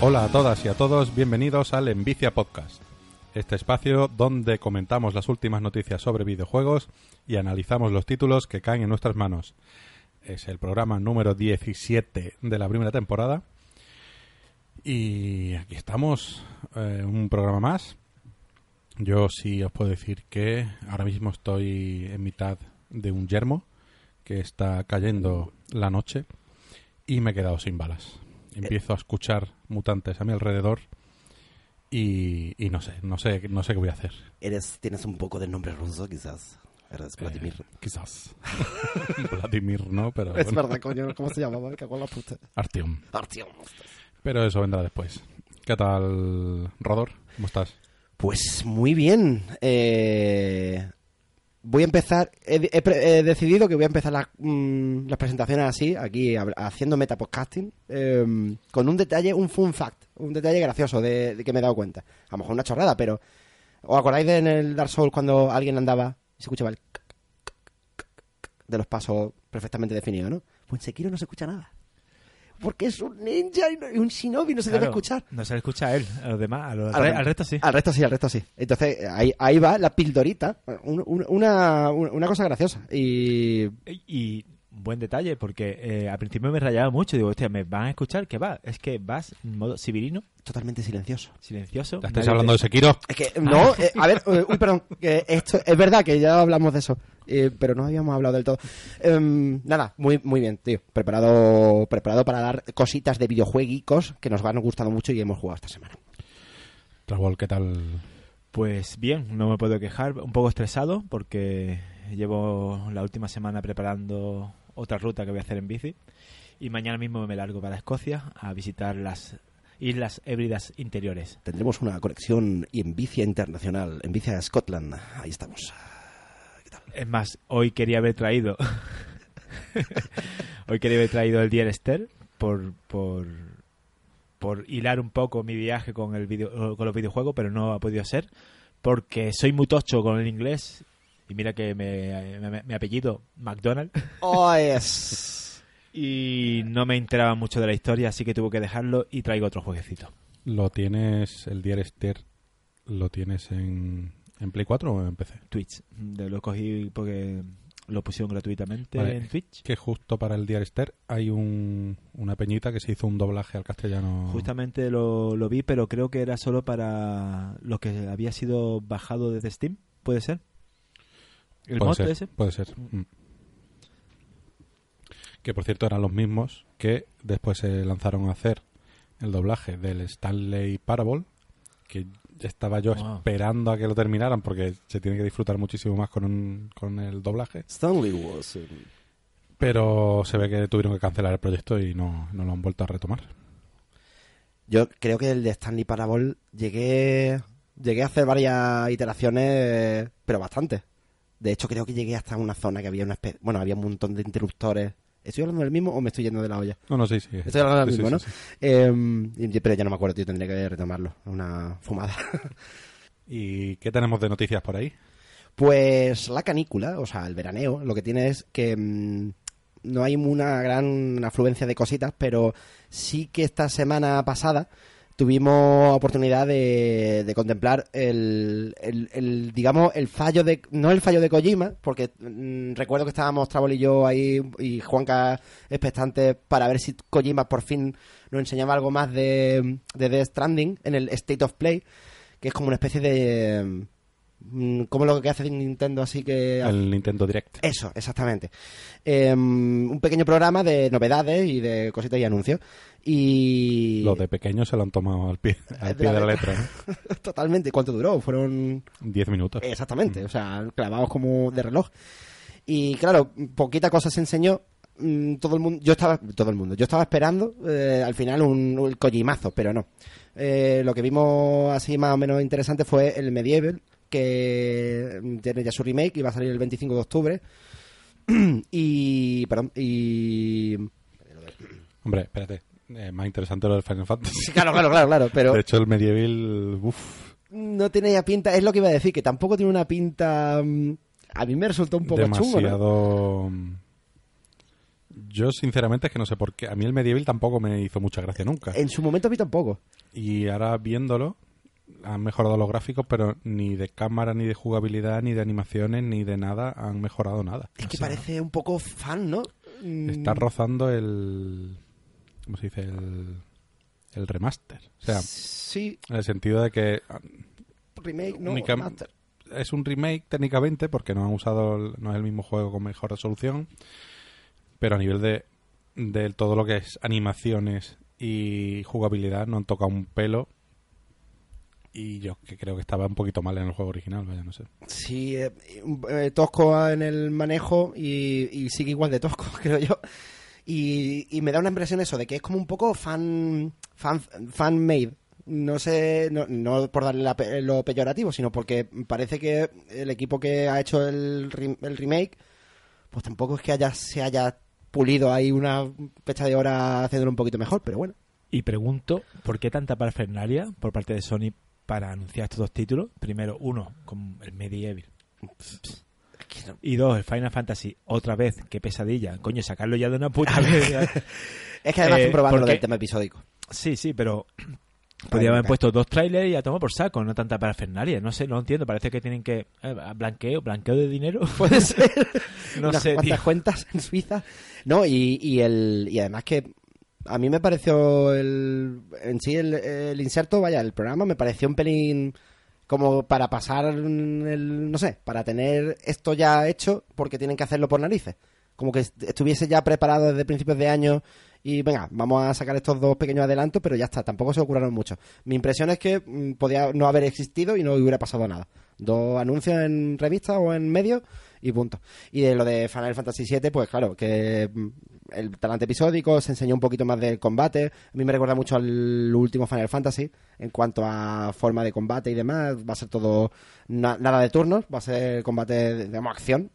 Hola a todas y a todos, bienvenidos al Envicia Podcast, este espacio donde comentamos las últimas noticias sobre videojuegos y analizamos los títulos que caen en nuestras manos. Es el programa número 17 de la primera temporada y aquí estamos, eh, un programa más. Yo sí os puedo decir que ahora mismo estoy en mitad de un yermo que está cayendo la noche y me he quedado sin balas. Empiezo a escuchar mutantes a mi alrededor y, y no sé, no sé, no sé qué voy a hacer. Eres, tienes un poco de nombre ruso, quizás. Eres Vladimir. Eh, quizás. Vladimir no, pero es bueno. verdad, coño. ¿Cómo se llamaba? Cago en la puta. Artyom. Artyom. Pero eso vendrá después. ¿Qué tal, Rodor? ¿Cómo estás? Pues muy bien. Eh, voy a empezar. He, decidido que voy a empezar las, mm, las presentaciones así, aquí haciendo metapodcasting, eh, con un detalle, un fun fact, un detalle gracioso de, de que me he dado cuenta. A lo mejor una chorrada, pero. ¿Os acordáis de en el Dark Souls cuando alguien andaba y se escuchaba el de los pasos perfectamente definidos, ¿no? Pues en Sekiro no se escucha nada. Porque es un ninja y un shinobi, no se debe Claro, escuchar. No se le escucha a él, a los demás, a los- Al, al, resto sí. Al resto sí, al resto sí. Entonces, ahí, ahí va la pildorita. un- un- una, una cosa graciosa. Y. Y, y buen detalle, porque eh, al principio me rayaba mucho. Digo, hostia, ¿me van a escuchar? ¿Qué va? Es que vas en modo sibirino, Totalmente silencioso. silencioso. ¿Ya estáis nadie hablando te- de Sekiro? Es que, no, eh, a ver, eh, uy, perdón. que esto es verdad que ya hablamos de eso. eh, pero no habíamos hablado del todo. Em, nada, muy, muy bien, tío. Preparado, preparado para dar cositas de videojueguicos que nos van gustando mucho y hemos jugado esta semana. Raúl, ¿qué tal? Pues bien, no me puedo quejar. Un poco estresado porque llevo la última semana preparando otra ruta que voy a hacer en bici. Y mañana mismo me largo para Escocia a visitar las Islas Hébridas Interiores. Tendremos una conexión y en Vicia Internacional, en Vicia Scotland. Ahí estamos. Es más, hoy quería haber traído. hoy quería haber traído el Dear Esther por, por, por hilar un poco mi viaje con, el video, con los videojuegos, pero no ha podido ser. Porque soy muy tocho con el inglés. Y mira que me, apellido, McDonald. Oh, es. Y no me enteraba mucho de la historia, así que tuve que dejarlo y traigo otro jueguecito. ¿Lo tienes, el Dear Esther, lo tienes en, en Play 4 o en PC? Twitch. De- Lo cogí porque lo pusieron gratuitamente Vale. en Twitch. Que justo para el Dear Esther hay un, una peñita que se hizo un doblaje al castellano. Justamente lo, lo vi, pero creo que era solo para lo que había sido bajado desde Steam, ¿puede ser? ¿El puede mod ser, ese? Puede ser. Mm. Que por cierto eran los mismos que después se lanzaron a hacer el doblaje del Stanley Parable, que estaba yo Wow. esperando a que lo terminaran porque se tiene que disfrutar muchísimo más con, un- con el doblaje. Stanley was. Pero se ve que tuvieron que cancelar el proyecto y no, no lo han vuelto a retomar. Yo creo que el de Stanley Parable llegué llegué a hacer varias iteraciones, pero bastante. De hecho, creo que llegué hasta una zona que había una especie, bueno, había un montón de interruptores. ¿Estoy hablando del mismo o me estoy yendo de la olla? No, no, sí, sí. Estoy hablando del Sí, sí, mismo, ¿no? sí. Eh, y- pero ya no me acuerdo, tío, tendría que retomarlo. Una fumada. ¿Y qué tenemos de noticias por ahí? Pues la canícula, o sea, el veraneo, lo que tiene es que mm, no hay una gran afluencia de cositas, pero sí que esta semana pasada tuvimos oportunidad de, de contemplar el, el- el, digamos, el fallo de, no el fallo de Kojima, porque mm, recuerdo que estábamos Trabol y yo ahí y Juanca expectantes para ver si Kojima por fin nos enseñaba algo más de, de Death Stranding en el State of Play, que es como una especie de... mm, como lo que hace Nintendo así que... El Nintendo Direct. Eso, exactamente. Eh, un pequeño programa de novedades y de cositas y anuncios. Y... Los de pequeños se lo han tomado al pie, al pie de la letra. ¿no? Totalmente. ¿Cuánto duró? Fueron... Diez minutos. Exactamente, o sea, clavados como de reloj. Y claro, poquita cosa se enseñó. mm, Todo el mundo, yo estaba, todo el mundo, yo estaba esperando eh, al final un, un pero no. Eh, lo que vimos así más o menos interesante fue el Medieval, que mm, tiene ya su remake y va a salir el 25 de octubre. y, perdón, y... Hombre, espérate. Eh, más interesante lo del Final Fantasy. Sí, claro, claro, claro, claro, pero De hecho, el medieval. Uf, no tiene ya pinta, es lo que iba a decir, que tampoco tiene una pinta... mm, A mí me resultó un poco chungo, ¿no? demasiado. mm, Yo, sinceramente, es que no sé por qué. A mí el Medieval tampoco me hizo mucha gracia nunca. En su momento a mí tampoco. Y ahora viéndolo, han mejorado los gráficos, pero ni de cámara, ni de jugabilidad, ni de animaciones, ni de nada han mejorado nada. Es O que sea, parece un poco fan, ¿no? Mm, Está rozando el. ¿Cómo se dice? El, el remaster. O sea, Sí, en el sentido de que remake, no, Única- master. es un remake técnicamente, porque no han usado. el- No es el mismo juego con mejor resolución. Pero a nivel de, de todo lo que es animaciones y jugabilidad, no han tocado un pelo. Y yo que creo que estaba un poquito mal en el juego original, vaya, no sé. Sí, eh, eh, tosco en el manejo y, y sigue igual de tosco, creo yo. Y, y me da una impresión eso, de que es como un poco fan, fan, fan made. No sé, no, no por darle la lo peyorativo, sino porque parece que el equipo que ha hecho el, el remake, pues tampoco es que haya, se haya pulido ahí una fecha de hora haciéndolo un poquito mejor, pero bueno. Y pregunto, ¿por qué tanta parafernalia por parte de Sony para anunciar estos dos títulos? Primero, uno, con el Medieval. No- Y dos, el Final Fantasy. Otra vez, qué pesadilla. Coño, sacarlo ya de una puta vez. Es que además Eh, probando porque- del tema episódico. Sí, sí, pero podría haber puesto dos trailers y a tomar por saco, no tanta parafernalia. No sé, no entiendo. Parece que tienen que... eh, blanqueo, blanqueo de dinero. Puede ser. no unas sé, cuentas en Suiza. No, y, y, el, y además que a mí me pareció el, en sí el, inserto, vaya, el programa me pareció un pelín como para pasar el, no sé, para tener esto ya hecho porque tienen que hacerlo por narices. Como que est- estuviese ya preparado desde principios de año y venga, vamos a sacar estos dos pequeños adelantos, pero ya está, tampoco se ocurrieron mucho. Mi impresión es que mm, podía no haber existido y no hubiera pasado nada. Dos anuncios en revistas o en medios y punto. Y de lo de Final Fantasy VII, pues claro, que mm, el talante episódico se enseñó un poquito más del combate. A mí me recuerda mucho al último Final Fantasy en cuanto a forma de combate y demás. Va a ser todo na- nada de turnos, va a ser combate de, digamos, acción.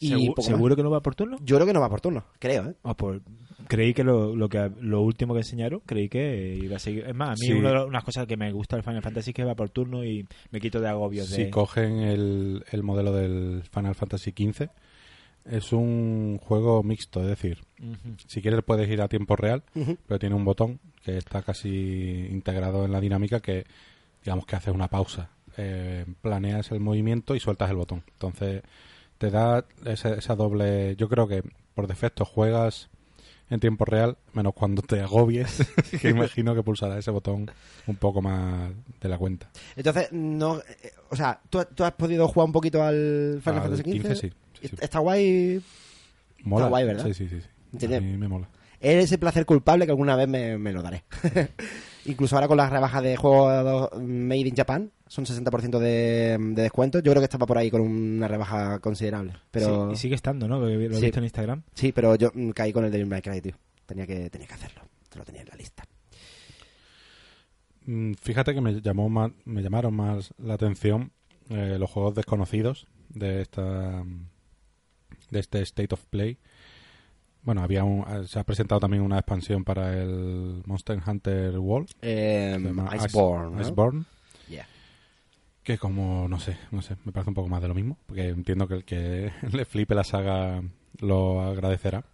Y ¿Segu- poco más. ¿Seguro que no va por turno? Yo creo que no va por turno, creo, ¿eh? Ah, pues, creí que lo, lo que lo último que enseñaron, creí que iba a seguir. Es más, a mí Sí. una de las unas cosas que me gusta del Final Fantasy es que va por turno y me quito de agobios Si de... cogen el, el modelo del Final Fantasy XV, es un juego mixto, es decir, si quieres puedes ir a tiempo real, pero tiene un botón que está casi integrado en la dinámica que, digamos que haces una pausa. Eh, planeas el movimiento y sueltas el botón. Entonces, te da esa, esa doble... Yo creo que por defecto juegas en tiempo real, menos cuando te agobies, que imagino que pulsará ese botón un poco más de la cuenta. Entonces, no. eh, o sea, ¿tú, tú has podido jugar un poquito al Final Al Fantasy XV? 15 sí, sí, sí. Está guay. Mola. guay, ¿verdad? Sí, sí, sí. sí. Tiene- A mí me mola. Es ese placer culpable que alguna vez me, me lo daré. Incluso ahora con las rebajas de juegos Made in Japan, son 60% de, de descuento. Yo creo que estaba por ahí con una rebaja considerable. Pero Sí, y sigue estando, ¿no? Lo he Sí. visto en Instagram. sí, pero yo mm, caí con el Devil May Cry, tío. Tenía que, tenía que hacerlo. Te lo tenía en la lista. Mm, Fíjate que me llamó más, me llamaron más la atención eh, los juegos desconocidos de esta de este State of Play. Bueno, había un, eh, se ha presentado también una expansión para el Monster Hunter World, Eh, Iceborne. ¿no? Iceborne, Yeah. Que como no sé, no sé, me parece un poco más de lo mismo, porque entiendo que el que le flipe la saga lo agradecerá.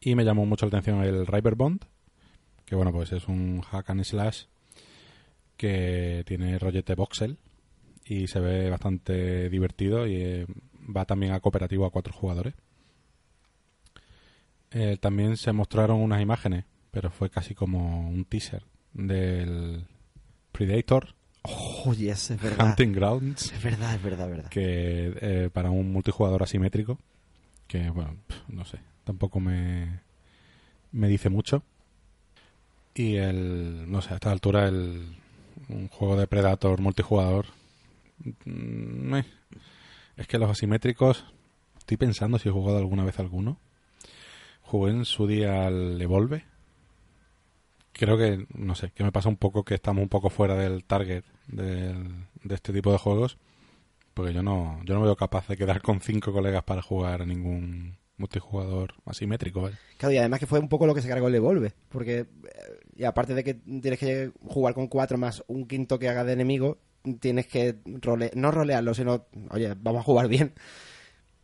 Y me llamó mucho la atención el Riverbond, que bueno, pues es un hack and slash que tiene rollete voxel y se ve bastante divertido y eh, va también a cooperativo a cuatro jugadores. Eh, también se mostraron unas imágenes, pero fue casi como un teaser del Predator Oh, yes, es verdad. Hunting Grounds Es verdad, es verdad, es verdad. que eh, para un multijugador asimétrico que bueno no sé tampoco me me dice mucho y el no sé a esta altura el un juego de Predator multijugador mm, eh. es que los asimétricos estoy pensando si he jugado alguna vez alguno jugué en su día al Evolve creo que no sé que me pasa un poco que estamos un poco fuera del target del- de este tipo de juegos porque yo no, yo no me veo capaz de quedar con cinco colegas para jugar a ningún multijugador asimétrico, ¿vale? Claro, y además que fue un poco lo que se cargó el Evolve. Porque, eh, y aparte de que tienes que jugar con cuatro más un quinto que haga de enemigo, tienes que role no rolearlo, sino, oye, vamos a jugar bien.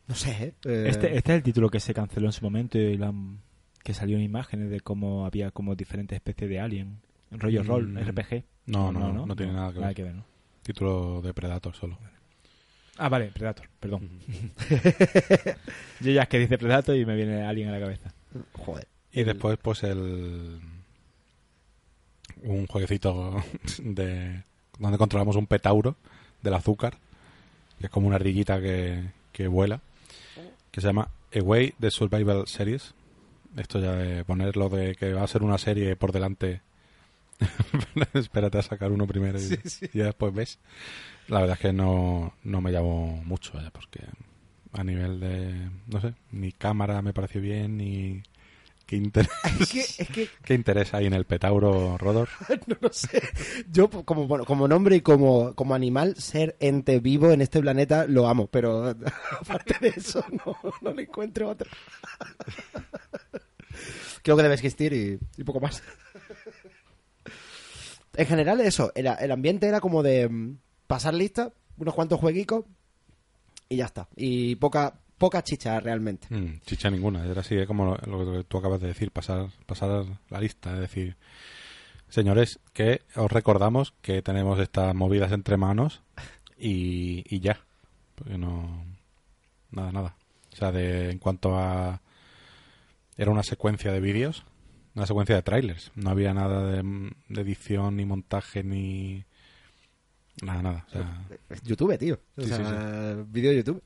No sé, ¿eh? Eh, Este, este es el título que se canceló en su momento y la que salió en imágenes de cómo había como diferentes especies de alien. Rollo Mm, rol, RPG. No, no, no, tiene nada que ver. ¿no? Título de Predator solo. Ah, vale, Predator, perdón. Yo ya es que dice Predator y me viene Alien a la cabeza. Joder. Y después, pues, el. Un jueguecito de. donde controlamos un petauro del azúcar, que es como una ardillita que, que vuela, que se llama Away the Survival Series. Esto ya de ponerlo de que va a ser una serie por delante. Espérate a sacar uno primero y, y ya después ves. La verdad es que no, no me llamó mucho, vaya, porque a nivel de. no sé, ni cámara me pareció bien, ni. ¿Qué interés, Es que, es que ¿Qué interés hay en el petauro, Rodor? no lo sé. Yo, como, bueno, como nombre y como, como animal, ser ente vivo en este planeta, lo amo. Pero aparte de eso, no, no le encuentro otro. Creo que debe existir y, y poco más. En general, eso. Era, el ambiente era como de mm, pasar lista, unos cuantos jueguicos y ya está. Y poca, poca chicha realmente. Mm, chicha ninguna, era así, es como lo, lo que tú acabas de decir, pasar, pasar la lista, es decir, señores, que os recordamos que tenemos estas movidas entre manos y, y ya, porque no, nada, nada. O sea, de, en cuanto a, era una secuencia de vídeos, una secuencia de trailers, no había nada de, de edición, ni montaje, ni nada, nada. O sea, YouTube, tío. O Sí, sí, sea, vídeo de YouTube.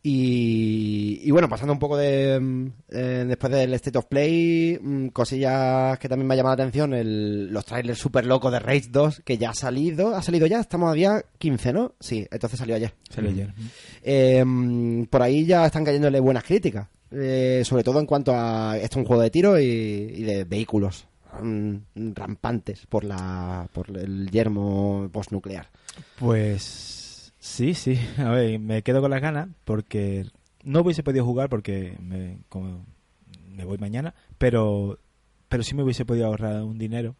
Y, y bueno, pasando un poco de. mm, eh, después del State of Play, mm, cosillas que también me ha llamado la atención: el- los trailers súper locos de Rage 2, que ya ha salido. ¿Ha salido ya? Estamos a día 15, ¿no? Sí, entonces salió ayer. Salió ayer. Eh, mm, por ahí ya están cayéndole buenas críticas. Eh, sobre todo en cuanto a. Esto es un juego de tiro y, de vehículos mm, rampantes por, la, por el yermo postnuclear. Pues sí, sí. A ver, me quedo con las ganas porque no hubiese podido jugar porque me, como me voy mañana, pero, pero sí me hubiese podido ahorrar un dinero.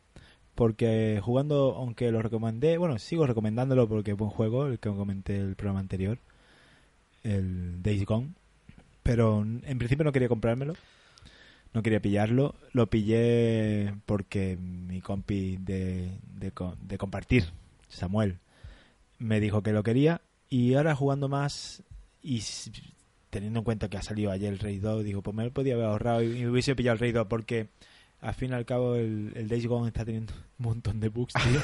Porque jugando, aunque lo recomendé, bueno, sigo recomendándolo porque es buen juego, el que comenté el programa anterior, el Days Gone. Pero en principio no quería comprármelo, no quería pillarlo. Lo pillé porque mi compi de, de, de compartir, Samuel, me dijo que lo quería y ahora jugando más y teniendo en cuenta que ha salido ayer el Raid 2 digo pues me lo podía haber ahorrado y me hubiese pillado el Raid 2 porque al fin y al cabo el, el Days Gone está teniendo un montón de bugs tío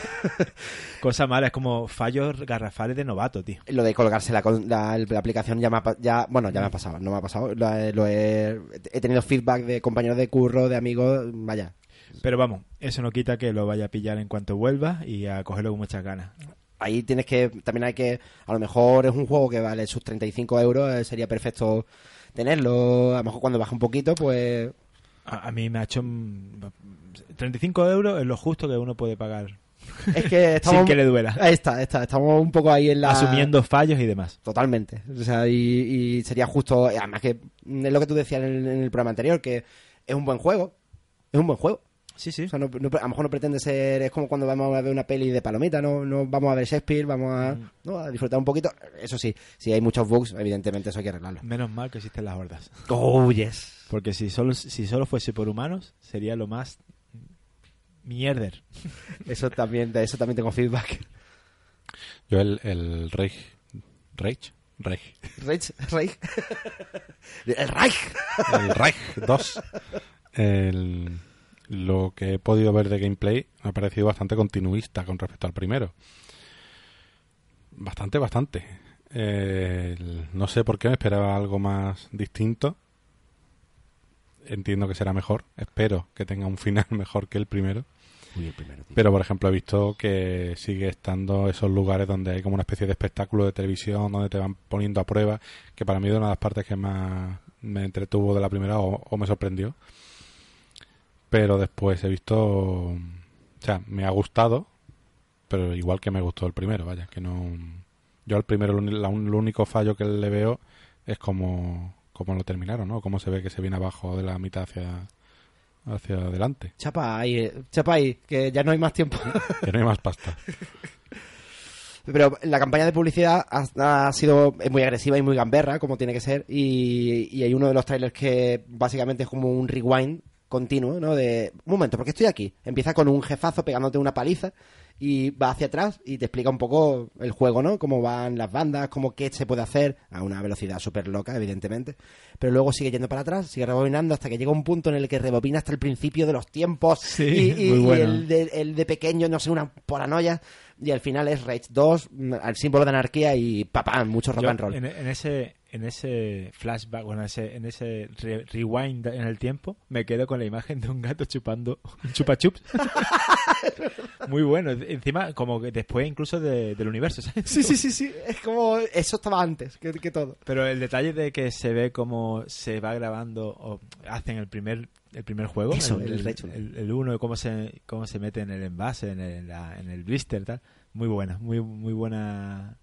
cosa mala es como fallos garrafales de novato tío Lo de colgarse la, con- la, la aplicación ya me ha, ya, bueno, ya me ha pasado, no me ha pasado. Lo he, he tenido feedback de compañeros de curro, de amigos, vaya. pero vamos eso no quita que lo vaya a pillar en cuanto vuelva y a cogerlo con muchas ganas Ahí tienes que, también hay que, a lo mejor es un juego que vale sus 35 euros, eh, sería perfecto tenerlo. A lo mejor cuando baja un poquito, pues a, a mí me ha hecho mm, 35 euros es lo justo que uno puede pagar es que estamos... sin que le duela Ahí está, está, estamos un poco ahí en la... asumiendo fallos y demás Totalmente. O sea, y, y sería justo, además que mm, es lo que tú decías en el, en el programa anterior, que es un buen juego. Es un buen juego. Sí sí O sea, no- no- a lo mejor no pretende ser, es como cuando vamos a ver una peli de palomita, no, no vamos a ver Shakespeare, vamos a, Mm. ¿no? a disfrutar un poquito. Eso sí, si hay muchos bugs, evidentemente eso hay que arreglarlo. Menos mal que existen las hordas. Oh, yes. Porque si solo, si solo fuese por humanos, sería lo más mierder. Eso también, de eso también tengo feedback. yo el, el Rage, Rage, Rage, Reich, Reich. El Reich. el Rage 2, el- lo que he podido ver de gameplay me ha parecido bastante continuista con respecto al primero. Bastante, bastante. Eh, no sé por qué me esperaba algo más distinto. Entiendo que será mejor. Espero que tenga un final mejor que el primero. Pero, por ejemplo, he visto que sigue estando esos lugares donde hay como una especie de espectáculo de televisión, donde te van poniendo a prueba, que para mí es una de las partes que más me entretuvo de la primera o, o me sorprendió. Pero después he visto... O sea, me ha gustado, pero igual que me gustó el primero, vaya, que no... Yo al primero lo, único fallo que le veo es como, como lo terminaron, ¿no? Cómo se ve que se viene abajo de la mitad hacia, hacia adelante. Chapa ahí, eh, chapa ahí, que ya no hay más tiempo. Que no hay más pasta. Pero la campaña de publicidad ha, ha sido muy agresiva y muy gamberra, como tiene que ser. Y, y hay uno de los trailers que básicamente es como un rewind continuo, ¿no? De, un momento, ¿por qué estoy aquí? Empieza con un jefazo pegándote una paliza y va hacia atrás y te explica un poco el juego, ¿no? Cómo van las bandas, cómo qué se puede hacer a una velocidad súper loca, evidentemente. Pero luego sigue yendo para atrás, sigue rebobinando hasta que llega un punto en el que rebobina hasta el principio de los tiempos Sí, y, el, de, el de pequeño, no sé, una paranoia. Y al final es Rage 2, mm, al símbolo de anarquía y papá, mucho rock Yo, and roll. En, en ese en ese flashback, bueno, en ese, en ese re- rewind en el tiempo, me quedo con la imagen de un gato chupando un chupa chups. Muy bueno. Encima, como que después incluso de- del universo, ¿sabes? Sí, sí, sí, sí. Es como. Eso estaba antes que, que todo. Pero el detalle de que se ve cómo se va grabando o hacen el primer el primer juego, Eso, el, el el- el uno, cómo se cómo se mete en el envase, en el, en la- en el blister, tal, muy buena, muy muy buena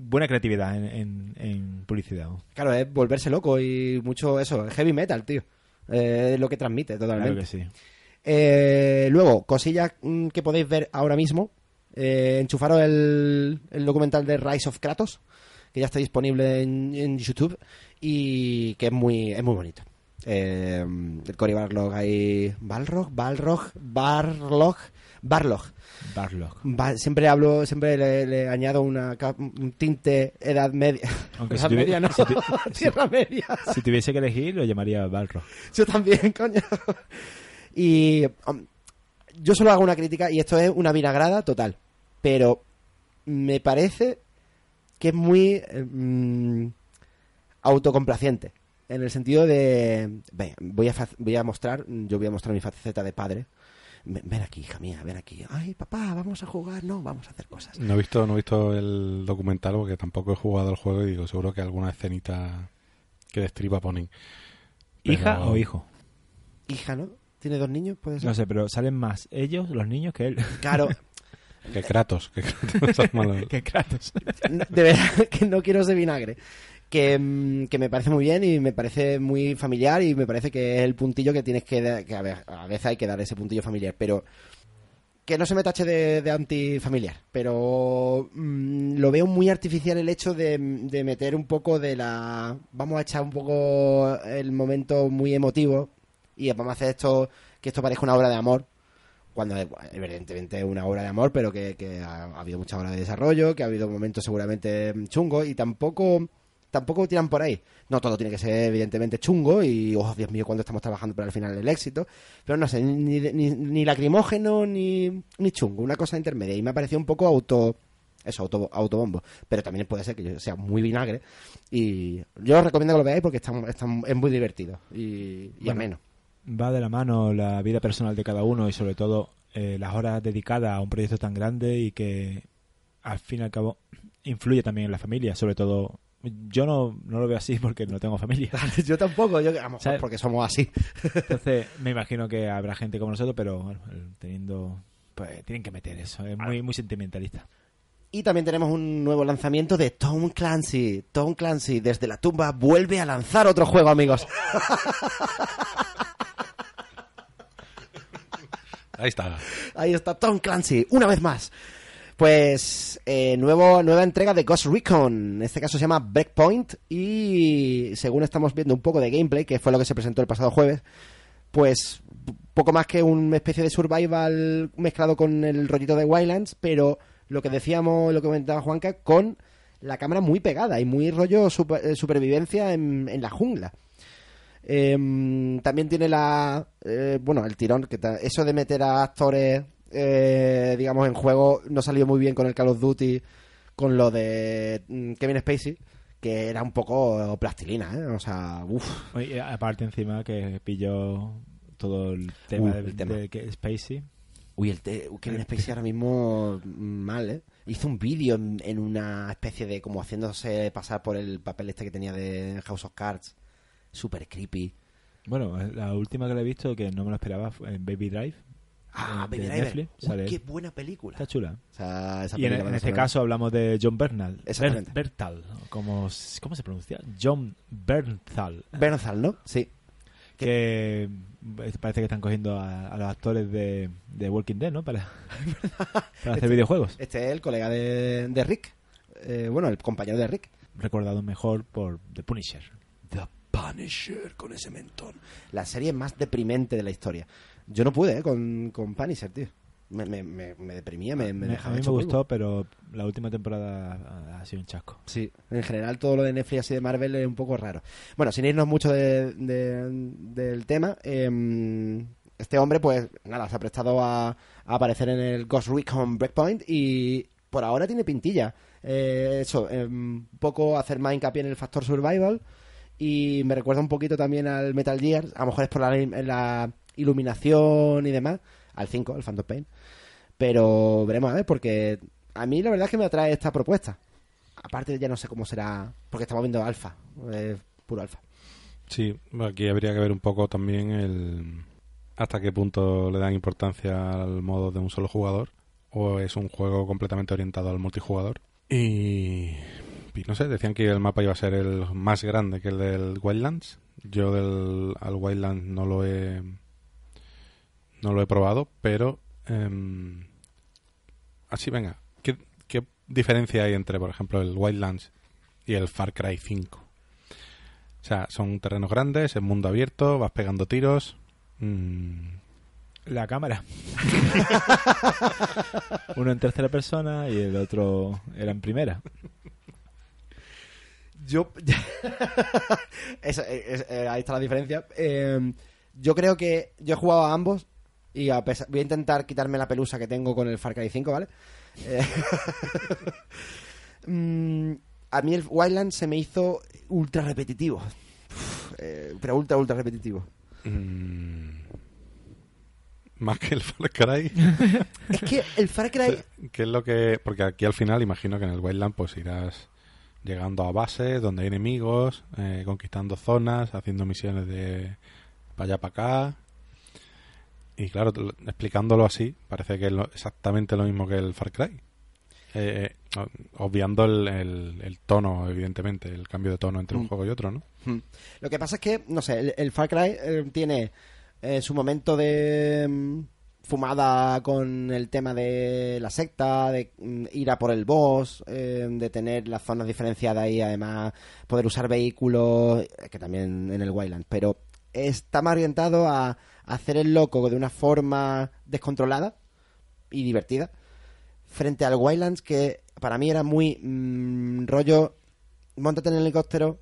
buena creatividad en, en, en publicidad. ¿no? Claro, es volverse loco y mucho eso. Heavy metal, tío. Eh, es lo que transmite totalmente. Claro que sí. Eh, luego, cosillas mm, que podéis ver ahora mismo. Eh, enchufaros el, el documental de Rise of Kratos, que ya está disponible en, en YouTube y que es muy, es muy bonito. Eh, el Cory Barlog ahí. ¿Balrog? ¿Balrog? ¿Barlog? Barlog. Barlock. Va- siempre hablo, siempre le, le añado una, un tinte edad media. Aunque edad si media, no. si Tierra media. Si tuviese que elegir, lo llamaría Balrog. Yo también, coño. Y um, yo solo hago una crítica y esto es una vinagrada total. Pero me parece que es muy eh, mm, autocomplaciente. En el sentido de... Voy a, voy a mostrar, yo voy a mostrar mi faceta de padre. Ven, aquí, hija mía, ven aquí. Ay, papá, vamos a jugar. No, vamos a hacer cosas. No he visto, no he visto el documental porque tampoco he jugado el juego y digo, seguro que alguna escenita que destripa ponen. Pero- ¿Hija o hijo? Hija, ¿no? ¿Tiene dos niños? Puede ser. No sé, pero salen más ellos, los niños, que él. Claro, Que Kratos, que Kratos que Kratos. No, de verdad que no quiero ese vinagre. Que, mm, que me parece muy bien y me parece muy familiar y me parece que es el puntillo que tienes que dar, que a, ver, a veces hay que dar ese puntillo familiar, pero que no se me tache de, de antifamiliar, pero mm, lo veo muy artificial el hecho de, de meter un poco de la... Vamos a echar un poco el momento muy emotivo y vamos a hacer esto, que esto parezca una obra de amor, cuando evidentemente es una obra de amor, pero que, que ha, ha habido muchas horas de desarrollo, que ha habido momentos seguramente chungos y tampoco tampoco tiran por ahí. No todo tiene que ser evidentemente chungo y, oh Dios mío, cuando estamos trabajando para el final del éxito, pero no sé, ni, ni, ni lacrimógeno ni, ni chungo, una cosa intermedia y me ha parecido un poco auto eso, auto, autobombo, pero también puede ser que yo sea muy vinagre y yo os recomiendo que lo veáis porque está, está- es muy divertido y, y Bueno, ameno. Va de la mano la vida personal de cada uno y sobre todo eh, las horas dedicadas a un proyecto tan grande y que al fin y al cabo influye también en la familia, sobre todo yo no, no lo veo así porque no tengo familia. yo tampoco, yo, a lo mejor ¿Sabes? porque somos así. Entonces me imagino que habrá gente como nosotros, pero bueno, teniendo pues tienen que meter eso, es muy muy sentimentalista. Y también tenemos un nuevo lanzamiento de Tom Clancy. Tom Clancy desde la tumba vuelve a lanzar otro juego, amigos. Ahí está. Ahí está Tom Clancy, una vez más. Pues eh, nuevo, nueva entrega de Ghost Recon. En este caso se llama Breakpoint. Y según estamos viendo un poco de gameplay, que fue lo que se presentó el pasado jueves, pues poco más que una especie de survival mezclado con el rollito de Wildlands, pero lo que decíamos, lo que comentaba Juanca, con la cámara muy pegada y muy rollo eh, supervivencia en, la jungla. Em, también tiene la eh, bueno el tirón que eso de meter a actores eh, digamos en juego no salió muy bien con el Call of Duty con lo de mm, Kevin Spacey que era un poco plastilina ¿eh? o sea uff aparte encima que pilló todo el tema Uh, tema. de Spacey. Uy, el te- Kevin Spacey ahora mismo mm, mal, ¿eh? Hizo un vídeo en, en una especie de como haciéndose pasar por el papel este que tenía de House of Cards. Súper creepy. Bueno, la última que le he visto que no me lo esperaba fue en Baby Drive. Ah, de Baby Driver. Netflix, Uy, sale qué buena película. Está chula. O sea, esa Y en, no este caso hablamos de John Bernal. Exactamente. Ber- Bertal, como, ¿cómo se pronuncia? John Bernthal. Bernthal, ¿no? Sí. Que parece que están cogiendo a, a los actores de, de Walking Dead, ¿no? Para, para hacer videojuegos. Este es el colega de, de Rick. Eh, bueno, el compañero de Rick. Recordado mejor por The Punisher. The Punisher con ese mentón. La serie más deprimente de la historia. Yo no pude, ¿eh? Con, con Punisher, tío. Me, me, me, me deprimía, me, me Me- dejaba a mí me hecho polvo. gustó, pero la última temporada ha, sido un chasco. Sí, en general todo lo de Netflix así de Marvel es un poco raro. Bueno, sin irnos mucho de- de- del tema, eh, este hombre pues nada, se ha prestado a, a aparecer en el Ghost Recon Breakpoint y por ahora tiene pintilla. Eh, eso, eh, un poco hacer más hincapié en el factor survival y me recuerda un poquito también al Metal Gear, a lo mejor es por la, la iluminación y demás, al 5, el Phantom Pain. Pero veremos a ver, porque a mí la verdad es que me atrae esta propuesta. Aparte ya no sé cómo será, porque estamos viendo alfa, eh, puro alfa. Sí, aquí habría que ver un poco también el hasta qué punto le dan importancia al modo de un solo jugador o es un juego completamente orientado al multijugador. Y, y no sé, decían que el mapa iba a ser el más grande que el del Wildlands. Yo del al Wildlands no lo he no lo he probado, pero em, así venga, ¿qué, qué diferencia hay entre, por ejemplo, el Wildlands y el Far Cry 5? O sea, son terrenos grandes, es mundo abierto, vas pegando tiros. mm, La cámara. Uno en tercera persona y el otro era en primera. Yo. Eh, es- eh, ahí está la diferencia. Eh, yo creo que yo he jugado a ambos y a pesar- voy a intentar quitarme la pelusa que tengo con el Far Cry 5, ¿vale? Eh, mm, a mí el Wildlands se me hizo ultra repetitivo. Uf, eh, pero ultra, ultra repetitivo. mm, más que el Far Cry. Es que el Far Cry. que es lo que. Porque aquí al final imagino que en el Wildland pues irás llegando a bases donde hay enemigos, eh, conquistando zonas, haciendo misiones de para allá para acá. Y claro, explicándolo así, parece que es lo- exactamente lo mismo que el Far Cry. Eh, eh, obviando el, el- el tono, evidentemente, el cambio de tono entre un Mm. juego y otro, ¿no? Hmm. Lo que pasa es que, no sé, el, el Far Cry eh, tiene eh, su momento de mm, fumada con el tema de la secta, de mm, ir a por el boss, de tener las zonas diferenciadas y además poder usar vehículos, eh, que también en el Wildlands, pero está más orientado a hacer el loco de una forma descontrolada y divertida frente al Wildlands que para mí era muy mm, rollo montate en el helicóptero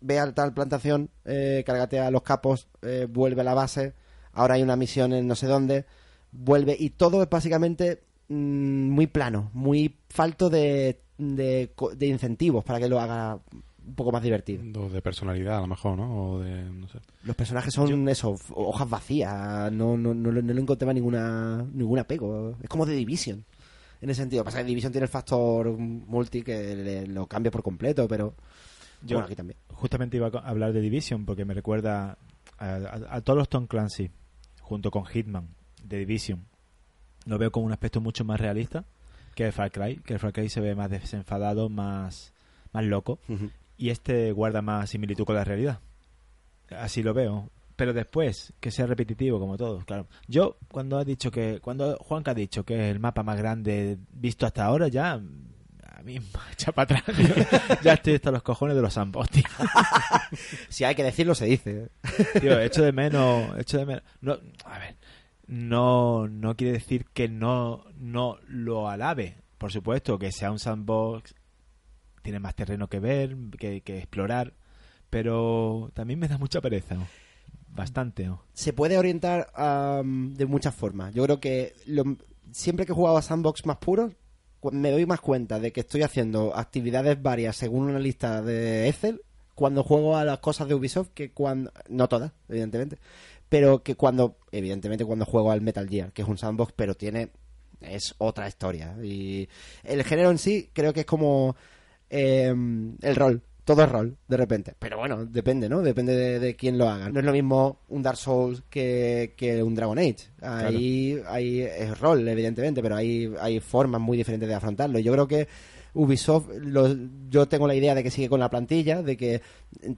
ve a tal plantación, eh, cárgate a los capos, eh, vuelve a la base, ahora hay una misión en no sé dónde, vuelve y todo es básicamente mm, muy plano, muy falto de, de, de incentivos para que lo haga un poco más divertido. O de personalidad, a lo mejor, ¿no? O de, no sé. Los personajes son eso, f- hojas vacías, no, no, no, no le encontraba ninguna, ningún apego. Es como de Division, en ese sentido. Pasa que Division tiene el factor multi que le- lo cambia por completo, pero Yo- bueno, aquí también. Justamente iba a hablar de Division porque me recuerda a, a- a todos los Tom Clancy junto con Hitman de Division. Lo veo como un aspecto mucho más realista que el Far Cry, que el Far Cry se ve más desenfadado, más, más loco y este guarda más similitud con la realidad. Así lo veo. Pero después, que sea repetitivo como todo, claro. Yo, cuando ha dicho que, cuando Juanca ha dicho que es el mapa más grande visto hasta ahora, ya, a mí me echa para atrás. tío. ya estoy hasta los cojones de los sandbox, tío. Si hay que decirlo, se dice. Tío, echo de menos, echo de menos. No, a ver, no, no quiere decir que no, no lo alabe. Por supuesto, que sea un sandbox, tiene más terreno que ver, que, que explorar, pero también me da mucha pereza. Bastante. se puede orientar am, de muchas formas. Yo creo que siempre que he jugado a sandbox más puros, me doy más cuenta de que estoy haciendo actividades varias según una lista de Excel cuando juego a las cosas de Ubisoft que cuando... No todas, evidentemente. Pero que cuando... Evidentemente cuando juego al Metal Gear, que es un sandbox, pero tiene... Es otra historia. Y el género en sí creo que es como... em, el rol. Todo es rol, de repente. Pero bueno, depende, ¿no? Depende de, de quién lo haga. No es lo mismo un Dark Souls que, que un Dragon Age. Ahí, ahí es rol, evidentemente, pero hay, hay formas muy diferentes de afrontarlo. Yo creo que Ubisoft, lo- yo tengo la idea de que sigue con la plantilla, de que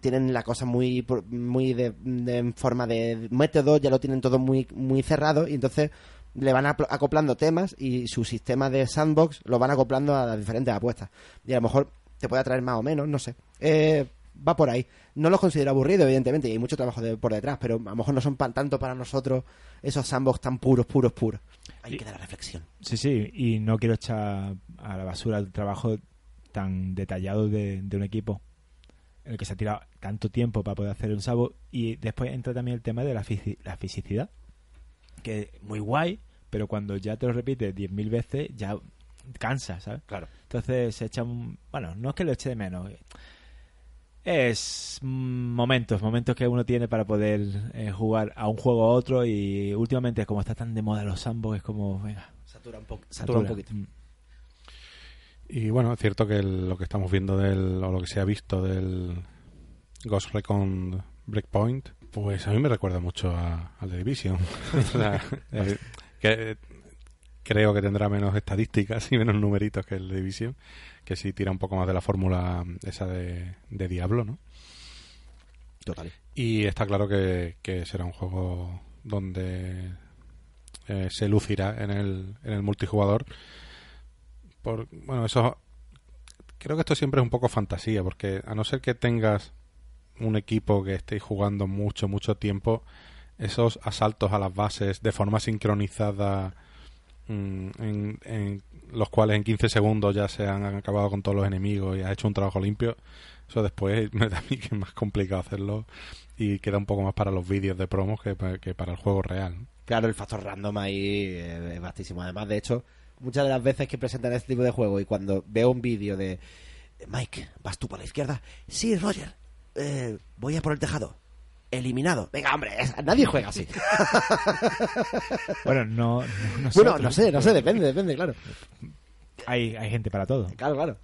tienen la cosa muy, muy de, de- en forma de método, ya lo tienen todo muy, muy cerrado, y entonces le van acoplando temas y su sistema de sandbox lo van acoplando a las diferentes apuestas. Y a lo mejor te puede atraer más o menos, no sé. Eh, va por ahí. No los considero aburridos, evidentemente, y hay mucho trabajo de- por detrás, pero a lo mejor no son pa- tanto para nosotros esos sandbox tan puros, puros, puros. Ahí Y- queda la reflexión. Sí, sí, y no quiero echar a la basura el trabajo tan detallado de, de un equipo en el que se ha tirado tanto tiempo para poder hacer un sabo y después entra también el tema de la, fisi- la fisicidad que es muy guay pero cuando ya te lo repites 10.000 veces ya cansa, ¿sabes? Claro. entonces se echa un... bueno, no es que lo eche de menos es momentos, momentos que uno tiene para poder eh, jugar a un juego a otro y últimamente como está tan de moda los sandbox es como, venga, Satura un, po- satura un poquito. Mm. Y bueno, es cierto que el- lo que estamos viendo del, o lo que se ha visto del Ghost Recon Breakpoint, pues a mí me recuerda mucho a- al de Division. O sea, eh, que, creo que tendrá menos estadísticas y menos numeritos que el de Division, que sí tira un poco más de la fórmula esa de, de Diablo, ¿no? Total. Y está claro que, que será un juego donde eh, se lucirá en el, en el multijugador. Por, bueno, eso. Creo que esto siempre es un poco fantasía, porque a no ser que tengas un equipo que estéis jugando mucho, mucho tiempo, esos asaltos a las bases de forma sincronizada, mm, en, en los cuales en 15 segundos ya se han acabado con todos los enemigos y has hecho un trabajo limpio, eso después me da a mí que es más complicado hacerlo y queda un poco más para los vídeos de promos que, que para el juego real. Claro, el factor random ahí eh, es vastísimo. Además, de hecho, muchas de las veces que presentan este tipo de juego y cuando veo un vídeo de Mike, ¿vas tú por la izquierda? Sí, Roger, eh, voy a por el tejado. Eliminado. Venga, hombre, nadie juega así. Bueno, no, no bueno, no sé, no sé, depende, depende, claro. Hay, hay gente para todo. Claro, claro.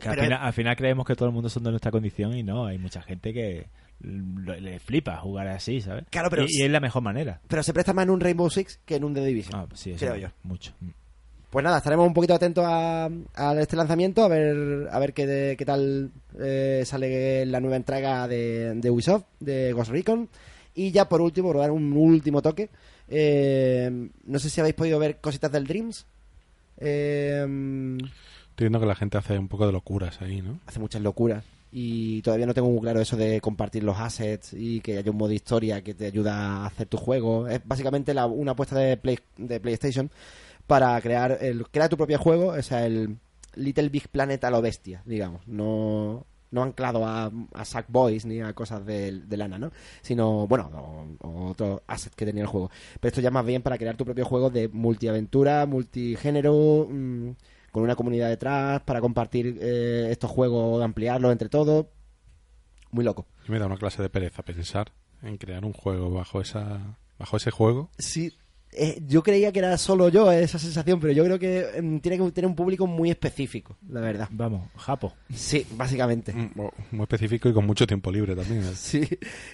Que al, final, al final creemos que todo el mundo son de nuestra condición y no, hay mucha gente que le flipa jugar así, ¿sabes? Claro, pero- y, y es la mejor manera. Pero se presta más en un Rainbow Six que en un The Division. Ah, sí, creo yo. Mucho. Pues nada, estaremos un poquito atentos a, a este lanzamiento, a ver a ver qué, qué tal eh, sale la nueva entrega de, de Ubisoft, de Ghost Recon. Y ya por último, por dar un último toque, eh, no sé si habéis podido ver cositas del Dreams. Eh, Estoy viendo que la gente hace un poco de locuras ahí, ¿no? hace muchas locuras y todavía no tengo muy claro eso de compartir los assets y que haya un modo historia que te ayuda a hacer tu juego. Es básicamente la- una apuesta de, Play- de PlayStation para crear el crear tu propio juego, o sea, el Little Big Planet a lo bestia, digamos, no no anclado a, a Sackboys ni a cosas de, de lana, ¿no? Sino, bueno, o, o otros assets que tenía el juego. Pero esto ya más bien para crear tu propio juego de multiaventura, multigénero, mm, con una comunidad detrás, para compartir eh, estos juegos, ampliarlos entre todos. Muy loco. Me da una clase de pereza pensar en crear un juego bajo esa bajo ese juego. Sí, eh, yo creía que era solo yo esa sensación, pero yo creo que em, tiene que tener un público muy específico, la verdad. Vamos, Japo. Sí, básicamente. Mm, Muy específico y con mucho tiempo libre también. ¿eh? Sí,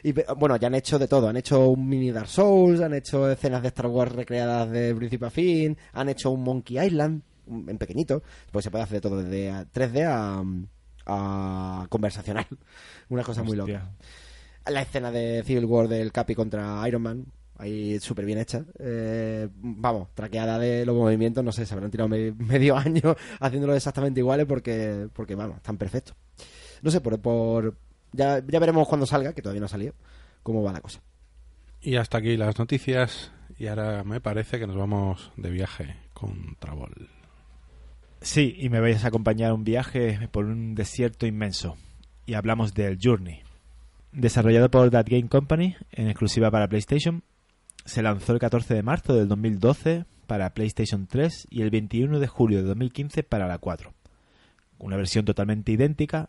y bueno, ya han hecho de todo. Han hecho un mini Dark Souls, han hecho escenas de Star Wars recreadas de principio a fin, han hecho un Monkey Island, en pequeñito. Pues se puede hacer de todo, desde a- 3D a, a conversacional. Una cosa muy loca. La escena de Civil War del Capi contra Iron Man, ahí súper bien hecha. Eh, vamos, traqueada de los movimientos, no sé, se habrán tirado me- medio año haciéndolo exactamente iguales porque, porque vamos, están perfectos. No sé, por, por ya, ya veremos cuando salga, que todavía no ha salido, cómo va la cosa. Y hasta aquí las noticias. Y ahora me parece que nos vamos de viaje con Travol. Sí, y me vais a acompañar a un viaje por un desierto inmenso. Y hablamos del Journey. Desarrollado por That Game Company, en exclusiva para PlayStation, se lanzó el 14 de marzo del 2012 para PlayStation 3 y el 21 de julio de 2015 para la 4. Una versión totalmente idéntica,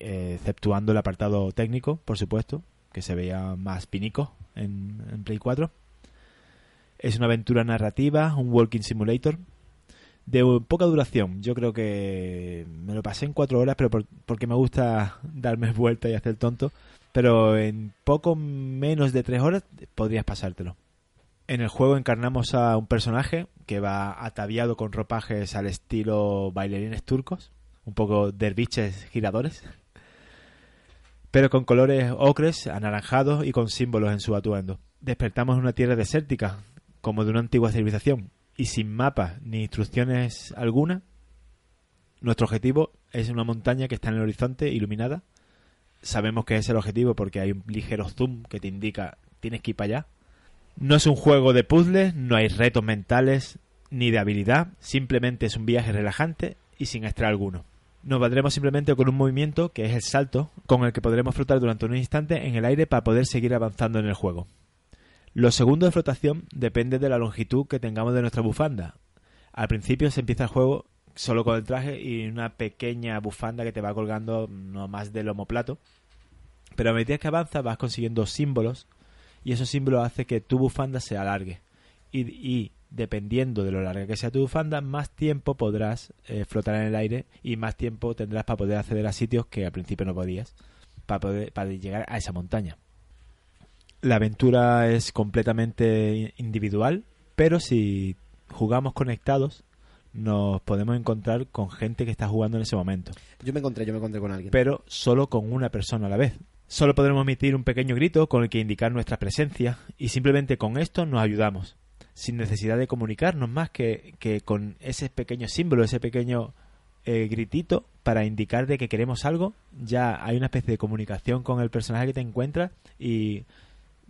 eh, exceptuando el apartado técnico, por supuesto, que se veía más pinico en, Play 4. Es una aventura narrativa, un walking simulator, de poca duración. Yo creo que me lo pasé en cuatro horas, pero por- porque me gusta darme vuelta y hacer tonto. Pero en poco menos de tres horas podrías pasártelo. En el juego encarnamos a un personaje que va ataviado con ropajes al estilo bailarines turcos, un poco derviches giradores, pero con colores ocres, anaranjados y con símbolos en su atuendo. Despertamos en una tierra desértica, como de una antigua civilización, y sin mapas ni instrucciones alguna, nuestro objetivo es una montaña que está en el horizonte iluminada. Sabemos que es el objetivo porque hay un ligero zoom que te indica tienes que ir para allá. No es un juego de puzzles, no hay retos mentales ni de habilidad, simplemente es un viaje relajante y sin extra alguno. Nos valdremos simplemente con un movimiento, que es el salto, con el que podremos flotar durante un instante en el aire para poder seguir avanzando en el juego. Los segundos de flotación depende de la longitud que tengamos de nuestra bufanda. Al principio se empieza el juego solo con el traje y una pequeña bufanda que te va colgando no más del homoplato. Pero a medida que avanzas vas consiguiendo símbolos y esos símbolos hacen que tu bufanda se alargue. Y, y dependiendo de lo larga que sea tu bufanda, más tiempo podrás eh, flotar en el aire y más tiempo tendrás para poder acceder a sitios que al principio no podías, para poder para llegar a esa montaña. La aventura es completamente individual, pero si jugamos conectados, nos podemos encontrar con gente que está jugando en ese momento. Yo me encontré, yo me encontré con alguien. Pero solo con una persona a la vez. Solo podremos emitir un pequeño grito con el que indicar nuestra presencia y simplemente con esto nos ayudamos sin necesidad de comunicarnos más que, que con ese pequeño símbolo, ese pequeño eh, gritito para indicar de que queremos algo, ya hay una especie de comunicación con el personaje que te encuentras y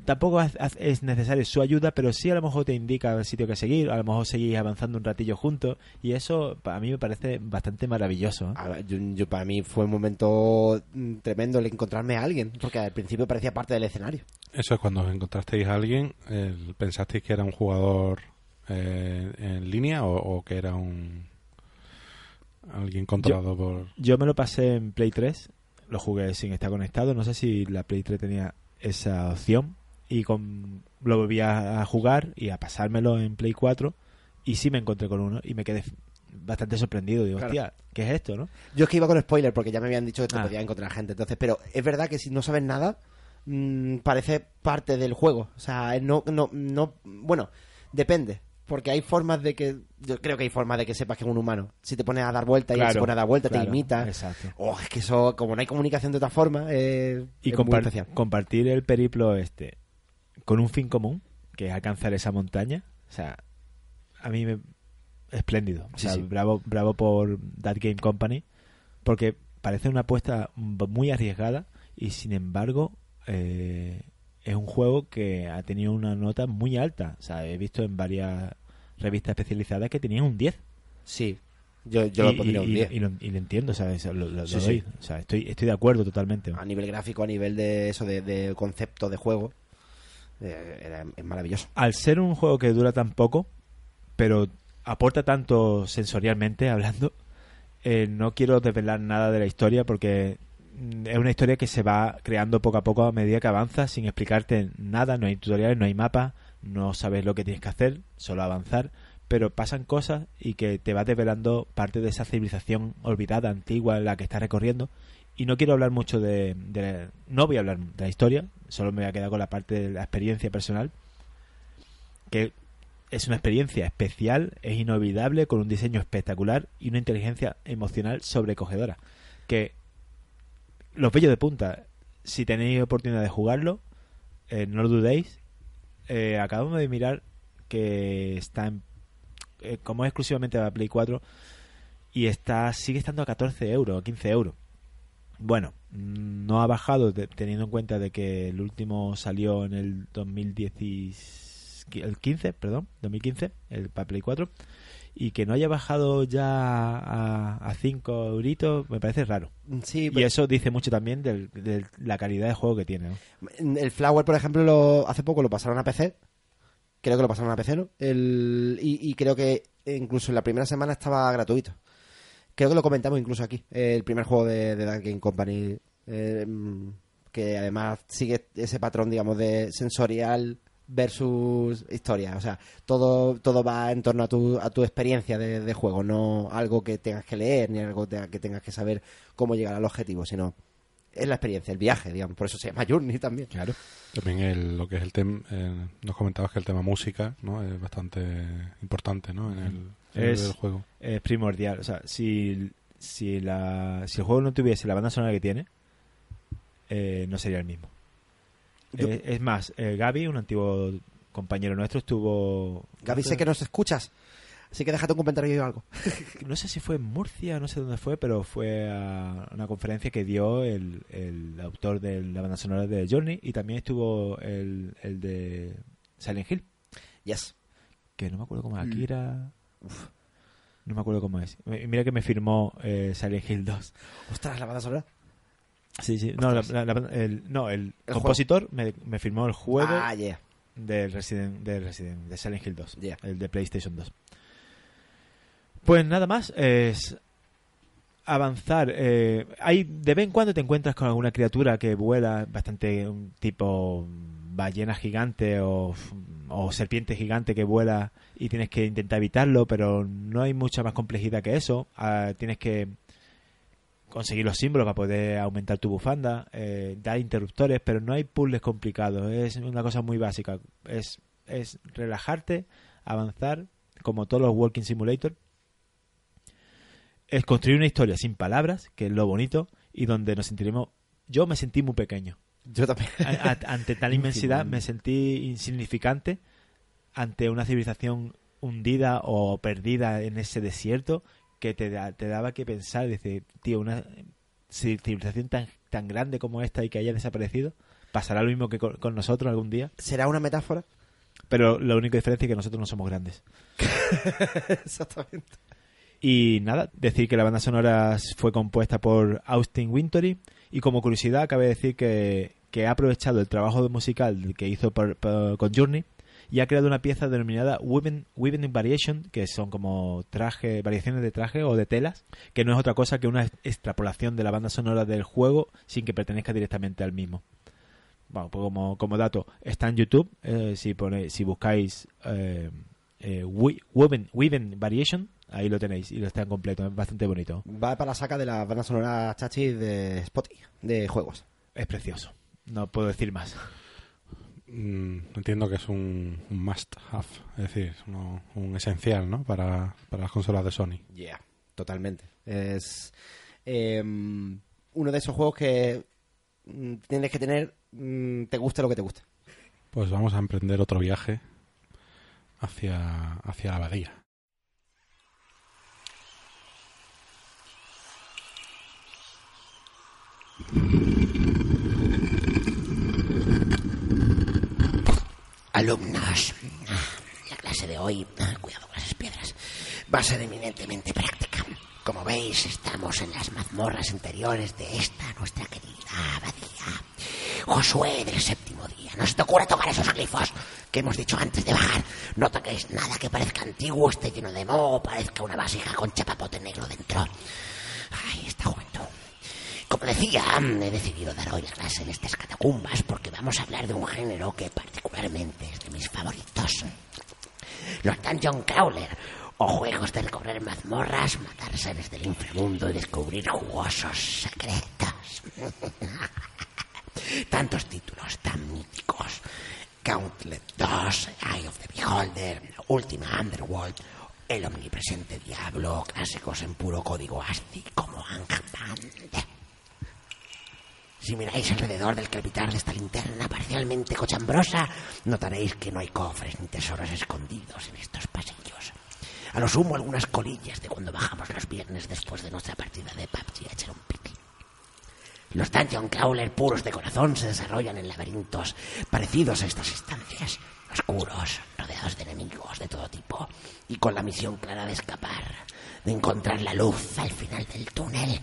tampoco es necesaria su ayuda, pero sí a lo mejor te indica el sitio que seguir, a lo mejor seguís avanzando un ratillo juntos y eso para mí me parece bastante maravilloso. ¿eh? Yo, para mí fue un momento mm, tremendo el encontrarme a alguien, porque al principio parecía parte del escenario. Eso es cuando encontrasteis a alguien, pensasteis que era un jugador eh, en línea o, que era un alguien controlado por... Yo me lo pasé en Play 3, lo jugué sin estar conectado, no sé si la Play 3 tenía esa opción y con, lo volví a, jugar y a pasármelo en Play 4 y sí me encontré con uno y me quedé bastante sorprendido. Digo, hostia, ¿qué es esto, no? Yo es que iba con spoiler porque ya me habían dicho que te ah. podía encontrar gente. Entonces, pero es verdad que si no sabes nada, mmm, parece parte del juego. O sea, no, no, no, bueno, depende. Porque hay formas de que. Yo creo que hay formas de que sepas que es un humano. Si te pones a dar vueltas y él se pone a dar vueltas, te imita. Exacto. Oh, es que eso, como no hay comunicación de otra forma. Eh, y compartir el periplo este con un fin común, que es alcanzar esa montaña. O sea, a mí me. Espléndido. O sea, bravo, bravo por That Game Company. Porque parece una apuesta muy arriesgada y sin embargo. Eh, es un juego que ha tenido una nota muy alta. O sea, he visto en varias revistas especializadas que tenían un 10. Sí, yo, yo lo pondría un 10. Y, lo, entiendo, ¿sabes? Lo, lo, O sea, estoy, estoy de acuerdo totalmente. A nivel gráfico, a nivel de eso, de, concepto de juego, eh, es maravilloso. Al ser un juego que dura tan poco, pero aporta tanto sensorialmente hablando, eh, no quiero desvelar nada de la historia porque Mm, es una historia que se va creando poco a poco a medida que avanzas sin explicarte nada, no hay tutoriales, no hay mapa, no sabes lo que tienes que hacer, solo avanzar, pero pasan cosas y que te va desvelando parte de esa civilización olvidada, antigua, en la que estás recorriendo. Y no quiero hablar mucho de, No voy a hablar de la historia, solo me voy a quedar con la parte de la experiencia personal, que es una experiencia especial, es inolvidable, con un diseño espectacular y una inteligencia emocional sobrecogedora. Que los bellos de punta, si tenéis oportunidad de jugarlo, eh, no lo dudéis. Eh, acabamos de mirar que está en, eh, como es exclusivamente para Play 4 y está sigue estando a 14 euros, 15 euros. Bueno, no ha bajado teniendo en cuenta de que el último salió en el 2010 el 15, perdón, 2015, el para Play 4 y que no haya bajado ya a 5 euritos me parece raro. Sí, Y eso dice mucho también de, la calidad de juego que tiene. El Flower, por ejemplo, lo, hace poco lo pasaron a PC. Creo que lo pasaron a PC, ¿no? El, y, creo que incluso en la primera semana estaba gratuito. Creo que lo comentamos incluso aquí. El primer juego de, de Game Company. Eh, que además sigue ese patrón, digamos, de sensorial versus historia. O sea, todo, todo va en torno a tu, a tu experiencia de, juego, no algo que tengas que leer ni algo que tengas que saber cómo llegar al objetivo, sino es la experiencia, el viaje, digamos. Por eso se llama Journey también. Claro. También lo que es el tema, eh, nos comentabas que el tema música ¿no? es bastante importante ¿no? en el, juego. Es primordial. O sea, si, si, la, si el juego no tuviese la banda sonora que tiene, eh, no sería el mismo. Eh, es más, eh, Gaby, un antiguo compañero nuestro, estuvo... Gaby, sé que nos escuchas. Así que déjate un comentario o algo. no sé si fue en Murcia, no sé dónde fue, pero fue a una conferencia que dio el, el autor de la banda sonora de Journey y también estuvo el, el de Silent Hill, Yes. que no me acuerdo cómo es, Mm. Akira... Uf, no me acuerdo cómo es. Mira que me firmó eh, Silent Hill 2. Ostras, la banda sonora. Sí, sí. No, la- la- la- el, no, el, El compositor me, me firmó el juego Ah, yeah. del Resident, del Resident, de Silent Hill 2, Yeah. el de PlayStation 2. Pues nada más, es avanzar. eh, hay de vez en cuando te encuentras con alguna criatura que vuela, bastante un tipo ballena gigante o, serpiente gigante que vuela y tienes que intentar evitarlo, pero no hay mucha más complejidad que eso. Ah, tienes que conseguir los símbolos para poder aumentar tu bufanda, eh, dar interruptores, pero no hay puzzles complicados. Es una cosa muy básica. Es, es relajarte, avanzar, como todos los Walking Simulator. Es construir una historia sin palabras, que es lo bonito, y donde nos sentiremos... Yo me sentí muy pequeño. Yo también. Ante tal inmensidad me sentí insignificante ante una civilización hundida o perdida en ese desierto que te, da- te daba que pensar, dice, tío, una civilización tan, tan grande como esta y que haya desaparecido, pasará lo mismo que con, con nosotros algún día, ¿Será una metáfora? pero la única diferencia es que nosotros no somos grandes. Exactamente. Y nada, decir que la banda sonora fue compuesta por Austin Wintory y como curiosidad cabe decir que, que ha aprovechado el trabajo musical que hizo por- por- con Journey y ha creado una pieza denominada Woven in Variation, que son como traje, variaciones de traje o de telas, que no es otra cosa que una extrapolación de la banda sonora del juego sin que pertenezca directamente al mismo. Bueno, pues como, como dato, está en YouTube, eh, si, pone, si buscáis eh, eh, Woven Variation, ahí lo tenéis y lo está en completo, es bastante bonito, Va para la saca de la banda sonora chachi de Spotify, de juegos. es precioso, no puedo decir más. Mm, entiendo que es un, un must have, es decir, uno- un esencial, ¿no? Para, para las consolas de Sony. Yeah, totalmente. Es eh, uno de esos juegos que mm, tienes que tener, mm, te guste lo que te guste. Pues vamos a emprender otro viaje hacia, hacia la abadía. Alumnos, la clase de hoy, ah, cuidado con esas piedras, va a ser eminentemente práctica. Como veis, estamos en las mazmorras interiores de esta nuestra querida abadía. Josué del séptimo día, no se te ocurra tocar esos glifos que hemos dicho antes de bajar. No toquéis nada que parezca antiguo, esté lleno de moho parezca una vasija con chapapote negro dentro. Ay, esta juventud. Como decía, he decidido dar hoy la clase en estas catacumbas porque vamos a hablar de un género que particularmente es de mis favoritos. Los Dungeon Crawler, o juegos de recorrer mazmorras, matar seres del inframundo y descubrir jugosos secretos. Tantos títulos tan míticos. Gauntlet 2, Eye of the Beholder, Ultima Underworld, el omnipresente Diablo, clásicos en puro código ASCII como Angband. Si miráis alrededor del crepitar de esta linterna parcialmente cochambrosa, notaréis que no hay cofres ni tesoros escondidos en estos pasillos. A lo sumo algunas colillas de cuando bajamos los viernes después de nuestra partida de PUBG a echar un pique. Los Dungeon Crawler puros de corazón se desarrollan en laberintos parecidos a estas instancias, oscuros, rodeados de enemigos de todo tipo, y con la misión clara de escapar, de encontrar la luz al final del túnel.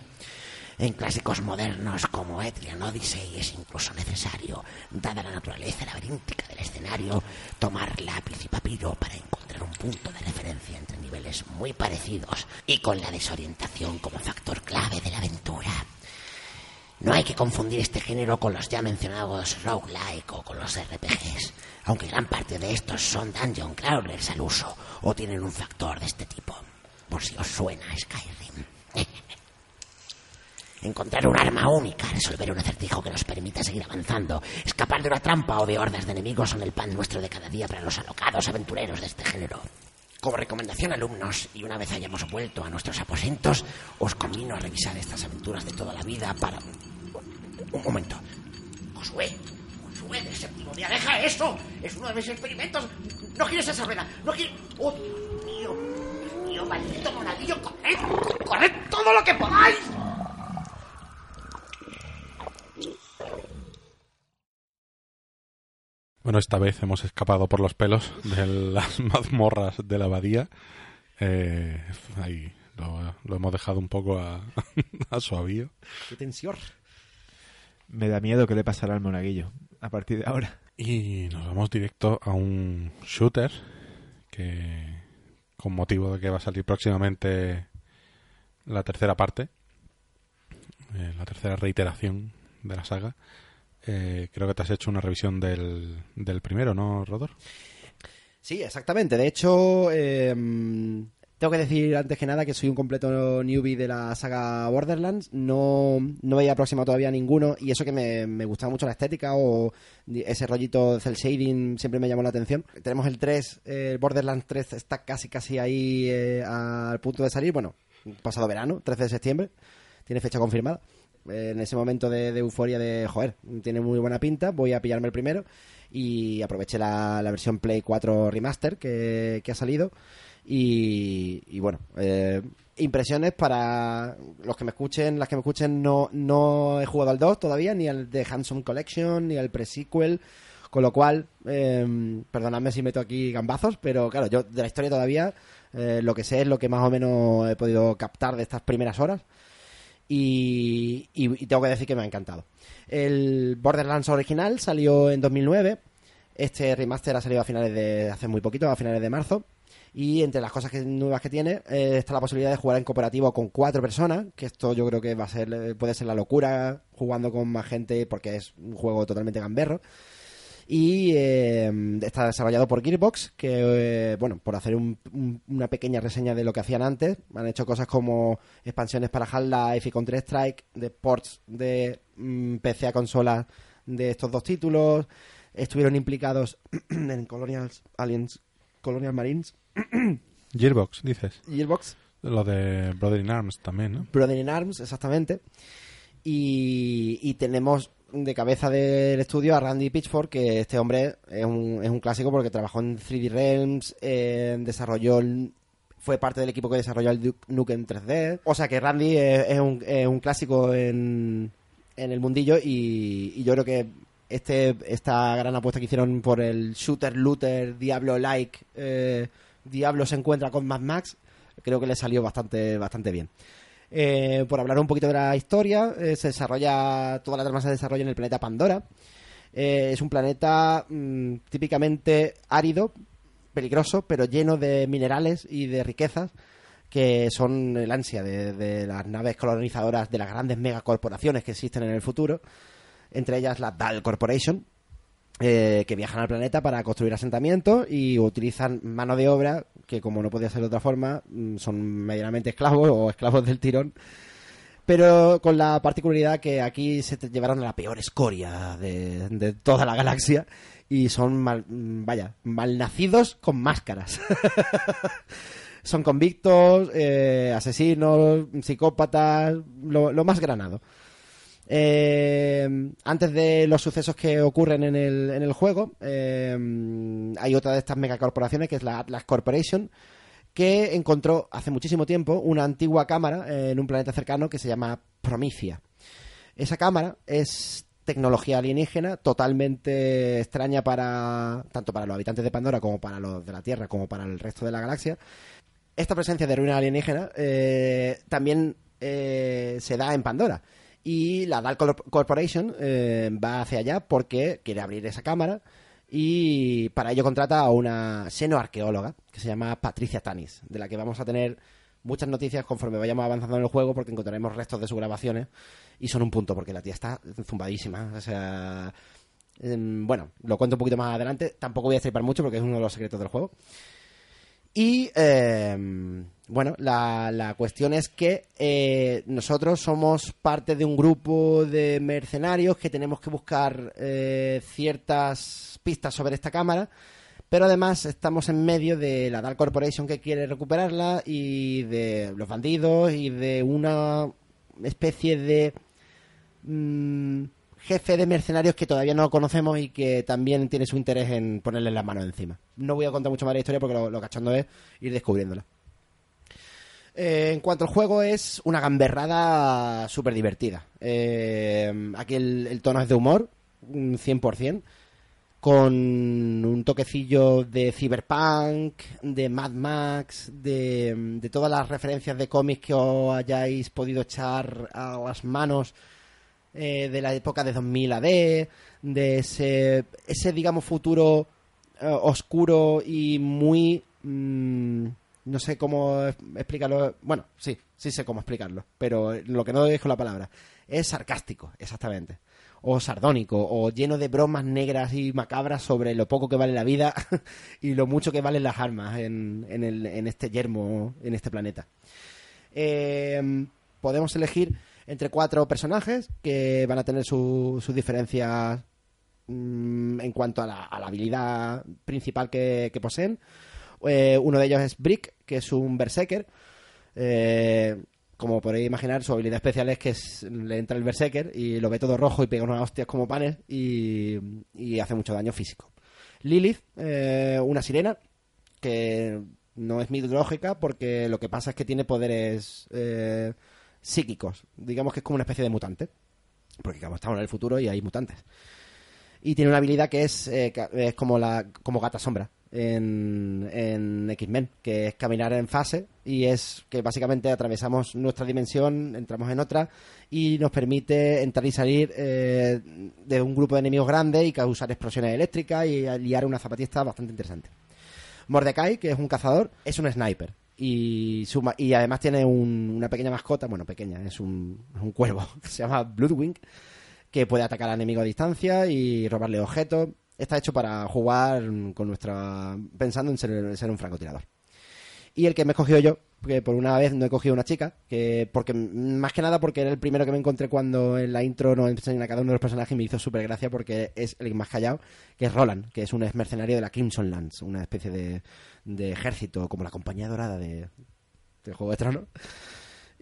En clásicos modernos como Etrian Odyssey es incluso necesario, dada la naturaleza laberíntica del escenario, tomar lápiz y papiro para encontrar un punto de referencia entre niveles muy parecidos y con la desorientación como factor clave de la aventura. No hay que confundir este género con los ya mencionados roguelike o con los RPGs, aunque gran parte de estos son dungeon crawlers al uso o tienen un factor de este tipo, por si os suena Skyrim. Encontrar un arma única, resolver un acertijo que nos permita seguir avanzando, escapar de una trampa o de hordas de enemigos son el pan nuestro de cada día para los alocados aventureros de este género. Como recomendación, alumnos, y una vez hayamos vuelto a nuestros aposentos, os convino a revisar estas aventuras de toda la vida para... Un momento. Josué, Josué del séptimo día, deja eso. Es uno de mis experimentos. No gires esa rueda. No gires... ¡Oh, Dios mío! Pero maldito monaguillo, corred, corred todo lo que podáis. Bueno, esta vez hemos escapado por los pelos de las mazmorras de la abadía. Eh, ahí lo, lo hemos dejado un poco a, a su avío. ¡Qué tensión! Me da miedo que le pasará al monaguillo a partir de ahora. Y nos vamos directo a un shooter que, con motivo de que va a salir próximamente la tercera parte, eh, la tercera reiteración de la saga, eh, creo que te has hecho una revisión del, del primero, ¿no, Rodor? Sí, exactamente. De hecho, eh, tengo que decir antes que nada que soy un completo newbie de la saga Borderlands. No, no veía próxima todavía ninguno. Y eso que me, me gustaba mucho la estética o ese rollito cel shading siempre me llamó la atención. Tenemos el 3, el Borderlands 3 está casi casi ahí eh, al punto de salir. Bueno, pasado verano, 13 de septiembre. Tiene fecha confirmada. En ese momento de, de euforia de, joder, tiene muy buena pinta, voy a pillarme el primero y aproveché la, la versión Play 4 Remaster que, que ha salido. Y, y bueno, eh, impresiones para los que me escuchen, las que me escuchen, no, no he jugado al 2 todavía, ni al de Handsome Collection, ni al pre-sequel, con lo cual, eh, perdonadme si meto aquí gambazos, pero claro, yo de la historia todavía eh, lo que sé es lo que más o menos he podido captar de estas primeras horas y, tengo que decir que me ha encantado. El Borderlands original salió en 2009, este remaster ha salido a finales de hace muy poquito, a finales de marzo. Y entre las cosas que, nuevas que tiene eh, está la posibilidad de jugar en cooperativo con cuatro personas, que esto yo creo que va a ser puede ser la locura jugando con más gente porque es un juego totalmente gamberro. Y eh, está desarrollado por Gearbox, que, eh, bueno, por hacer un- un- una pequeña reseña de lo que hacían antes, han hecho cosas como expansiones para Half-Life y Counter-Strike, de ports de mm, PC a consolas de estos dos títulos, estuvieron implicados en Colonial Aliens, Colonial Marines, Gearbox, dices. Gearbox, Lo de Brother in Arms también, ¿no? Brother in Arms, exactamente. Y, y tenemos de cabeza del estudio a Randy Pitchford, que este hombre es un, es un clásico porque trabajó en 3D Realms, eh, desarrolló, el- fue parte del equipo que desarrolló el Duke Nukem 3D. O sea que Randy es, un, es un clásico en, en el mundillo y, y yo creo que este esta gran apuesta que hicieron por el shooter looter Diablo-like eh, Diablo se encuentra con Mad Max creo que le salió bastante bastante bien eh, por hablar un poquito de la historia, eh, se desarrolla, toda la trama se desarrolla en el planeta Pandora. Eh, es un planeta mm, típicamente árido, peligroso, pero lleno de minerales y de riquezas que son el ansia de, de las naves colonizadoras de las grandes megacorporaciones que existen en el futuro, entre ellas la DAL Corporation, eh, que viajan al planeta para construir asentamientos y utilizan mano de obra que, como no podía ser de otra forma, mm, son medianamente esclavos o esclavos del tirón. Pero con la particularidad que aquí se te llevaron a la peor escoria de, toda la galaxia y son, mal, mm, vaya, malnacidos con máscaras. son convictos, eh, asesinos, psicópatas, lo más granado. Eh, antes de los sucesos que ocurren en el, juego, eh, hay otra de estas megacorporaciones que es la Atlas Corporation, que encontró hace muchísimo tiempo una antigua cámara eh, en un planeta cercano que se llama Promicia. Esa cámara es tecnología alienígena totalmente extraña para tanto para los habitantes de Pandora como para los de la Tierra como para el resto de la galaxia. Esta presencia de ruina alienígena eh, también se da en Pandora. Y la DAL Corp- Corporation eh, va hacia allá porque quiere abrir esa cámara y para ello contrata a una xenoarqueóloga que se llama Patricia Tanis, de la que vamos a tener muchas noticias conforme vayamos avanzando en el juego porque encontraremos restos de sus grabaciones y son un punto porque la tía está zumbadísima. O sea, em, bueno, lo cuento un poquito más adelante. Tampoco voy a estripar mucho porque es uno de los secretos del juego. Y eh, bueno, la, la cuestión es que eh, nosotros somos parte de un grupo de mercenarios que tenemos que buscar eh, ciertas pistas sobre esta cámara, pero además estamos en medio de la Dark Corporation que quiere recuperarla y de los bandidos y de una especie de mm, jefe de mercenarios que todavía no conocemos y que también tiene su interés en ponerle las manos encima. No voy a contar mucho más la historia porque lo, lo es ir descubriéndola. Eh, en cuanto al juego, es una gamberrada súper divertida. Eh, aquí el, tono es de humor, un 100%, con un toquecillo de cyberpunk, de Mad Max, de, de todas las referencias de cómics que os hayáis podido echar a las manos eh, de la época de 2000 AD, de ese, ese digamos, futuro eh, oscuro y muy... mm, no sé cómo explicarlo. Bueno, sí, sí sé cómo explicarlo, pero lo que no es con la palabra. Es sarcástico, exactamente. O sardónico, o lleno de bromas negras y macabras sobre lo poco que vale la vida y lo mucho que valen las armas en, en, el- en este yermo, en este planeta. Eh, podemos elegir entre cuatro personajes que van a tener su- sus diferencias mm, en cuanto a la, habilidad principal que, poseen. Eh, uno de ellos es Brick, que es un berserker. Eh, como podéis imaginar, su habilidad especial es que le entra el berserker y lo ve todo rojo y pega unas hostias como panes y, y hace mucho daño físico. Lilith, eh, una sirena, que no es mitológica porque lo que pasa es que tiene poderes eh, psíquicos. Digamos que es como una especie de mutante. Porque como estamos en el futuro y hay mutantes. Y tiene una habilidad que es, eh, es como la como gata sombra en, en X-Men, que es caminar en fase y es que básicamente atravesamos nuestra dimensión, entramos en otra y nos permite entrar y salir eh, de un grupo de enemigos grande y causar explosiones eléctricas y liar una zapatista bastante interesante. Mordecai, que es un cazador, es un sniper. Y, además tiene un- una pequeña mascota, bueno, pequeña, es un, un cuervo, que se llama Bloodwing, que puede atacar al enemigo a distancia y robarle objetos. Está hecho para jugar con nuestra. pensando en ser, en ser un francotirador. Y el que me he escogido yo, que por una vez no he cogido una chica, que porque más que nada porque era el primero que me encontré cuando en la intro nos enseñan a cada uno de los personajes y me hizo súper gracia porque es el más callado, que es Roland, que es un ex mercenario de la Crimson Lands, una especie de, de ejército, como la compañía dorada de, de Juego de Tronos.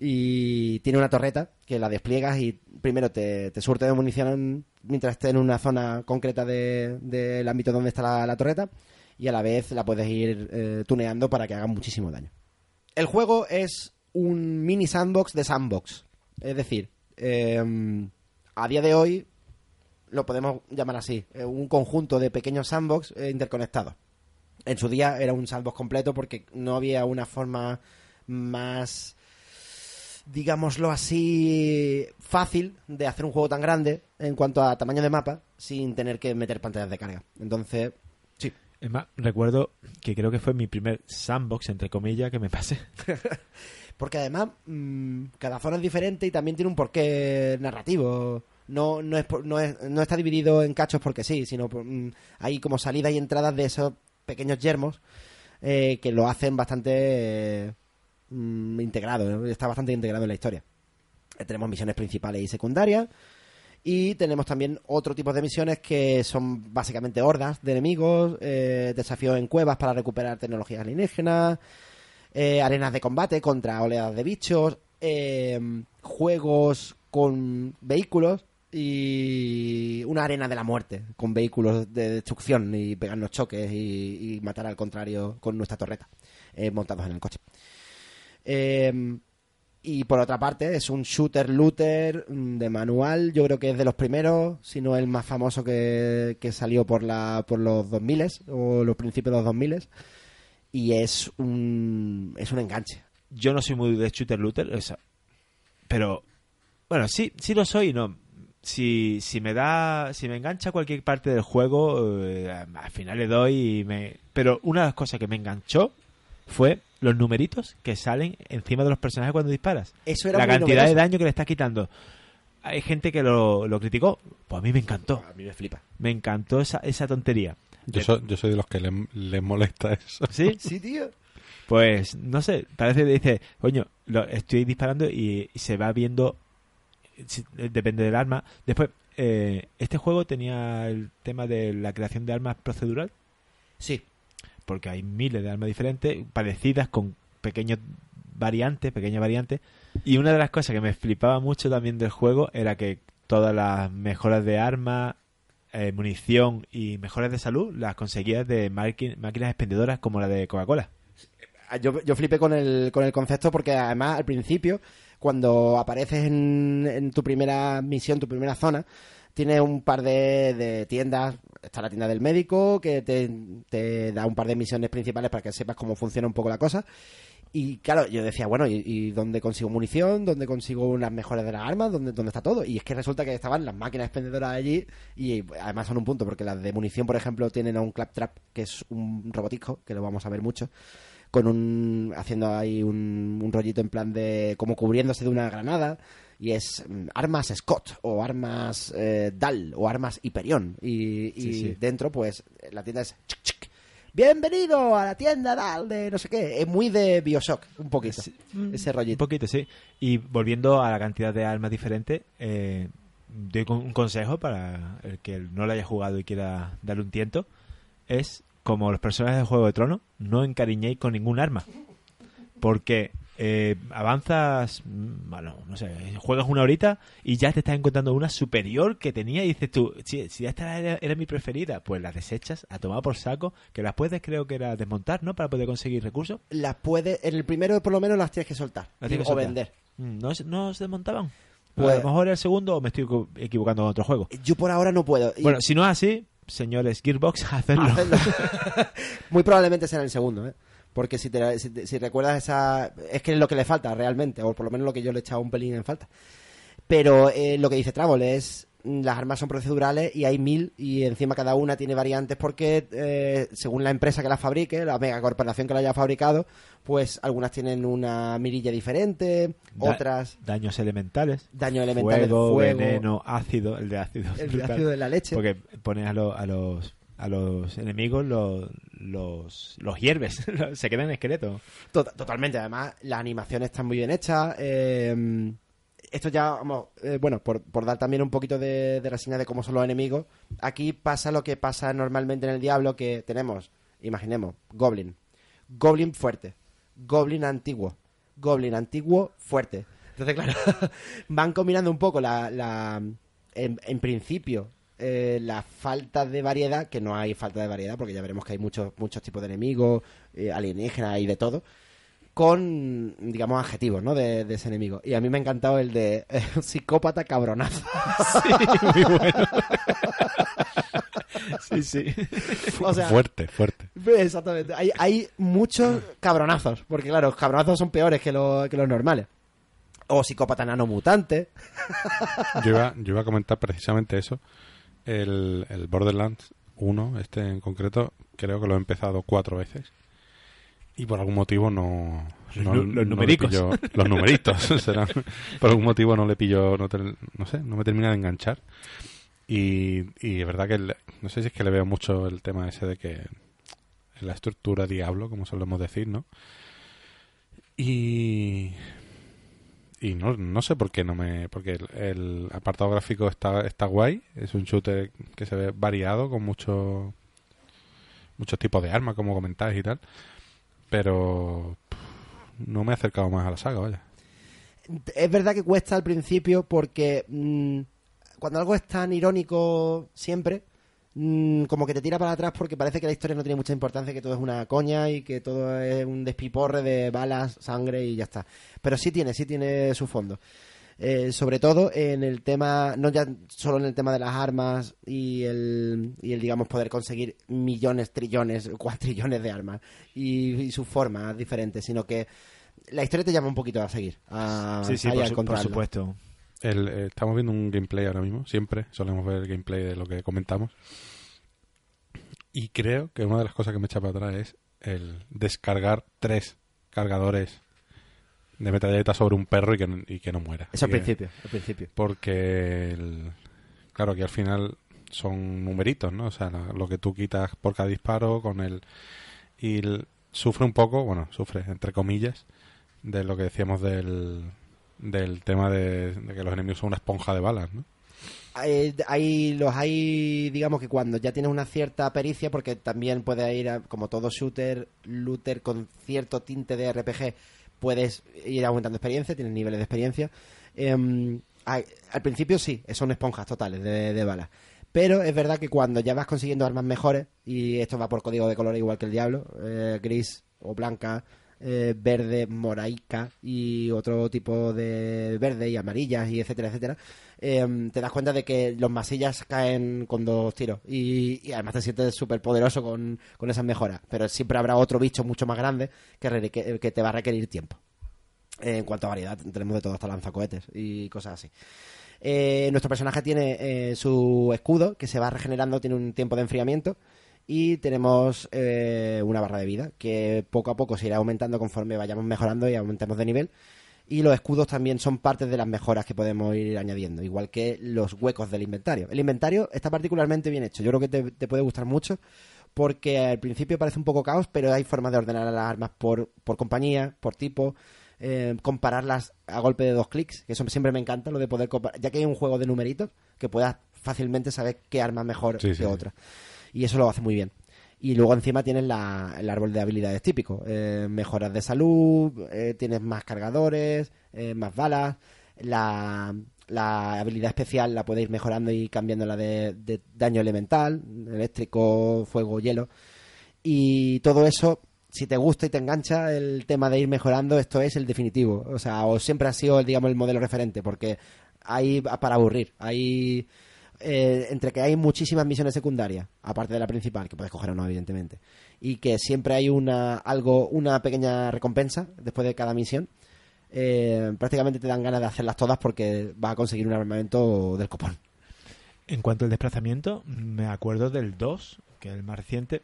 Y tiene una torreta que la despliegas y primero te, te surte de munición mientras esté en una zona concreta de- del ámbito donde está la, torreta y a la vez la puedes ir eh, tuneando para que haga muchísimo daño. El juego es un mini sandbox de sandbox. Es decir, eh, a día de hoy lo podemos llamar así, un conjunto de pequeños sandbox eh, interconectados. En su día era un sandbox completo porque no había una forma más, digámoslo así, fácil de hacer un juego tan grande en cuanto a tamaño de mapa sin tener que meter pantallas de carga. Entonces, sí, Es más, recuerdo que creo que fue mi primer sandbox, entre comillas, que me pasé. Porque además, mm, cada zona es diferente y también tiene un porqué narrativo. No, no, es, no, es- no está dividido en cachos porque sí, sino mm, hay como salidas y entradas de esos pequeños yermos eh, que lo hacen bastante mm, integrado, está bastante integrado en la historia. Eh, tenemos misiones principales y secundarias. Y tenemos también otro tipo de misiones que son básicamente hordas de enemigos, eh, desafíos en cuevas para recuperar tecnologías alienígenas, eh, arenas de combate contra oleadas de bichos, eh, juegos con vehículos y una arena de la muerte con vehículos de destrucción y pegarnos choques y, y matar al contrario con nuestra torreta eh, montados en el coche. Eh, y por otra parte, es un shooter looter mm, de manual. Yo creo que es de los primeros, si no el más famoso que, que salió por, la, por los 2000 o los principios de los 2000 Y es un, es un enganche. Yo no soy muy de shooter looter, o sea, pero bueno, sí, sí lo soy, no. Si, si me da, si me engancha cualquier parte del juego, eh, al final le doy y me. Pero una de las cosas que me enganchó fue los numeritos que salen encima de los personajes cuando disparas. Eso era La muy cantidad de daño que le estás quitando. Hay gente que lo, lo criticó, pues a mí me encantó. A mí me flipa. Me encantó esa, esa tontería. Yo, soy, yo soy de los que le- les molesta eso. ¿Sí? Sí, tío. Pues no sé, parece que dice, coño, lo, estoy disparando y, y se va viendo, si- depende del arma. Después, eh, este juego tenía el tema de la creación de armas procedural, Sí. Porque hay miles de armas diferentes, parecidas con pequeños variantes, pequeñas variantes. Y una de las cosas que me flipaba mucho también del juego era que todas las mejoras de armas, eh, munición y mejoras de salud las conseguías de máquinas expendedoras como la de Coca-Cola. yo, yo flipé con el, con el concepto porque además al principio, cuando apareces en, en tu primera misión, tu primera zona, tiene un par de, tiendas. Está la tienda del médico, que te, da un par de misiones principales para que sepas cómo funciona un poco la cosa. Y claro, yo decía, bueno, ¿y, dónde consigo munición? ¿Dónde consigo unas mejores de las armas? ¿Dónde, ¿Dónde está todo? Y es que resulta que estaban las máquinas expendedoras allí y además son un punto, porque las de munición, por ejemplo, tienen a un Claptrap, que es un robotisco, que lo vamos a ver mucho, con un haciendo ahí un, un rollito en plan de como cubriéndose de una granada y es mm, armas Scott o armas eh, Dal o armas Hyperion y, y Sí, sí. dentro pues la tienda es chic, chic. bienvenido a la tienda Dal de no sé qué es muy de Bioshock un poquito Sí. ese Un rollito poquito, sí. Y volviendo a la cantidad de armas diferentes, eh, doy un consejo para el que no lo haya jugado y quiera darle un tiento. Es, como los personajes de Juego de Tronos, no encariñéis con ningún arma. Porque eh, avanzas, mm, bueno, no sé, juegas una horita y ya te estás encontrando una superior que tenía y dices tú, si, si esta era, era mi preferida, pues las desechas a tomar por saco, que las puedes creo que era desmontar, ¿no? Para poder conseguir recursos. las puede en el primero por lo menos las tienes que soltar Las tienes o soltar. vender Mm, ¿No, se- no se desmontaban? Pues- a lo mejor el segundo o me estoy equivo- equivocando con otro juego. yo por ahora no puedo Y- Bueno, si no es así, señores Gearbox. Hacedlo. Muy probablemente será el segundo, ¿eh? Porque si, te- si, te- si recuerdas esa... Es que es lo que le falta realmente, o por lo menos lo que yo le he echado un pelín en falta. Pero eh, lo que dice Travol es... mm, Las armas son procedurales y hay mil y encima cada una tiene variantes porque eh, según la empresa que la fabrique, la megacorporación que la haya fabricado, pues algunas tienen una mirilla diferente, Da- otras Daños elementales. daño elemental de fuego, fuego, veneno, ácido. El de ácido. el de ácido de la leche. Porque pones a, lo- a los a los enemigos los los, los hierves. Se quedan esqueletos. Tot- totalmente, además las animaciones están muy bien hechas. eh, esto ya, vamos, eh, bueno, por, por dar también un poquito de, reseña de cómo son los enemigos, aquí pasa lo que pasa normalmente en el Diablo, que tenemos, imaginemos, Goblin. Goblin fuerte. Goblin antiguo. Goblin antiguo fuerte. Entonces, claro, van combinando un poco la... la en principio, eh, la falta de variedad, que no hay falta de variedad, porque ya veremos que hay muchos, muchos tipos de enemigos, eh, alienígenas y de todo, con, digamos, adjetivos, ¿no? De, de ese enemigo. Y a mí me ha encantado el de eh, psicópata cabronazo. muy bueno. sí, sí. o sea, fuerte, fuerte. exactamente. Hay, hay muchos cabronazos, porque claro, los cabronazos son peores que, los que los normales. O psicópata nano mutante. Yo iba, yo iba a comentar precisamente eso. El, el Borderlands 1, este en concreto, creo que lo he empezado cuatro veces. Y por algún motivo no... Los no- los no numericos. pillo- los numeritos serán. Por algún motivo no le pillo... No, te- no sé, no me termina de enganchar. Y, y es verdad que... el- no sé si es que le veo mucho el tema ese de que... La estructura Diablo, como solemos decir, ¿no? Y... Y no, no sé por qué no me... Porque el, el apartado gráfico está, está guay. Es un shooter que se ve variado, con muchos muchos tipos de armas, como comentáis y tal. Pero no me he acercado más a la saga, vaya. Es verdad que cuesta al principio porque mm, cuando algo es tan irónico siempre, mm, como que te tira para atrás porque parece que la historia no tiene mucha importancia, que todo es una coña y que todo es un despiporre de balas, sangre y ya está. Pero sí tiene, sí tiene su fondo. Eh, sobre todo en el tema, no ya solo en el tema de las armas y el, y el digamos, poder conseguir millones, trillones, cuatrillones de armas y, y sus formas diferentes, sino que la historia te llama un poquito a seguir. A, Sí, sí, por, su- supuesto. El, eh, estamos viendo un gameplay ahora mismo, siempre solemos ver el gameplay de lo que comentamos. Y creo que una de las cosas que me echa para atrás es el descargar tres cargadores de metralleta sobre un perro y que, no- y que no muera. Eso al principio, al principio. Porque, el- claro, que al final son numeritos, ¿no? O sea, la- lo que tú quitas por cada disparo con el... Y el- sufre un poco, bueno, sufre, entre comillas, de lo que decíamos del, del tema de, que los enemigos son una esponja de balas, ¿no? Hay, los hay, digamos que cuando ya tienes una cierta pericia, porque también puede ir, a- como todo shooter, looter con cierto tinte de RPG, puedes ir aumentando experiencia, tienes niveles de experiencia. Em, al principio sí, son esponjas totales de, de balas. Pero es verdad que cuando ya vas consiguiendo armas mejores, y esto va por código de color igual que el diablo, eh, gris o blanca, eh, verde moraica y otro tipo de verde y amarillas y etcétera, etcétera, eh, te das cuenta de que los masillas caen con dos tiros y, además te sientes súper poderoso con, con esas mejoras. Pero siempre habrá otro bicho mucho más grande que- que te va a requerir tiempo. Eh, en cuanto a variedad, tenemos de todo, hasta lanzacohetes y cosas así. Eh, nuestro personaje tiene eh, su escudo que se va regenerando, tiene un tiempo de enfriamiento y tenemos eh, una barra de vida que poco a poco se irá aumentando conforme vayamos mejorando y aumentemos de nivel. Y los escudos también son parte de las mejoras que podemos ir añadiendo, igual que los huecos del inventario. El inventario está particularmente bien hecho, yo creo que te, te puede gustar mucho porque al principio parece un poco caos, pero hay formas de ordenar las armas por, por compañía, por tipo, eh, compararlas a golpe de dos clics, que eso siempre me encanta, lo de poder comparar, ya que hay un juego de numeritos, que puedas fácilmente saber qué arma es mejor Sí, que sí, sí. Y eso lo hace muy bien. Y luego encima tienes la- el árbol de habilidades típico. eh, mejoras de salud, eh, tienes más cargadores, eh, más balas. La, la habilidad especial la ir mejorando y cambiándola de, de daño elemental, eléctrico, fuego, hielo. Y todo eso, si te gusta y te engancha el tema de ir mejorando, esto es el definitivo. O sea, o siempre ha sido, digamos, el modelo referente, porque hay para aburrir. Hay eh, entre que hay muchísimas misiones secundarias, aparte de la principal, que puedes coger o no, evidentemente, y que siempre hay una algo, una pequeña recompensa después de cada misión. eh, prácticamente te dan ganas de hacerlas todas porque vas a conseguir un armamento del copón. En cuanto al desplazamiento, me acuerdo del 2, que es el más reciente,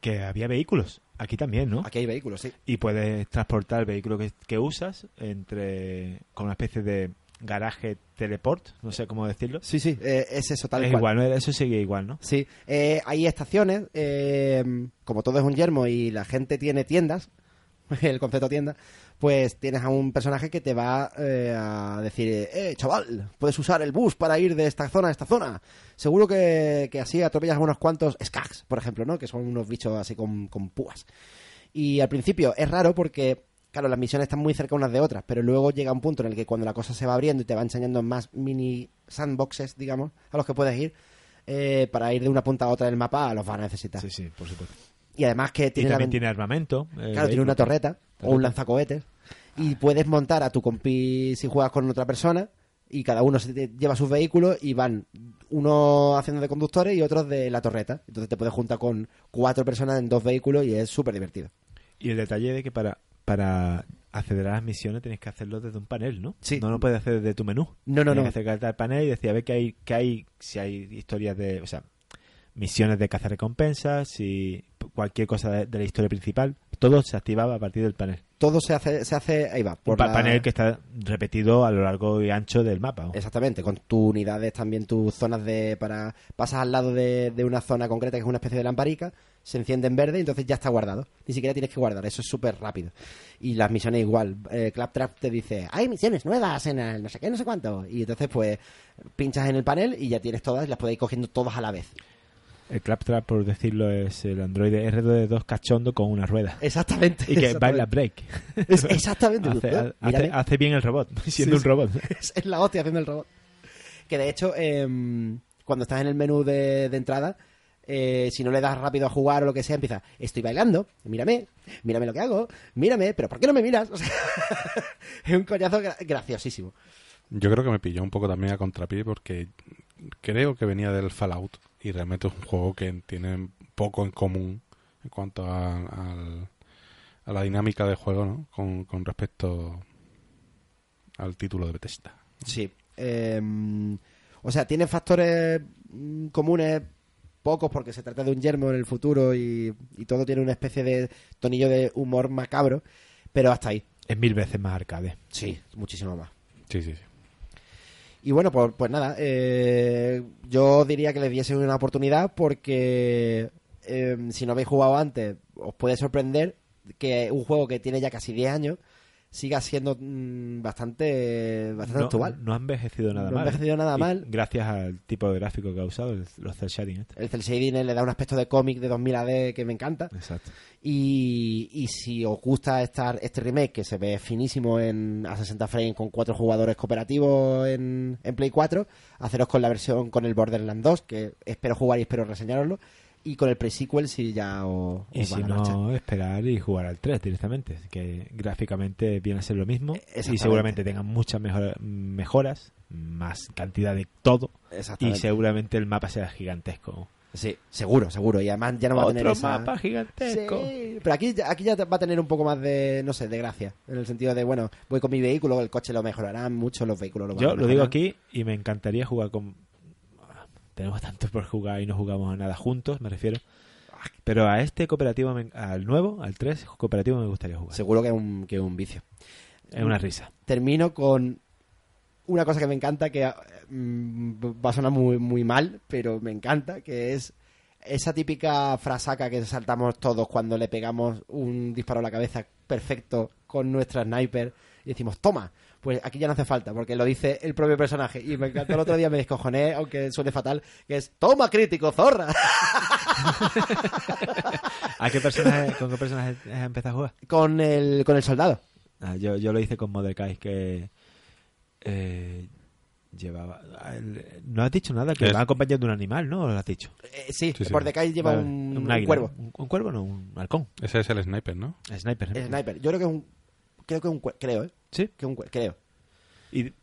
que había vehículos. Aquí también, ¿no? Aquí hay vehículos, sí. Y puedes transportar el vehículo que, que usas entre con una especie de garaje teleport, no sé cómo decirlo. Sí, sí, eh, es eso, tal es cual. igual, ¿no? eso sigue igual, ¿no? Sí, eh, hay estaciones, eh, como todo es un yermo y la gente tiene tiendas, el concepto tienda, pues tienes a un personaje que te va a decir, eh, chaval, puedes usar el bus para ir de esta zona a esta zona. Seguro que, que así atropellas a unos cuantos skags, por ejemplo, ¿no? Que son unos bichos así con, con púas. Y al principio es raro porque, claro, las misiones están muy cerca unas de otras, pero luego llega un punto en el que cuando la cosa se va abriendo y te va enseñando más mini sandboxes, digamos, a los que puedes ir, eh, para ir de una punta a otra del mapa los van a necesitar. Sí, sí, por supuesto. Y además que Y tiene la también tiene armamento. el Claro, tiene una torreta o un lanzacohetes y puedes montar a tu compi si juegas con otra persona y cada uno se lleva sus vehículos y van uno haciendo de conductores y otros de la torreta. Entonces te puedes juntar con cuatro personas en dos vehículos y es súper divertido. Y el detalle de que para, para acceder a las misiones tienes que hacerlo desde un panel, ¿no? Sí. No lo puedes hacer desde tu menú. No, no, Tienes no. que acercarte al panel y decir, a ver qué hay, qué hay, si hay historias de, o sea, misiones de caza recompensas, si cualquier cosa de, de la historia principal, todo se activaba a partir del panel. Todo se hace, se hace ahí va. Un Por pa- la- panel que está repetido a lo largo y ancho del mapa. Exactamente, con tus unidades también, tus zonas de... para Pasas al lado de, de una zona concreta que es una especie de lamparica, se enciende en verde y entonces ya está guardado. Ni siquiera tienes que guardar, eso es súper rápido. Y las misiones igual. Eh, Claptrap te dice, hay misiones nuevas en el no sé qué, no sé cuánto. Y entonces pues pinchas en el panel y ya tienes todas y las puedes ir cogiendo todas a la vez. El Claptrap, por decirlo, es el Android R2 cachondo con una rueda. Exactamente. Y que exactamente. baila break. Es- exactamente. hace, Eh, hace- mírame. hace bien el robot, siendo Sí, un robot. es, es la hostia haciendo el robot. Que de hecho, em, cuando estás en el menú de, de entrada, eh, si no le das rápido a jugar o lo que sea, empieza, estoy bailando, mírame, mírame lo que hago, mírame, pero ¿por qué no me miras? O sea, es un coñazo gra- graciosísimo. Yo creo que me pilló un poco también a contrapié porque creo que venía del Fallout y realmente es un juego que tiene poco en común en cuanto a, a la dinámica de juego ¿no? con, con respecto al título de Bethesda. Sí. em, o sea, tiene factores mm, comunes pocos porque se trata de un yermo en el futuro y, y todo tiene una especie de tonillo de humor macabro, pero hasta ahí. Es mil veces más arcade. Sí, muchísimo más. Sí, sí, sí. Y bueno, pues, pues nada, eh, yo diría que le diese una oportunidad porque eh, si no habéis jugado antes, os puede sorprender que un juego que tiene ya casi 10 años siga siendo mm, bastante, bastante no, actual. no ha envejecido nada No ha mal. envejecido nada Y mal. Gracias al tipo de gráfico que ha usado, el- los cel shading. este. El cel shading le da un aspecto de cómic de 2000 AD que me encanta. Exacto. Y, y si os gusta estar este remake que se ve finísimo en a 60 frames con cuatro jugadores cooperativos en, en Play 4, haceros con la versión con el Borderlands 2, que espero jugar y espero reseñaroslo. Y con el pre-sequel si ya os, Y os si van a marchar. no, esperar y jugar al 3 directamente, que gráficamente viene a ser lo mismo y seguramente tengan muchas mejor- mejoras, más cantidad de todo y seguramente el mapa será gigantesco. Sí, seguro, seguro. Y además ya no va a tener Otro esa... mapa gigantesco. Sí, pero aquí, aquí ya va a tener un poco más de, no sé, de gracia. En el sentido de, bueno, voy con mi vehículo, el coche lo mejorarán mucho, los vehículos lo van a Yo lo digo aquí y me encantaría jugar con... Tenemos tanto por jugar y no jugamos a nada juntos, me refiero. Pero a este cooperativo, al nuevo, al 3 cooperativo me gustaría jugar. Seguro que es un, que es un vicio. Es una risa. Termino con una cosa que me encanta, que mm, va a sonar muy, muy mal, pero me encanta, que es esa típica frasaca que saltamos todos cuando le pegamos un disparo a la cabeza perfecto con nuestra sniper y decimos, toma. Pues aquí ya no hace falta, porque lo dice el propio personaje. Y me encantó el otro día, me descojoné, aunque suene fatal, que es, toma crítico, zorra. ¿A qué personaje, ¿Con qué personaje empezado a jugar? con, el, con el soldado. Ah, yo, yo lo hice con Mordecai, que eh, llevaba... no has dicho nada, que Es- va acompañado de un animal, ¿no? ¿O lo has dicho? Eh, sí, Sí, sí. Mordecai lleva Vale, un, un águila, cuervo. Un, un cuervo, no, un halcón. Ese es el sniper, ¿no? Sniper. ¿eh? El sniper. Yo creo que es un. Creo que un. Creo, ¿eh? Sí. Que un creo. Y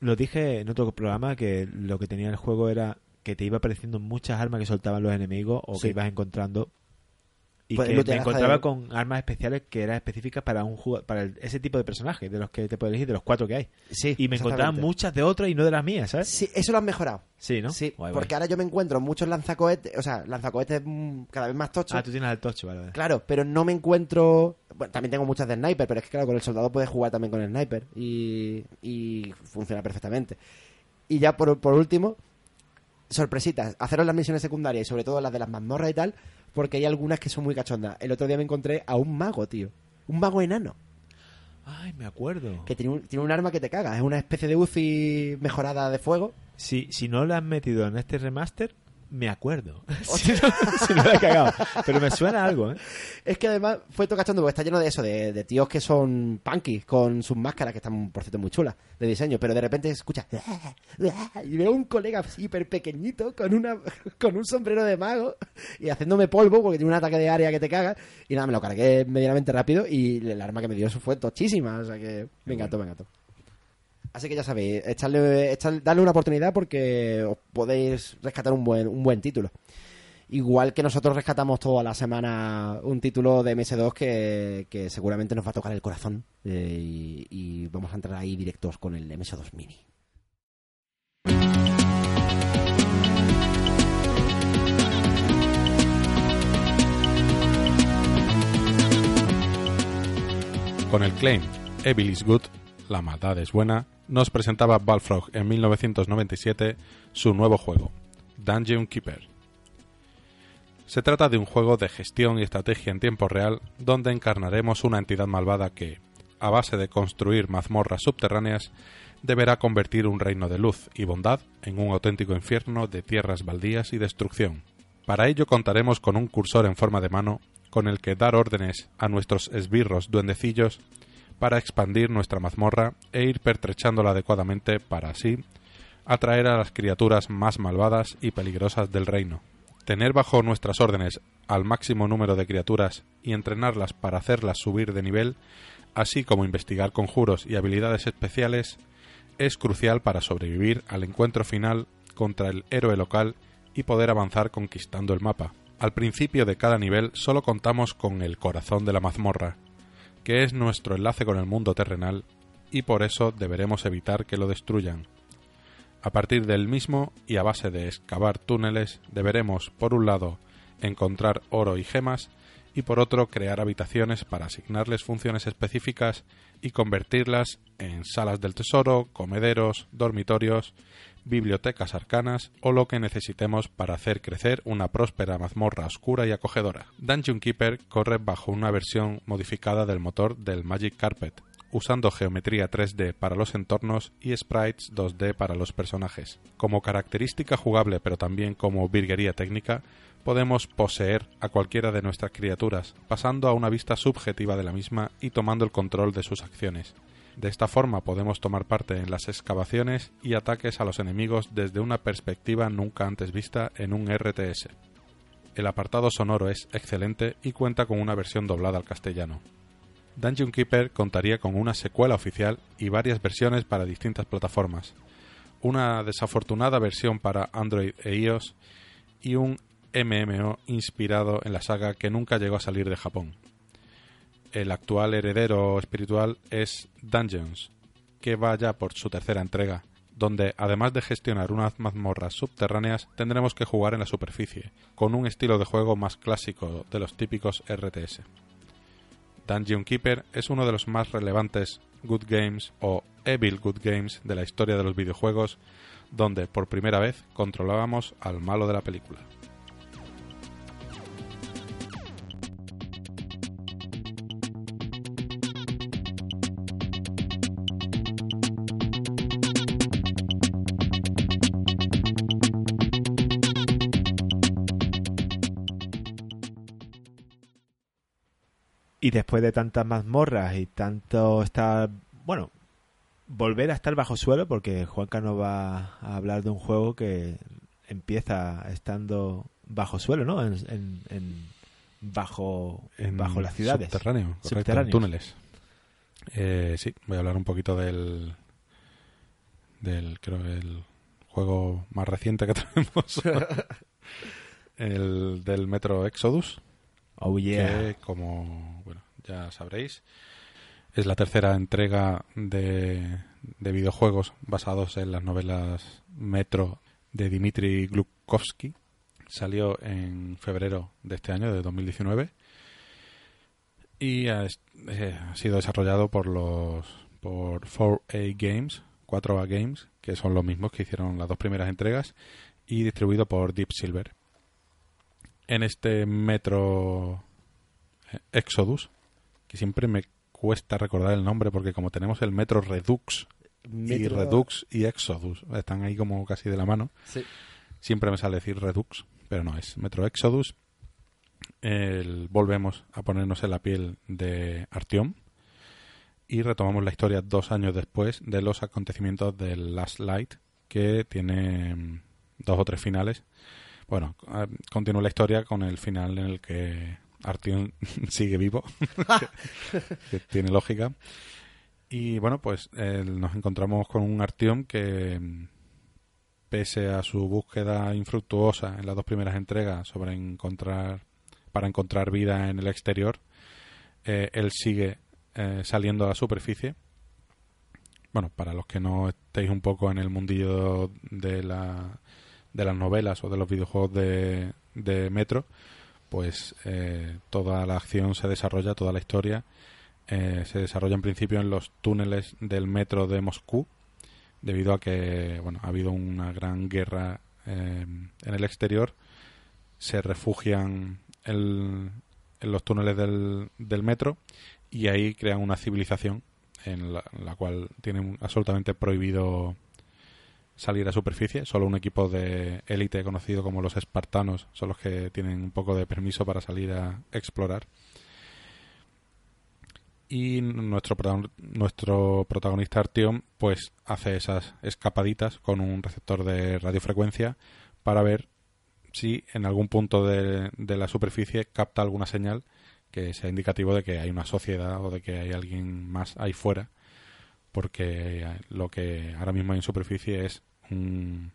lo dije en otro programa que lo que tenía el juego era que te iba apareciendo muchas armas que soltaban los enemigos o Sí. que ibas encontrando y Pues que me encontraba de- con armas especiales que eran específicas para un para el- ese tipo de personajes de los que te puedes elegir de los cuatro que hay Sí. y me encontraba muchas de otras y no de las mías ¿sabes? Sí, eso lo han mejorado. sí ¿no? Sí, Guay, guay. porque ahora yo me encuentro muchos lanzacohetes, o sea, lanzacohetes mm, cada vez más tochos. ah tú tienes el tocho vale, vale. Claro, pero no me encuentro. Bueno, también tengo muchas de sniper, pero es que claro, con el soldado puedes jugar también con el sniper y, y funciona perfectamente. Y ya por, por último, sorpresitas, haceros las misiones secundarias y sobre todo las de las mazmorras y tal, porque hay algunas que son muy cachondas. El otro día me encontré a un mago, tío. Un mago enano. ay me acuerdo Que tiene un, tiene un arma que te caga. Es una especie de UCI mejorada de fuego. si, si no lo han metido en este remaster me acuerdo si, no, si no lo he cagado pero me suena algo ¿eh? Es que además fue todo cachondo porque está lleno de eso, de, de tíos que son punky con sus máscaras que están, por cierto, muy chulas de diseño, pero de repente escucha y veo un colega hiper pequeñito con una con un sombrero de mago y haciéndome polvo porque tiene un ataque de área que te caga y nada, me lo cargué medianamente rápido y el arma que me dio eso fue tochísima, o sea que me encantó, me encantó. Así que ya sabéis, echarle, echarle- darle una oportunidad porque os podéis rescatar un buen, un buen título. Igual que nosotros rescatamos toda la semana un título de MS2 que, que seguramente nos va a tocar el corazón eh, y, y vamos a entrar ahí directos con el MS2 Mini. Con el claim Evil is Good, la maldad es buena, nos presentaba Balfrog en 1997 su nuevo juego, Dungeon Keeper. Se trata de un juego de gestión y estrategia en tiempo real donde encarnaremos una entidad malvada que, a base de construir mazmorras subterráneas, deberá convertir un reino de luz y bondad en un auténtico infierno de tierras baldías y destrucción. Para ello contaremos con un cursor en forma de mano con el que dar órdenes a nuestros esbirros duendecillos para expandir nuestra mazmorra e ir pertrechándola adecuadamente para así atraer a las criaturas más malvadas y peligrosas del reino. Tener bajo nuestras órdenes al máximo número de criaturas y entrenarlas para hacerlas subir de nivel, así como investigar conjuros y habilidades especiales, es crucial para sobrevivir al encuentro final contra el héroe local y poder avanzar conquistando el mapa. Al principio de cada nivel solo contamos con el corazón de la mazmorra, que es nuestro enlace con el mundo terrenal y por eso deberemos evitar que lo destruyan. A partir del mismo y a base de excavar túneles deberemos, por un lado, encontrar oro y gemas y por otro crear habitaciones para asignarles funciones específicas y convertirlas en salas del tesoro, comederos, dormitorios, bibliotecas arcanas o lo que necesitemos para hacer crecer una próspera mazmorra oscura y acogedora. Dungeon Keeper corre bajo una versión modificada del motor del Magic Carpet, usando geometría 3D para los entornos y sprites 2D para los personajes. Como característica jugable pero también como virguería técnica, podemos poseer a cualquiera de nuestras criaturas, pasando a una vista subjetiva de la misma y tomando el control de sus acciones. De esta forma podemos tomar parte en las excavaciones y ataques a los enemigos desde una perspectiva nunca antes vista en un RTS. El apartado sonoro es excelente y cuenta con una versión doblada al castellano. Dungeon Keeper contaría con una secuela oficial y varias versiones para distintas plataformas, una desafortunada versión para Android e iOS y un MMO inspirado en la saga que nunca llegó a salir de Japón. El actual heredero espiritual es Dungeons, que va ya por su tercera entrega, donde además de gestionar unas mazmorras subterráneas tendremos que jugar en la superficie, con un estilo de juego más clásico de los típicos RTS. Dungeon Keeper es uno de los más relevantes Good Games o Evil Good Games de la historia de los videojuegos, donde por primera vez controlábamos al malo de la película. Y después de tantas mazmorras y tanto estar, bueno, volver a estar bajo suelo, porque Juanca nos va a hablar de un juego que empieza estando bajo suelo, ¿no? En, en- en- bajo, En bajo las ciudades. Subterráneo, correcto, en Subterráneos. túneles. Eh, sí, voy a hablar un poquito del. del, creo, el juego más reciente que tenemos. el del Metro Exodus. Oh yeah. que como bueno ya sabréis es la tercera entrega de, de videojuegos basados en las novelas Metro de Dmitry Glukovsky salió en febrero de este año de 2019 y ha, eh, ha sido desarrollado por los por 4A Games 4A Games que son los mismos que hicieron las dos primeras entregas y distribuido por Deep Silver en este Metro eh, Exodus, que siempre me cuesta recordar el nombre porque como tenemos el Metro Redux y Redux y Exodus, están ahí como casi de la mano, Sí. siempre me sale decir Redux, pero no es Metro Exodus. El- volvemos a ponernos en la piel de Artyom y retomamos la historia dos años después de los acontecimientos del Last Light, que tiene mm, dos o tres finales. Bueno, continúa la historia con el final en el que Artyom sigue vivo, que, que tiene lógica. Y bueno, pues eh, nos encontramos con un Artyom que, mm, pese a su búsqueda infructuosa en las dos primeras entregas sobre encontrar para encontrar vida en el exterior, eh, él sigue eh, saliendo a la superficie. Bueno, para los que no estéis un poco en el mundillo de, la, de las novelas o de los videojuegos de, de Metro, pues eh, toda la acción se desarrolla, toda la historia eh, se desarrolla en principio en los túneles del metro de Moscú, debido a que bueno ha habido una gran guerra eh, en el exterior. Se refugian en, en los túneles del, metro y ahí crean una civilización en la, la cual tienen absolutamente prohibido salir a superficie. Solo un equipo de élite conocido como los espartanos son los que tienen un poco de permiso para salir a explorar. Y nuestro, nuestro protagonista Artyom pues hace esas escapaditas con un receptor de radiofrecuencia para ver si en algún punto de, de la superficie capta alguna señal que sea indicativo de que hay una sociedad o de que hay alguien más ahí fuera porque lo que ahora mismo hay en superficie es un,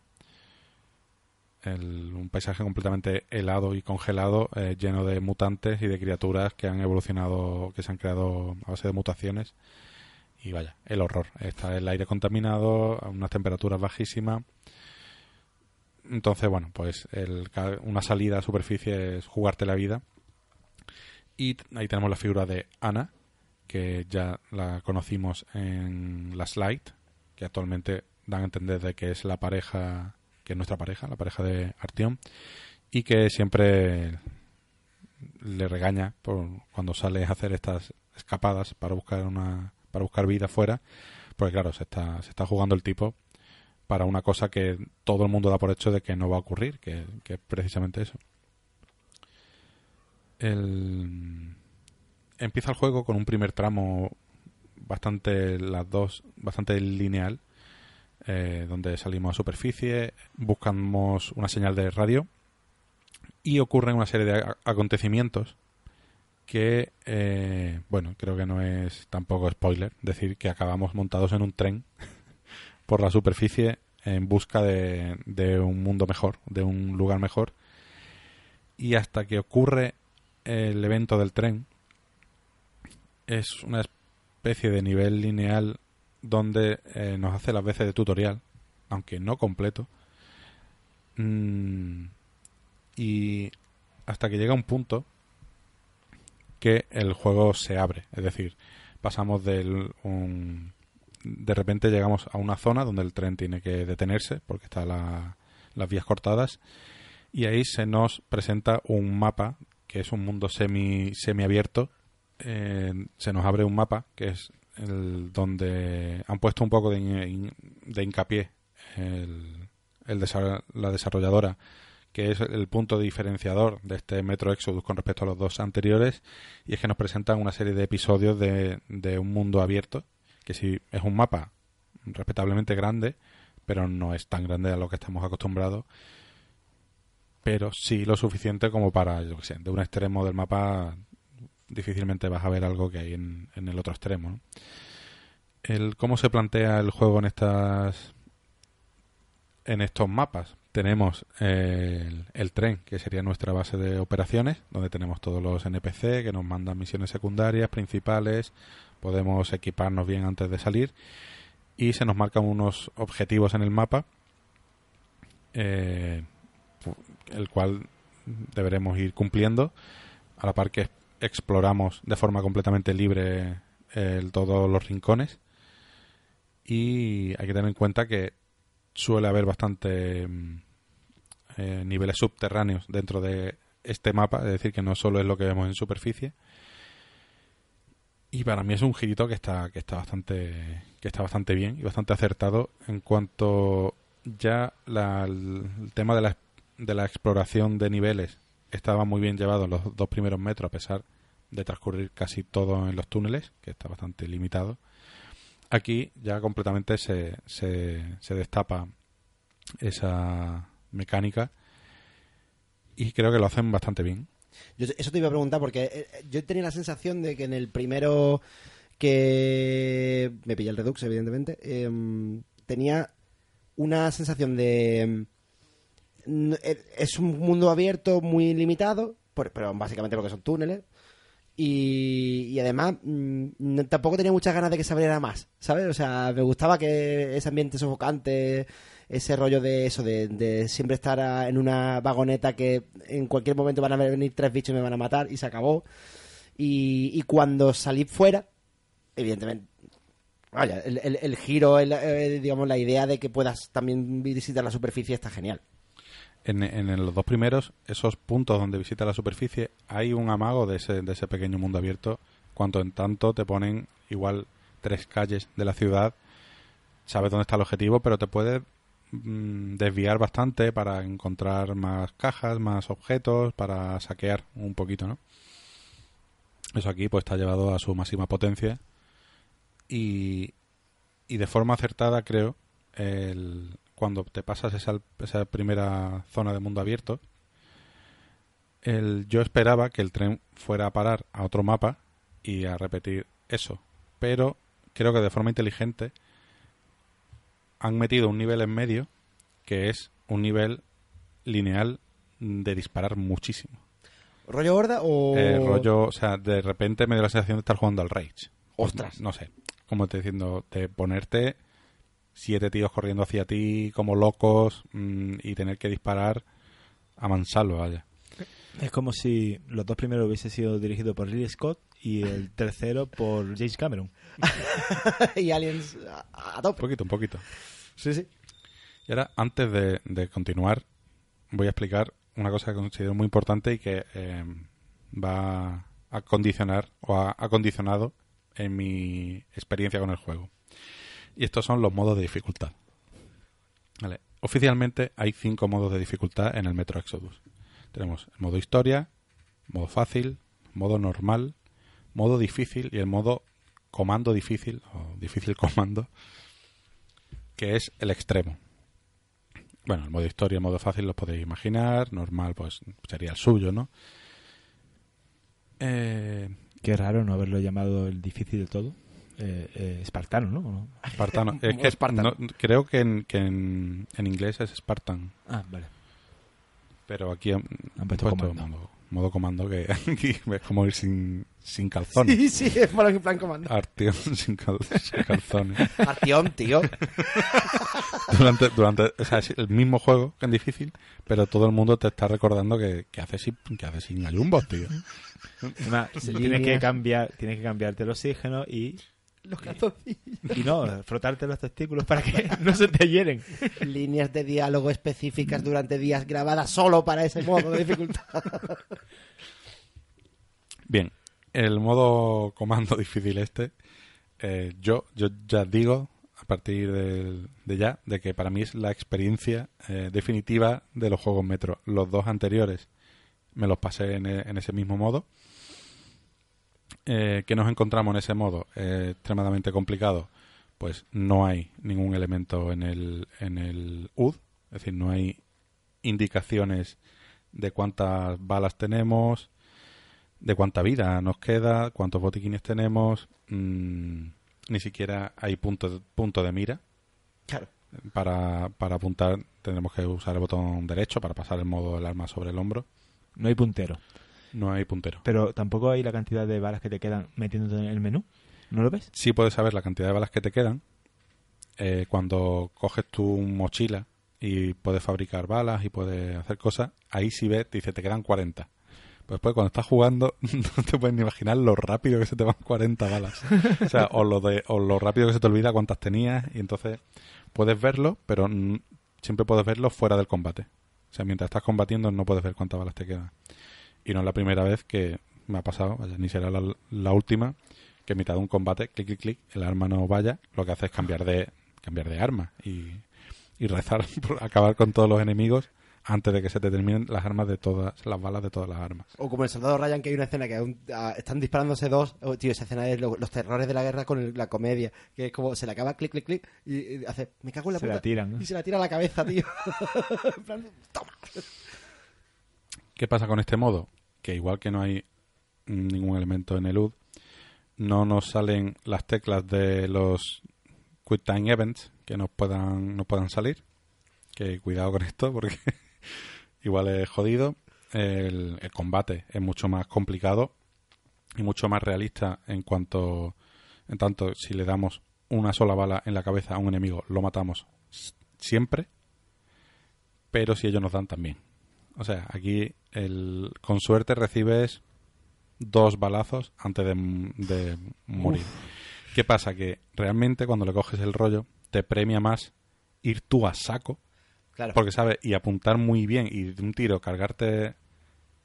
un paisaje completamente helado y congelado, eh, lleno de mutantes y de criaturas que han evolucionado, que se han creado a base de mutaciones. Y vaya, el horror. Está el aire contaminado, a unas temperaturas bajísimas. Entonces, bueno, pues el, una salida a superficie es jugarte la vida. Y ahí tenemos la figura de Ana, que ya la conocimos en la slide, que actualmente dan a entender de que es la pareja, que es nuestra pareja, la pareja de Artyom, y que siempre le regaña por cuando sale a hacer estas escapadas para buscar una para buscar vida fuera, porque claro, se está se está jugando el tipo para una cosa que todo el mundo da por hecho de que no va a ocurrir, que, que es precisamente eso. El, empieza el juego con un primer tramo bastante las dos bastante lineal eh, donde salimos a superficie buscamos una señal de radio y ocurren una serie de acontecimientos que, eh, bueno, creo que no es tampoco spoiler decir que acabamos montados en un tren por la superficie en busca de, de un mundo mejor, de un lugar mejor. Y hasta que ocurre el evento del tren, es una especie de nivel lineal donde eh, nos hace las veces de tutorial, aunque no completo. Mm, y hasta que llega un punto que el juego se abre, es decir, pasamos del un, de repente llegamos a una zona donde el tren tiene que detenerse porque está la- las vías cortadas y ahí se nos presenta un mapa que es un mundo semi semiabierto eh, se nos abre un mapa que es el donde han puesto un poco de, de hincapié el, el la desarrolladora que es el punto diferenciador de este Metro Exodus con respecto a los dos anteriores y es que nos presentan una serie de episodios de, de un mundo abierto que sí es un mapa respetablemente grande pero no es tan grande a lo que estamos acostumbrados pero sí lo suficiente como para, yo que sé, de un extremo del mapa difícilmente vas a ver algo que hay en, en el otro extremo. El, ¿Cómo se plantea el juego en estas en estos mapas? Tenemos eh, el, el tren, que sería nuestra base de operaciones, donde tenemos todos los NPC que nos mandan misiones secundarias, principales, podemos equiparnos bien antes de salir y se nos marcan unos objetivos en el mapa eh, el cual deberemos ir cumpliendo a la par que exploramos de forma completamente libre el- todos los rincones y hay que tener en cuenta que suele haber bastante mm, eh, niveles subterráneos dentro de este mapa, es decir, que no solo es lo que vemos en superficie. Y para mí es un girito que está que está bastante que está bastante bien y bastante acertado en cuanto ya la- el tema de la, de la exploración de niveles estaba muy bien llevado en los dos primeros metros a pesar de transcurrir casi todo en los túneles, que está bastante limitado. Aquí ya completamente se, se, se destapa esa mecánica y creo que lo hacen bastante bien. Yo eso te iba a preguntar porque eh, yo tenía la sensación de que en el primero que me pilla el Redux, evidentemente, em, tenía una sensación de... eh, es un mundo abierto muy limitado, pero básicamente lo que son túneles. Y, además mm, tampoco tenía muchas ganas de que se abriera más, ¿sabes? O sea, me gustaba que ese ambiente sofocante, ese rollo de eso, de, de siempre estar en una vagoneta que en cualquier momento van a venir tres bichos y me van a matar y se acabó. Y, cuando salí fuera, evidentemente, vaya, el, el- el giro, el, eh, digamos, la idea de que puedas también visitar la superficie está genial. En, los dos primeros, esos puntos donde visita la superficie, hay un amago de ese, de ese pequeño mundo abierto. Cuanto en tanto te ponen igual tres calles de la ciudad, sabes dónde está el objetivo, pero te puedes mm, desviar bastante para encontrar más cajas, más objetos, para saquear un poquito, ¿no? Eso aquí pues está llevado a su máxima potencia y, y de forma acertada creo el, cuando te pasas esa, esa primera zona de mundo abierto el, yo esperaba que el tren fuera a parar a otro mapa y a repetir eso pero creo que de forma inteligente han metido un nivel en medio que es un nivel lineal de disparar muchísimo ¿Rollo horda o...? eh, rollo, o sea, de repente me dio la sensación de estar jugando al Rage. Ostras. No sé, como te diciendo, de ponerte siete tíos corriendo hacia ti como locos mm, y tener que disparar a mansalvo, vaya. Es como si los dos primeros hubiesen sido dirigidos por Ridley Scott y el tercero por James Cameron. y aliens a, a Un tope. poquito, un poquito. Sí, sí. Y ahora, antes de, de continuar, voy a explicar una cosa que considero muy importante y que eh, va a condicionar o ha acondicionado en mi experiencia con el juego. Y estos son los modos de dificultad. Vale. Oficialmente hay cinco modos de dificultad en el Metro Exodus. Tenemos el modo historia, modo fácil, modo normal, modo difícil y el modo comando difícil o difícil comando, que es el extremo. Bueno, el modo historia, el modo fácil los podéis imaginar. Normal, pues sería el suyo, ¿no? Eh, Qué raro no haberlo llamado el difícil de todo. Eh, eh, espartano, ¿no? Espartano. es que Spartan. no- creo que, en, que en, en inglés es Spartan. Ah, vale. Pero aquí han Han puesto comando. modo, modo comando que aquí es como ir sin, sin calzones. Sí, sí, es por en plan comando. Artión sin, cal- sin calzones. Artión, tío. durante, durante, o sea, es el mismo juego que en difícil, pero todo el mundo te está recordando que, que haces sin, que haces sin ayumbos, tío. Además, tienes que cambiar, tienes que cambiarte el oxígeno y, Los calzoncillos. y no, frotarte los testículos para que no se te hieren. Líneas de diálogo específicas durante días grabadas solo para ese modo de dificultad. Bien, el modo comando difícil este, eh, yo, yo ya digo, a partir del- de, ya, de que para mí es la experiencia eh, definitiva de los juegos Metro. Los dos anteriores me los pasé en, en ese mismo modo. Eh, ¿Qué nos encontramos en ese modo? Eh, extremadamente complicado. Pues no hay ningún elemento en el, en el UD, es decir, no hay indicaciones de cuántas balas tenemos, de cuánta vida nos queda, cuántos botiquines tenemos, mm, ni siquiera hay punto, punto de mira. Claro. Para, para apuntar tendremos que usar el botón derecho para pasar el modo del arma sobre el hombro. No hay puntero. No hay puntero. Pero tampoco hay la cantidad de balas que te quedan metiéndote en el menú. ¿No lo ves? Sí puedes saber la cantidad de balas que te quedan eh, cuando coges tu mochila y puedes fabricar balas y puedes hacer cosas. Ahí sí ves, te dice, te quedan 40. Pues después cuando estás jugando no te puedes ni imaginar lo rápido que se te van 40 balas. O sea, o lo, de, o lo rápido que se te olvida cuántas tenías y entonces puedes verlo, pero siempre puedes verlo fuera del combate. O sea, mientras estás combatiendo no puedes ver cuántas balas te quedan. Y no es la primera vez que me ha pasado, vaya, ni será la, la última, que en mitad de un combate, clic, clic, clic, el arma no vaya, lo que hace es cambiar de, cambiar de arma y, y rezar por acabar con todos los enemigos antes de que se te terminen las armas de todas, las balas de todas las armas. O como el soldado Ryan, que hay una escena que ah, están disparándose dos. Oh, tío, esa escena es lo- los terrores de la guerra con el- la comedia. Que es como se le acaba clic, clic, clic. Y, y hace, me cago en la Se puta. la tiran, ¿no? Y se la tira a la cabeza, tío. En plan, toma. ¿Qué pasa con este modo? Que igual que no hay ningún elemento en el UD, no nos salen las teclas de los Quick Time Events que nos puedan, nos puedan salir. Que cuidado con esto porque igual es jodido. El, el combate es mucho más complicado y mucho más realista en cuanto, en tanto, si le damos una sola bala en la cabeza a un enemigo, lo matamos siempre. Pero si ellos nos dan también. O sea, aquí el, con suerte recibes dos balazos antes de, de morir. ¿Qué pasa? Que realmente cuando le coges el rollo te premia más ir tú a saco Claro. porque sabes y apuntar muy bien y de un tiro cargarte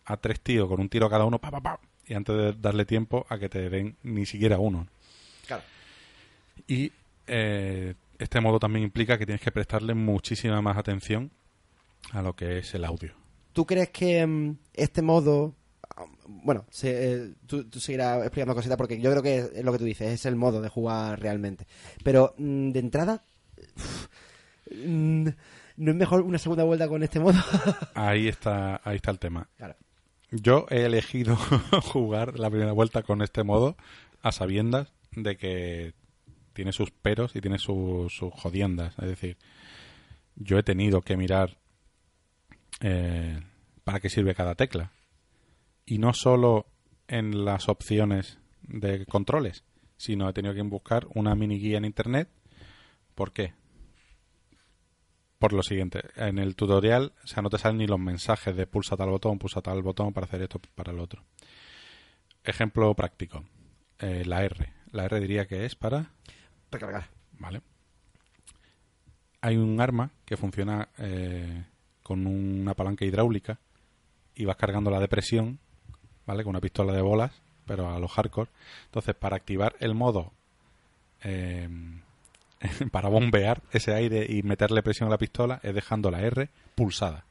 a tres tíos con un tiro cada uno pa, pa, pa, y antes de darle tiempo a que te den ni siquiera uno. Claro. Y eh, este modo también implica que tienes que prestarle muchísima más atención a lo que es el audio. ¿Tú crees que mm, este modo... ah, Bueno, se- eh, tú, tú seguirás explicando cositas porque yo creo que es, lo que tú dices, es el modo de jugar realmente. Pero mm, de entrada, mm, ¿no es mejor una segunda vuelta con este modo? Ahí está, ahí está el tema. claro. Yo he elegido jugar la primera vuelta con este modo a sabiendas de que tiene sus peros y tiene sus, sus jodiendas. Es decir, yo he tenido que mirar eh, para qué sirve cada tecla. Y no solo en las opciones de controles, sino he tenido que buscar una mini guía en internet. ¿Por qué? Por lo siguiente, en el tutorial, o sea, no te salen ni los mensajes de pulsa tal botón, pulsa tal botón para hacer esto, para el otro. Ejemplo práctico. Eh, la R. La R diría que es para Recargar. ¿vale? Hay un arma que funciona eh, con una palanca hidráulica y vas cargando la depresión, ¿vale? Con una pistola de bolas, pero a los hardcore. Entonces, para activar el modo eh, para bombear ese aire y meterle presión a la pistola es dejando la R pulsada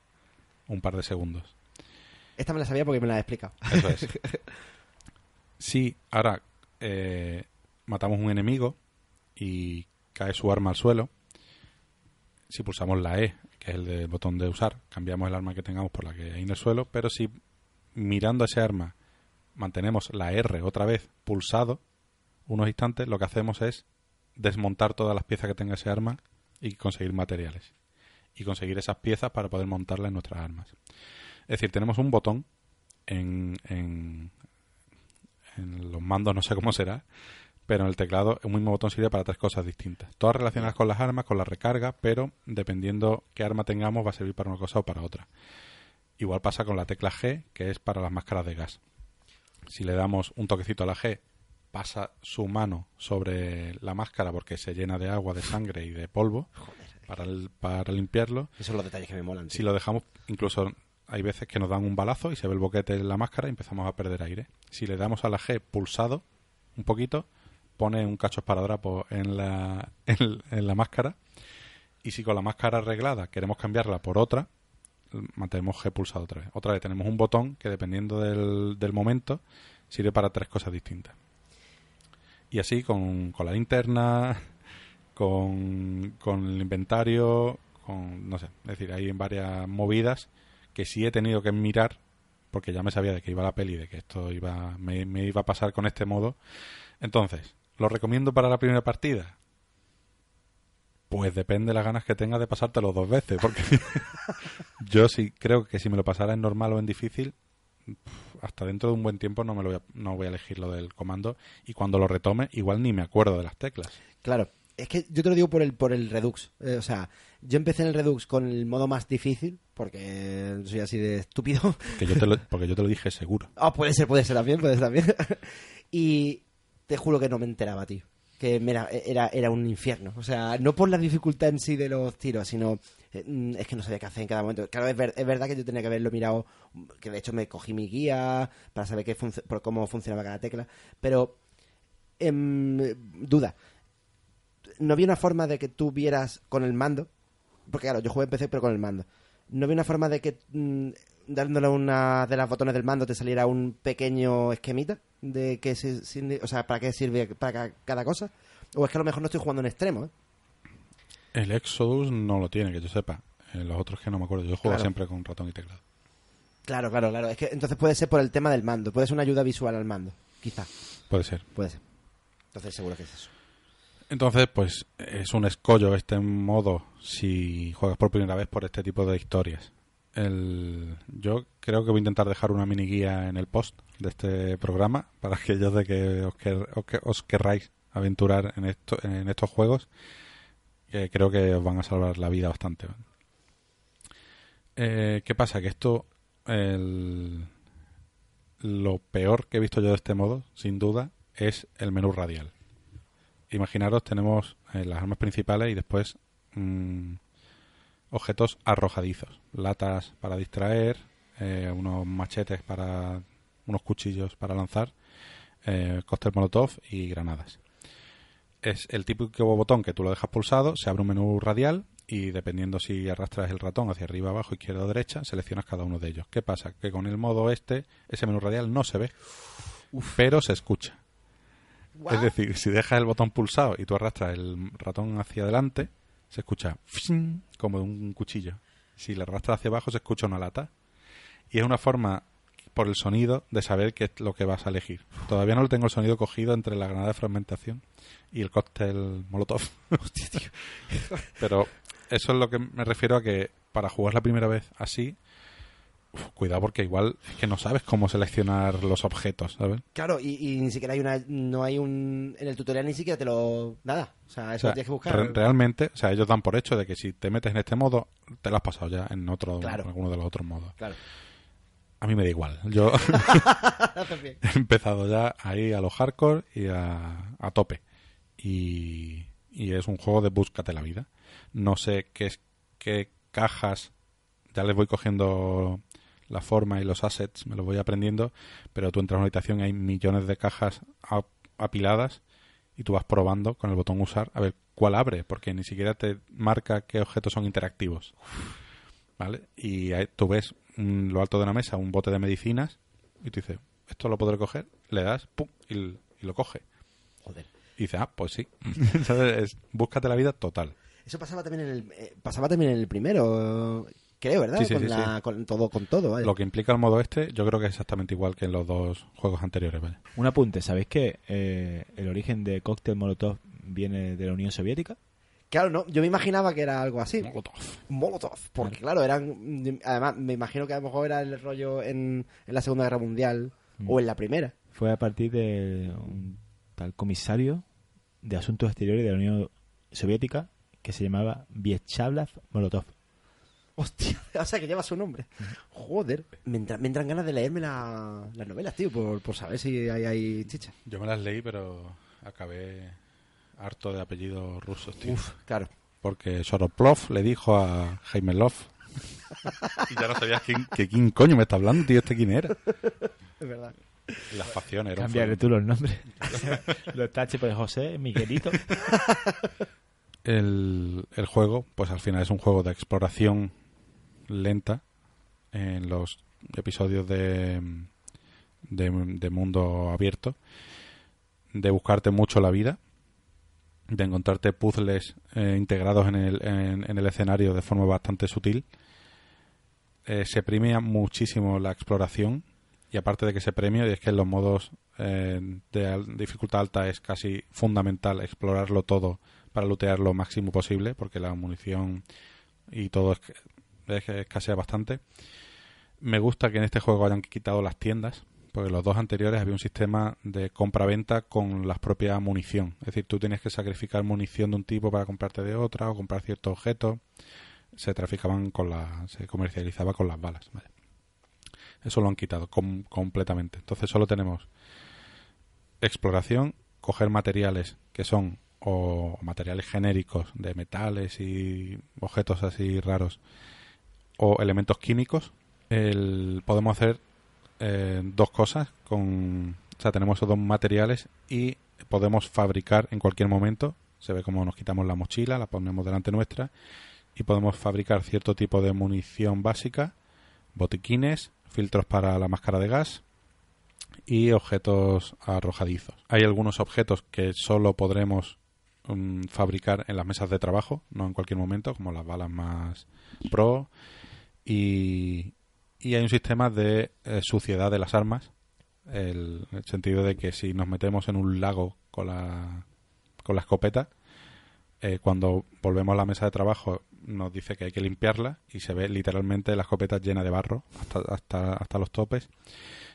un par de segundos. Esta me la sabía porque me la ha explicado. Eso es. Si ahora eh, matamos un enemigo y cae su arma al suelo, si pulsamos la E, que es el del botón de usar, cambiamos el arma que tengamos por la que hay en el suelo, pero si mirando ese arma mantenemos la R otra vez pulsado unos instantes, lo que hacemos es desmontar todas las piezas que tenga ese arma y conseguir materiales. Y conseguir esas piezas para poder montarlas en nuestras armas. Es decir, tenemos un botón en, en, en los mandos, no sé cómo será, pero en el teclado un mismo botón sirve para tres cosas distintas. Todas relacionadas con las armas, con la recarga, pero dependiendo qué arma tengamos va a servir para una cosa o para otra. Igual pasa con la tecla G, que es para las máscaras de gas. Si le damos un toquecito a la G, pasa su mano sobre la máscara porque se llena de agua, de sangre y de polvo para, el- para limpiarlo. Esos son los detalles que me molan. Si lo dejamos, incluso hay veces que nos dan un balazo y se ve el boquete en la máscara y empezamos a perder aire. Si le damos a la G pulsado un poquito, pone un cacho esparadrapo en la, en, en la máscara. Y si con la máscara arreglada queremos cambiarla por otra, mantenemos G pulsado otra vez. Otra vez tenemos un botón que dependiendo del, del momento sirve para tres cosas distintas. Y así con, con la linterna, con, con el inventario, con, no sé, es decir, hay varias movidas que sí he tenido que mirar porque ya me sabía de que iba la peli, de que esto iba me, me iba a pasar con este modo. Entonces, ¿lo recomiendo para la primera partida? Pues depende de las ganas que tengas de pasártelo dos veces, porque yo sí creo que si me lo pasara en normal o en difícil, hasta dentro de un buen tiempo no me lo voy a, no voy a elegir lo del comando y cuando lo retome igual ni me acuerdo de las teclas. Claro, es que yo te lo digo por el, por el Redux. Eh, o sea, yo empecé en el Redux con el modo más difícil, porque soy así de estúpido. Que yo te lo, porque yo te lo dije seguro. Ah, puede ser, puede ser también, puede ser también. y te juro que no me enteraba, tío. Que mira, era, era un infierno. O sea, no por la dificultad en sí de los tiros, sino eh, mm, es que no sabía qué hacer en cada momento. Claro, es, es verdad que yo tenía que haberlo mirado, que de hecho me cogí mi guía para saber qué func- por cómo funcionaba cada tecla. Pero, em, duda, no había una forma de que tú vieras con el mando, porque claro, yo jugué en PC pero con el mando. No había una forma de que mm, dándole una de las botones del mando te saliera un pequeño esquemita de que se, signi- o sea, para qué sirve para ca- cada cosa. O es que a lo mejor no estoy jugando en extremo, ¿eh? El Exodus no lo tiene, que yo sepa. Eh, los otros que no me acuerdo. Yo juego Claro. siempre con ratón y teclado. Claro, claro, claro. Es que entonces puede ser por el tema del mando, puede ser una ayuda visual al mando, quizá, Puede ser. puede ser. Entonces seguro que es eso. Entonces, pues es un escollo este modo si juegas por primera vez por este tipo de historias. El, yo creo que voy a intentar dejar una mini guía en el post de este programa para aquellos de que os, quer- os os querráis aventurar en, esto, en estos juegos. Creo que os van a salvar la vida bastante. Eh, ¿Qué pasa? Que esto, el- lo peor que he visto yo de este modo, sin duda, es el menú radial imaginaros, tenemos eh, las armas principales y después mm, objetos arrojadizos. Latas para distraer, eh, unos machetes para... unos cuchillos para lanzar, eh, cóctel molotov y granadas. Es el típico botón que tú lo dejas pulsado, se abre un menú radial y dependiendo si arrastras el ratón hacia arriba, abajo, izquierda o derecha, seleccionas cada uno de ellos. ¿Qué pasa? Que con el modo este, ese menú radial no se ve, pero se escucha. Es decir, si dejas el botón pulsado y tú arrastras el ratón hacia adelante, se escucha como de un cuchillo. Si le arrastras hacia abajo, se escucha una lata. Y es una forma, por el sonido, de saber qué es lo que vas a elegir. Todavía no lo tengo el sonido cogido entre la granada de fragmentación y el cóctel molotov. Hostia, tío. Pero eso es lo que me refiero a que para jugar la primera vez así, uf, cuidado porque igual es que no sabes cómo seleccionar los objetos, ¿sabes? Claro, y, y ni siquiera hay una, no hay un, en el tutorial ni siquiera te lo, nada, o sea, eso O sea, lo tienes que buscar. re- realmente, o sea, ellos dan por hecho de que si te metes en este modo, te lo has pasado ya en otro, Claro. en alguno de los otros modos. Claro. A mí me da igual. Yo he empezado ya ahí a los hardcore y a, a tope. Y, y es un juego de búscate la vida. No sé qué, qué cajas, ya les voy cogiendo la forma y los assets, me los voy aprendiendo, pero tú entras a una habitación y hay millones de cajas ap- apiladas y tú vas probando con el botón usar a ver cuál abre, porque ni siquiera te marca qué objetos son interactivos. ¿Vale? Y tú ves mm, lo alto de una mesa un bote de medicinas y tú dices, ¿esto lo podré coger? Le das, pum, y, lo coge. Joder. Y dices, ah, pues sí. Búscate la vida total. Eso pasaba también en el, eh, pasaba también en el primero, creo, ¿verdad? Sí, sí, con, sí, la- con todo, con todo, vaya. Lo que implica el modo este, yo creo que es exactamente igual que en los dos juegos anteriores, ¿vale? Un apunte, ¿sabéis que eh, el origen de Cocktail Molotov viene de la Unión Soviética? Claro, no, yo me imaginaba que era algo así. Molotov. Molotov, porque claro, eran, además me imagino que a lo mejor era el rollo en, en la Segunda Guerra Mundial Mm. o en la Primera. Fue a partir de un tal comisario de Asuntos Exteriores de la Unión Soviética que se llamaba Vyacheslav Molotov. Hostia, o sea que lleva su nombre. Joder, me, entra- me entran ganas de leerme la- las novelas, tío, por, por saber si hay, hay chicha. Yo me las leí, pero acabé harto de apellidos rusos, tío. Uf, claro. Porque Soroplov le dijo a Jaime Love. y ya no sabías quién, que quién coño me está hablando, tío, este quién era. Es verdad. Las facciones. eran Cambiarle tú los nombres. los taches por José, Miguelito. el, el juego, pues al final es un juego de exploración lenta en los episodios de, de, mundo abierto, de buscarte mucho la vida, de encontrarte puzzles eh, integrados en el, en, en el escenario de forma bastante sutil. Eh, se premia muchísimo la exploración y aparte de que se premia, y es que en los modos eh, de dificultad alta es casi fundamental explorarlo todo para lootear lo máximo posible, porque la munición y todo es es que escasea bastante. Me gusta que en este juego hayan quitado las tiendas, porque los dos anteriores había un sistema de compra-venta con la propia munición. Es decir, tú tienes que sacrificar munición de un tipo para comprarte de otra o comprar ciertos objetos. Se traficaban con la, se comercializaba con las balas. Eso lo han quitado com- completamente. Entonces solo tenemos exploración, coger materiales que son o materiales genéricos de metales y objetos así raros o elementos químicos. Podemos hacer eh, dos cosas con o sea tenemos esos dos materiales y podemos fabricar en cualquier momento se ve como nos quitamos la mochila la ponemos delante nuestra y podemos fabricar cierto tipo de munición básica botiquines filtros para la máscara de gas y objetos arrojadizos. Hay algunos objetos que solo podremos mm, fabricar en las mesas de trabajo, no en cualquier momento, como las balas más pro. Y, y hay un sistema de eh, suciedad de las armas, el, el sentido de que si nos metemos en un lago con la, con la escopeta, eh, cuando volvemos a la mesa de trabajo nos dice que hay que limpiarla y se ve literalmente la escopeta llena de barro hasta, hasta, hasta los topes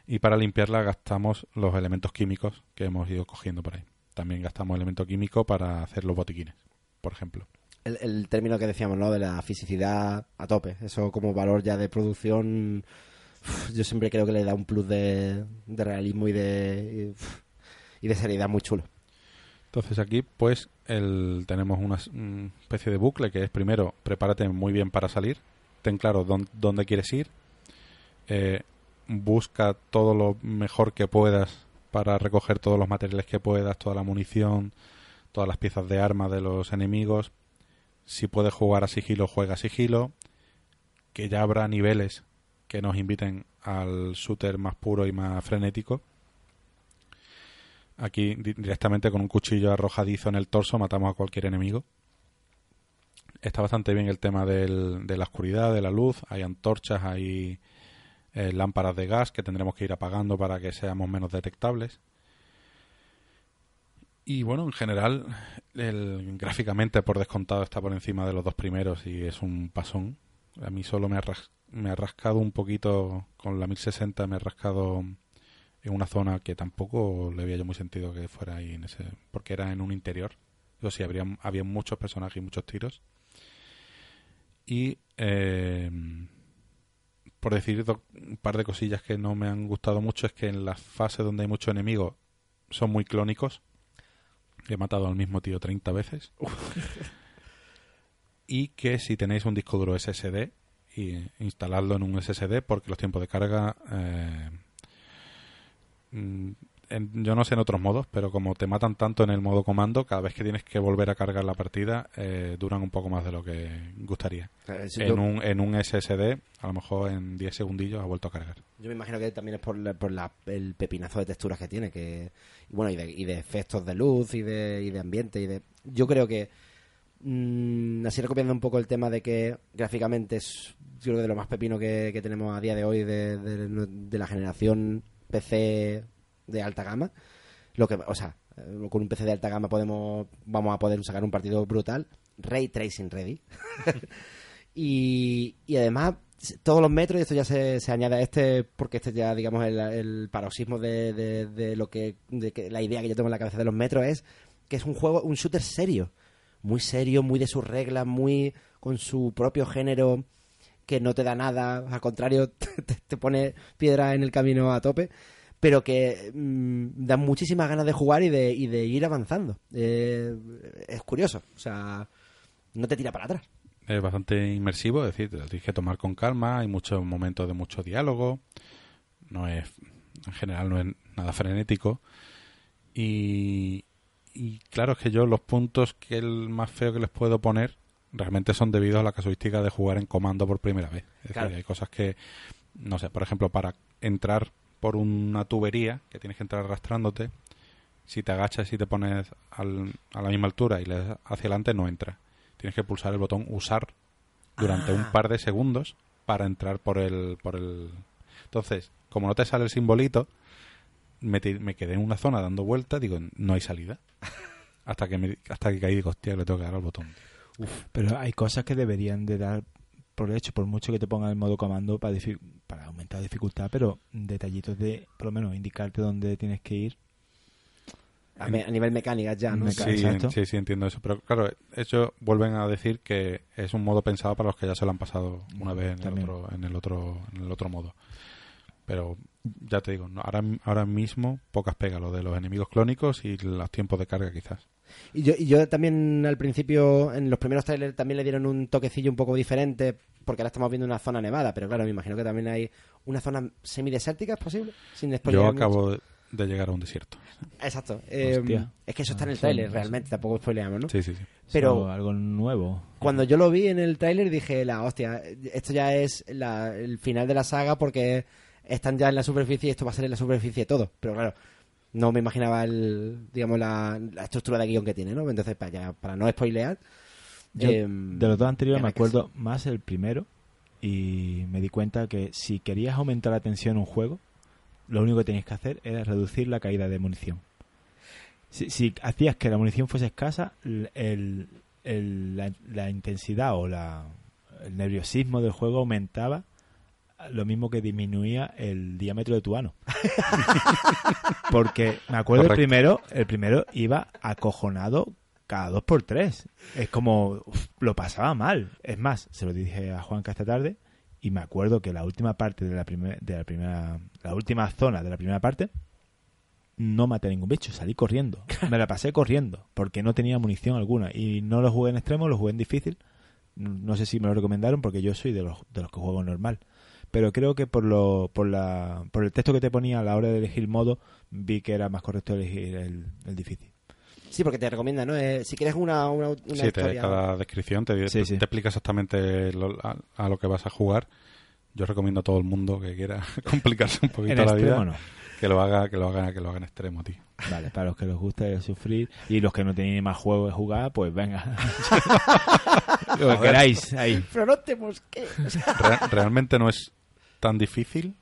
y para limpiarla gastamos los elementos químicos que hemos ido cogiendo por ahí. También gastamos elemento químico para hacer los botiquines, por ejemplo. El, el término que decíamos, ¿no? De la fisicidad a tope. Eso como valor ya de producción, yo siempre creo que le da un plus de, realismo y de, y, de seriedad muy chulo. Entonces aquí pues el, tenemos una especie de bucle que es primero prepárate muy bien para salir, ten claro dón- dónde quieres ir, eh, busca todo lo mejor que puedas para recoger todos los materiales que puedas, toda la munición, todas las piezas de arma de los enemigos. Si puedes jugar a sigilo, juega a sigilo. Que ya habrá niveles que nos inviten al shooter más puro y más frenético. Aquí di- directamente con un cuchillo arrojadizo en el torso matamos a cualquier enemigo. Está bastante bien el tema del- de la oscuridad, de la luz. Hay antorchas, hay eh, lámparas de gas que tendremos que ir apagando para que seamos menos detectables. Y bueno, en general, el, gráficamente por descontado está por encima de los dos primeros y es un pasón. A mí solo me ha, me ha rascado un poquito con la 1060, me ha rascado en una zona que tampoco le había yo muy sentido que fuera ahí en ese porque era en un interior. O sí habría había muchos personajes y muchos tiros. Y eh, por decir un par de cosillas que no me han gustado mucho es que en las fases donde hay muchos enemigos son muy clónicos he matado al mismo tío 30 veces. Y que si tenéis un disco duro SSD y instaladlo en un SSD porque los tiempos de carga eh, mm, en- yo no sé en otros modos, pero como te matan tanto en el modo comando, cada vez que tienes que volver a cargar la partida, eh, duran un poco más de lo que gustaría. En yo, un, en un SSD, a lo mejor en 10 segundillos ha vuelto a cargar. yo me imagino que también es por, la- por la- el pepinazo de texturas que tiene, que y bueno, y de, y de efectos de luz y de, y de ambiente y de yo creo que Mm, así recomiendo un poco el tema de que gráficamente es yo creo de lo más pepino que, que tenemos a día de hoy de- de la generación PC de alta gama. Lo que, o sea, eh, con un PC de alta gama podemos vamos a poder sacar un partido brutal. Ray tracing ready. y, y además todos los metros y esto ya se, se añade a este porque este ya digamos el, el paroxismo de, de- de lo que, de que la idea que yo tengo en la cabeza de los metros es que es un juego un shooter serio muy serio muy de sus reglas muy con su propio género que no te da nada al contrario te, te pone piedra en el camino a tope pero que mm, da muchísimas ganas de jugar y de, y de ir avanzando Eh, es curioso o sea no te tira para atrás Es bastante inmersivo, es decir, te lo tienes que tomar con calma, hay muchos momentos de mucho diálogo, no es, en general no es nada frenético. Y, y claro, es que yo los puntos que el más feo que les puedo poner realmente son debidos a la casuística de jugar en comando por primera vez. Es Claro. decir, hay cosas que, no sé, por ejemplo, para entrar por una tubería, que tienes que entrar arrastrándote, si te agachas y te pones al- a la misma altura y le das hacia adelante, no entra. Tienes que pulsar el botón usar durante un par de segundos para entrar por el, por el... Entonces, como no te sale el simbolito, me, ti- me quedé en una zona dando vueltas, digo, no hay salida. Hasta que, me, hasta que caí y digo, hostia, le tengo que dar al botón. Pero hay cosas que deberían de dar por hecho, por mucho que te pongan el modo comando para, para aumentar dificultad, pero detallitos de, por lo menos, indicarte dónde tienes que ir. a, nivel mecánica ya no Meca- Sí, sí, sí, entiendo eso. Pero claro, ellos vuelven a decir que es un modo pensado para los que ya se lo han pasado una vez en el otro, en el otro, en el otro modo. Pero ya te digo, no, ahora, ahora mismo pocas pegas lo de los enemigos clónicos y los tiempos de carga quizás. Y yo, y yo también al principio, en los primeros trailers, también le dieron un toquecillo un poco diferente, porque ahora estamos viendo una zona nevada, pero claro, me imagino que también hay una zona semidesértica, ¿es posible? Sin Yo mucho. acabo de- llegar a un desierto. Exacto. eh, es que eso está en el trailer, realmente, tampoco spoileamos, ¿no? Sí, sí, sí. Pero- algo nuevo. Cuando yo lo vi en el tráiler dije, la hostia, esto ya es la- el final de la saga porque están ya en la superficie y esto va a ser en la superficie todo. Pero claro, no me imaginaba el, digamos, la, la estructura de guion que tiene, ¿no? Entonces, para, ya- para no spoilear... Yo, em, de los dos anteriores me acuerdo más el primero y me di cuenta que si querías aumentar la tensión en un juego, lo único que tenías que hacer era reducir la caída de munición. Si, si hacías que la munición fuese escasa, el- el- la, la intensidad o la, el nerviosismo del juego aumentaba lo mismo que disminuía el diámetro de tu ano. Porque me acuerdo el primero, el primero iba acojonado cada dos por tres. Es como uf, lo pasaba mal. Es más, se lo dije a Juanca esta tarde y me acuerdo que la última parte de la primera, de la primera, la última zona de la primera parte no maté a ningún bicho, salí corriendo. Me la pasé corriendo porque no tenía munición alguna y no lo jugué en extremo, lo jugué en difícil. No sé si me lo recomendaron porque yo soy de los, de los que juego normal. Pero creo que por, lo, por, la, por el texto que te ponía a la hora de elegir el modo, vi que era más correcto elegir el, el difícil. Sí, porque te recomienda, ¿no? Eh, si quieres una, una, una Sí, te- historia... cada descripción te, Sí, te- sí. te explica exactamente lo- a, a lo que vas a jugar. Yo recomiendo a todo el mundo que quiera complicarse un poquito En la extremo vida no. Que lo haga, que lo haga, que lo haga en extremo, tío. Vale, para los que les gusta sufrir y los que no tenéis más juego de jugar, pues venga. lo que queráis ahí. Pero no te mosquees. Re- realmente no es tan difícil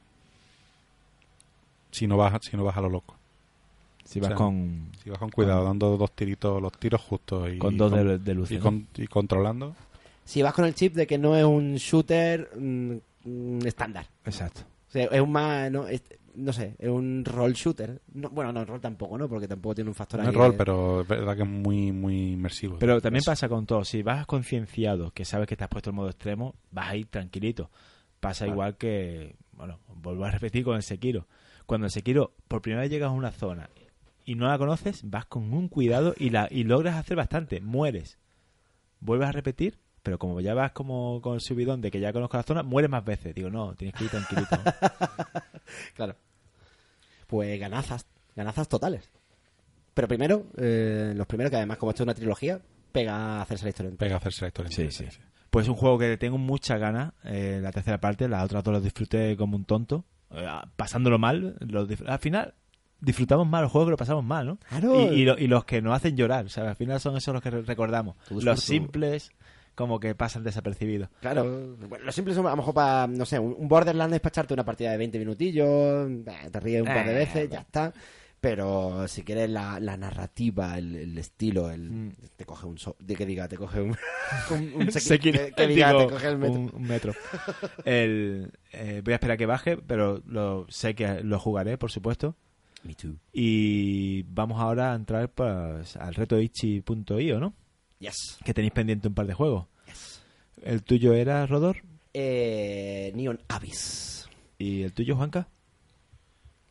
si no vas, si no vas a lo loco. Si vas O sea, con, Si vas con cuidado, dando dos tiritos, los tiros justos y, con dos con- de, de luz. y, ¿no? con- y controlando. si vas con el chip de que no es un shooter mm, mm, estándar. Exacto. O sea, es un más... No, es- no sé, es un rol shooter. No, bueno, no, rol tampoco, ¿no? Porque tampoco tiene un factor No ahí es rol, de- pero es verdad que es muy, muy inmersivo. Pero también Eso. pasa con todo. Si vas concienciado, que sabes que te has puesto en modo extremo, vas a ir tranquilito. Pasa Claro. igual que, bueno, vuelvo a repetir con el Sekiro. Cuando el Sekiro por primera vez llegas a una zona y no la conoces, vas con un cuidado y, la, y logras hacer bastante. Mueres. Vuelves a repetir, pero como ya vas como con el subidón de que ya conozco la zona, mueres más veces. Digo, no, tienes que ir tranquilito. Claro. Pues ganazas, ganazas totales. Pero primero, eh, los primeros, que además como esto es una trilogía, pega a hacerse la historia. Pega a hacerse la historia. Sí, sí. Pues es un juego que tengo muchas ganas. eh, la tercera parte, las otras dos las disfruté como un tonto. eh, pasándolo mal. Los al final, disfrutamos más los juegos que lo pasamos mal, ¿no? Claro. Y, y lo- y los que nos hacen llorar, o sea, al final son esos los que re- recordamos. Los simples, como que pasan desapercibidos. Claro, bueno, lo simple son a lo mejor para, no sé, un Borderlands es para echarte una partida de 20 minutillos, te ríes un par de Eh, veces, ya está. Pero si quieres la, la narrativa, el, el estilo, el, Mm. te coge un... So, de que diga, te coge un... un, un que, que diga, digo, te coge el metro. Un, un metro. El, eh, voy a esperar a que baje, pero lo, sé que lo jugaré, por supuesto. Me too. Y vamos ahora a entrar pues, al reto itchy.io, ¿no? Yes. Que tenéis pendiente un par de juegos. yes. El tuyo era Rodor Eh, Neon Abyss. y el tuyo, Juanca.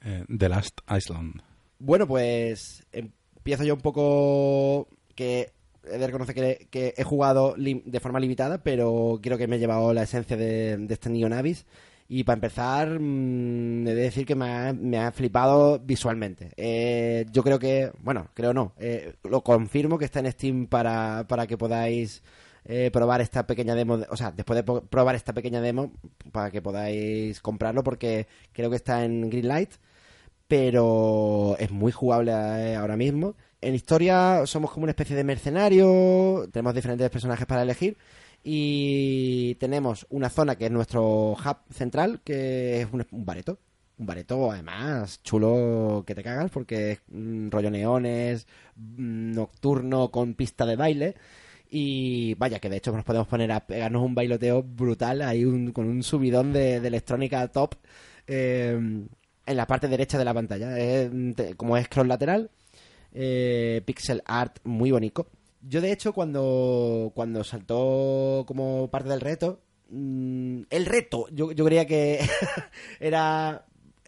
Eh, The Last Island. Bueno, pues empiezo yo un poco que he de reconocer que, que he jugado de forma limitada, pero creo que me he llevado la esencia de, de este Neon Abyss. Y para empezar, mm, he de decir que me ha, me ha flipado visualmente. Eh, yo creo que, bueno, creo no, eh, lo confirmo que está en Steam para, para que podáis eh, probar esta pequeña demo, de- o sea, después de probar esta pequeña demo, para que podáis comprarlo, porque creo que está en Greenlight pero es muy jugable eh, ahora mismo. En historia somos como una especie de mercenario, tenemos diferentes personajes para elegir y tenemos una zona que es nuestro hub central, que es un, un bareto. Un bareto, además, chulo que te cagas, porque es mm, rollo neones, mm, nocturno con pista de baile. Y vaya, que de hecho nos podemos poner a pegarnos un bailoteo brutal, ahí un- con un subidón de, electrónica top. eh, en la parte derecha de la pantalla. Como es scroll lateral, eh, pixel art muy bonito. Yo, de hecho, cuando, cuando saltó como parte del reto, mm, el reto, yo, yo creía que era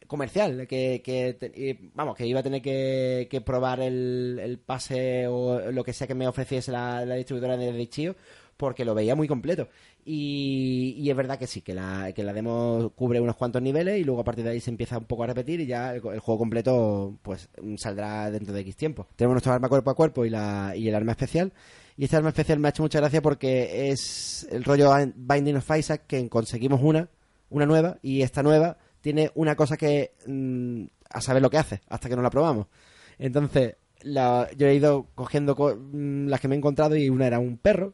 comercial, que, que vamos, que iba a tener que, que probar el, el pase o lo que sea que me ofreciese la, la distribuidora de Dichio, porque lo veía muy completo. Y, y es verdad que sí, que la, que la demo cubre unos cuantos niveles y luego a partir de ahí se empieza un poco a repetir y ya el, juego completo pues saldrá dentro de X tiempo. Tenemos nuestro arma cuerpo a cuerpo y, la, y el arma especial. Y este arma especial me ha hecho mucha gracia porque es el rollo Binding of Isaac que conseguimos una, una nueva y esta nueva tiene una cosa que mm, a saber lo que hace hasta que no la probamos. Entonces, la- yo he ido cogiendo co- mm, las que me he encontrado y una era un perro.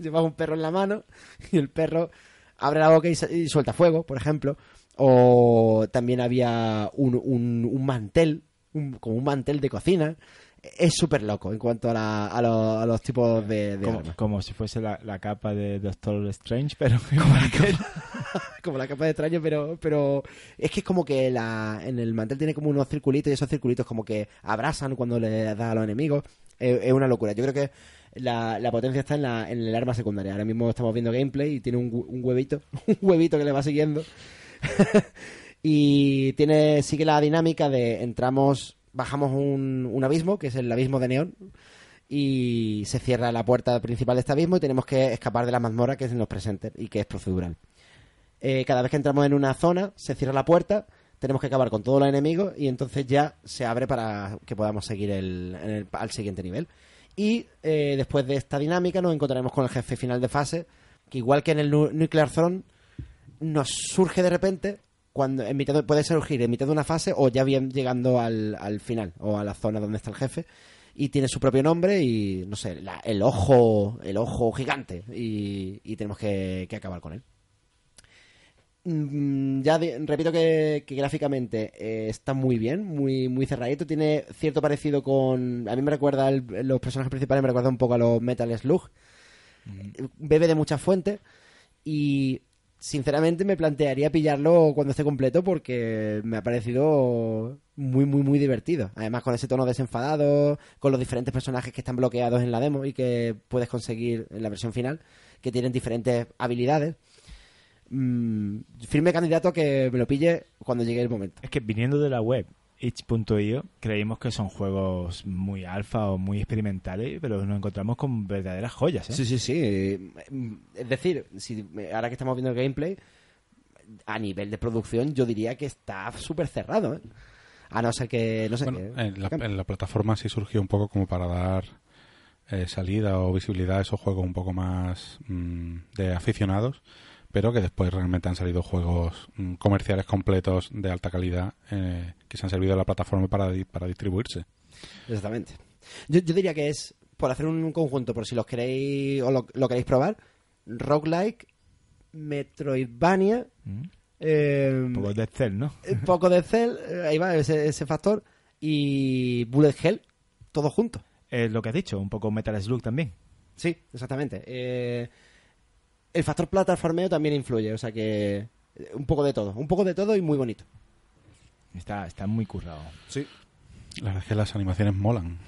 Llevaba un perro en la mano y el perro abre la boca y, suelta fuego, por ejemplo. O también había un, un- un mantel, un- como un mantel de cocina. Es súper loco en cuanto a, la- a los, a los tipos de, de Como, armas. como si fuese la, la capa de Doctor Strange, pero como la como la capa de extraño, pero, pero es que es como que la, en el mantel tiene como unos circulitos y esos circulitos como que abrasan cuando le da a los enemigos. Es, es una locura. Yo creo que la, la potencia está en, la, en el arma secundaria. Ahora mismo estamos viendo gameplay y tiene un, un huevito, un huevito que le va siguiendo. y tiene, sigue la dinámica de entramos, bajamos un, un abismo, que es el abismo de neón, y se cierra la puerta principal de este abismo y tenemos que escapar de la mazmorra que es en los presentes y que es procedural. Eh, cada vez que entramos en una zona, se cierra la puerta, tenemos que acabar con todos los enemigos y entonces ya se abre para que podamos seguir el, al siguiente nivel. Y eh, después de esta dinámica nos encontraremos con el jefe final de fase, que igual que en el Nu- Nuclear Throne, nos surge de repente, cuando en mitad de- puede surgir en mitad de una fase o ya bien llegando al, al final o a la zona donde está el jefe y tiene su propio nombre y no sé la- el ojo el ojo gigante y, y tenemos que, que acabar con él Mm, ya de- repito que, que gráficamente eh, está muy bien, muy muy cerradito, tiene cierto parecido con a mí me recuerda el- los personajes principales me recuerda un poco a los Metal Slug. Bebe de muchas fuentes y sinceramente me plantearía pillarlo cuando esté completo porque me ha parecido muy muy muy divertido. Además con ese tono desenfadado, con los diferentes personajes que están bloqueados en la demo y que puedes conseguir en la versión final, que tienen diferentes habilidades. Mm, firme candidato a que me lo pille cuando llegue el momento. Es que viniendo de la web itch.io creímos que son juegos muy alfa o muy experimentales, pero nos encontramos con verdaderas joyas, ¿eh? Sí, sí, sí. Es decir, si ahora que estamos viendo el gameplay, a nivel de producción yo diría que está súper cerrado. ¿eh? A no ser que, no sé, Bueno, que- en la, en la plataforma sí surgió un poco como para dar eh, salida o visibilidad a esos juegos un poco más mm, de aficionados, pero que después realmente han salido juegos mm, comerciales completos de alta calidad eh, que se han servido de la plataforma para, para distribuirse. Exactamente. Yo, yo diría que es, por hacer un conjunto, por si los queréis o lo, lo queréis probar, roguelike, Metroidvania, Mm. eh, Un poco de Excel, ¿no? un poco de Cell, eh, ahí va ese, ese factor, y Bullet Hell, todo junto. Es lo que has dicho, un poco Metal Slug también. Sí, exactamente. Eh, el factor plataformeo también influye, o sea que eh, un poco de todo, un poco de todo y muy bonito. Está, está muy currado. Sí. La verdad es que las animaciones molan.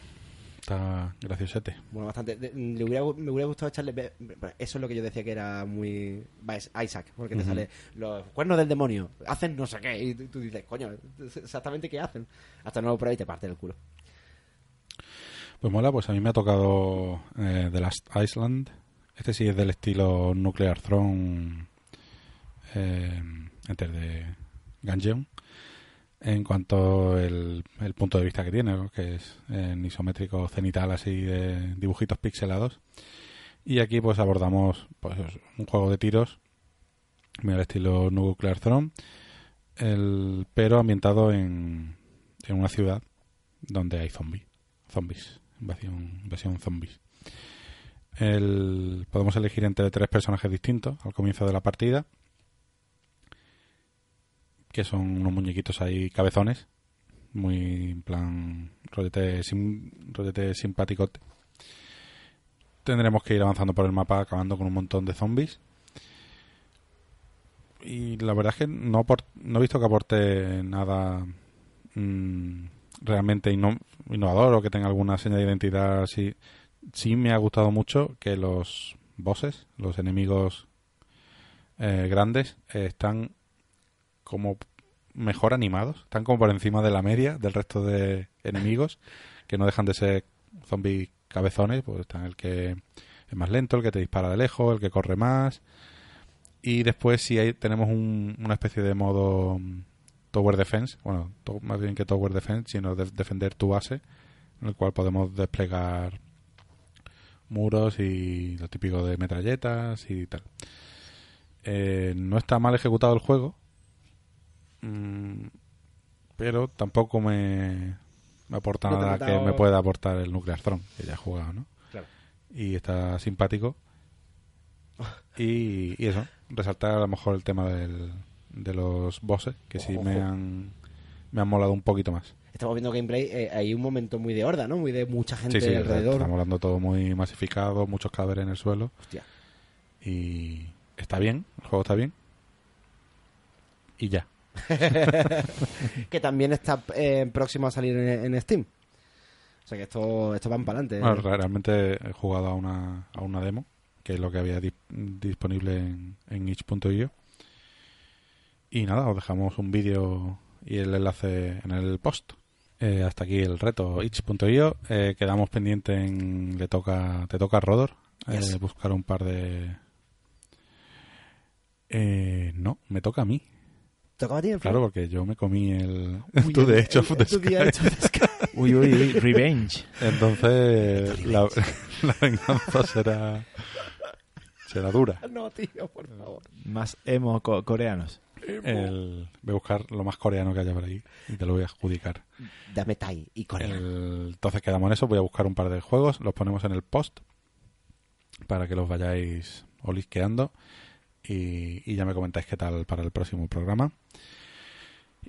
Está graciosete. Bueno, bastante. De- le hubiera, me hubiera gustado echarle. ve- Eso es lo que yo decía que era muy. va, es Isaac, porque te sale los cuernos del demonio. Hacen no sé qué. Y tú dices, coño, exactamente qué hacen. Hasta no lo pruebas y te parte del culo. Pues mola, pues a mí me ha tocado eh, The Last Island. Este sí es del estilo Nuclear Throne eh, Enter de Gungeon. En cuanto el, el punto de vista que tiene, que es en isométrico cenital así de dibujitos pixelados. Y aquí pues abordamos pues un juego de tiros muy al estilo Nuclear Throne, el, pero ambientado en, en una ciudad donde hay zombies. Zombies. Invasión, invasión zombies. El, podemos elegir entre tres personajes distintos al comienzo de la partida. Que son unos muñequitos ahí cabezones. Muy en plan rollete, sim, rollete simpaticote. Tendremos que ir avanzando por el mapa acabando con un montón de zombies. Y la verdad es que no, no he visto que aporte nada mm, realmente inno- innovador o que tenga alguna señal de identidad así. Sí me ha gustado mucho que los bosses, los enemigos eh, grandes, eh, están como mejor animados, están como por encima de la media del resto de enemigos, que no dejan de ser zombies cabezones, pues están el que es más lento, el que te dispara de lejos, el que corre más. Y después sí hay, tenemos un- una especie de modo mm, Tower Defense, bueno, más bien que Tower Defense, sino de- defender tu base, en el cual podemos desplegar muros y lo típico de metralletas y tal. Eh, no está mal ejecutado el juego, mm, pero tampoco me, me aporta No nada que me pueda aportar el Nuclear Throne, que ya he jugado, ¿no? Claro. Y está simpático. Y, y eso, resaltar a lo mejor el tema del, de los bosses, que sí me han, me han molado un poquito más. Estamos viendo gameplay, eh, hay un momento muy de horda, ¿no? Muy de mucha gente Sí, sí, alrededor. está molando todo muy masificado, muchos cadáveres en el suelo. Hostia. Y está bien, el juego está bien. Y ya. que también está eh, próximo a salir en, en Steam. O sea que esto, esto van para adelante. Bueno, realmente he jugado a una, a una demo, que es lo que había di- disponible en, en itch.io. Y nada, os dejamos un vídeo y el enlace en el post. Eh, hasta aquí el reto itch.io. Eh, quedamos pendientes en. Le toca, te toca a Rodor eh, Yes. buscar un par de. Eh, no, me toca a mí. ¿Tocaba a ti el Claro, porque yo me comí el. Uy, tú de hecho, Sky. Sky. Uy, uy, uy, Revenge. Entonces, la, la venganza será. será dura. No, tío, por favor. Más emo co- coreanos. El, voy a buscar lo más coreano que haya por ahí y te lo voy a adjudicar. Dame Tai y Corea. El- entonces quedamos en eso. Voy a buscar un par de juegos, los ponemos en el post para que los vayáis olisqueando y, y ya me comentáis qué tal para el próximo programa.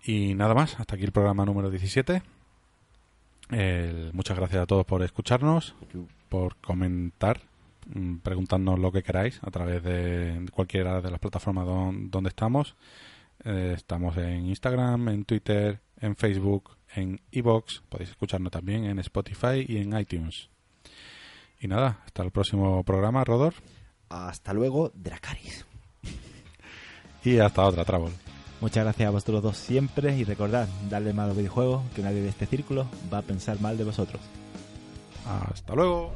Y nada más, hasta aquí el programa número 17. El- muchas gracias a todos por escucharnos, por comentar, mm, preguntarnos lo que queráis a través de cualquiera de las plataformas don- donde estamos. Eh, estamos en Instagram, en Twitter, en Facebook, en iBox. Podéis escucharnos también en Spotify y en iTunes. Y nada, hasta el próximo programa, Rodor. Hasta luego, Dracaris. Y hasta otra, Travel. Muchas gracias a vosotros dos siempre y recordad, darle mal a los videojuegos, que nadie de este círculo va a pensar mal de vosotros. Hasta luego.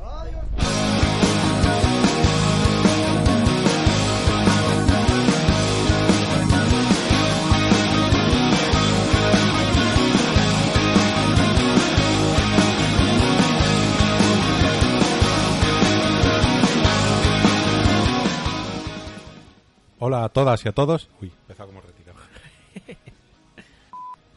Hola a todas y a todos. Uy, empezó como retirado.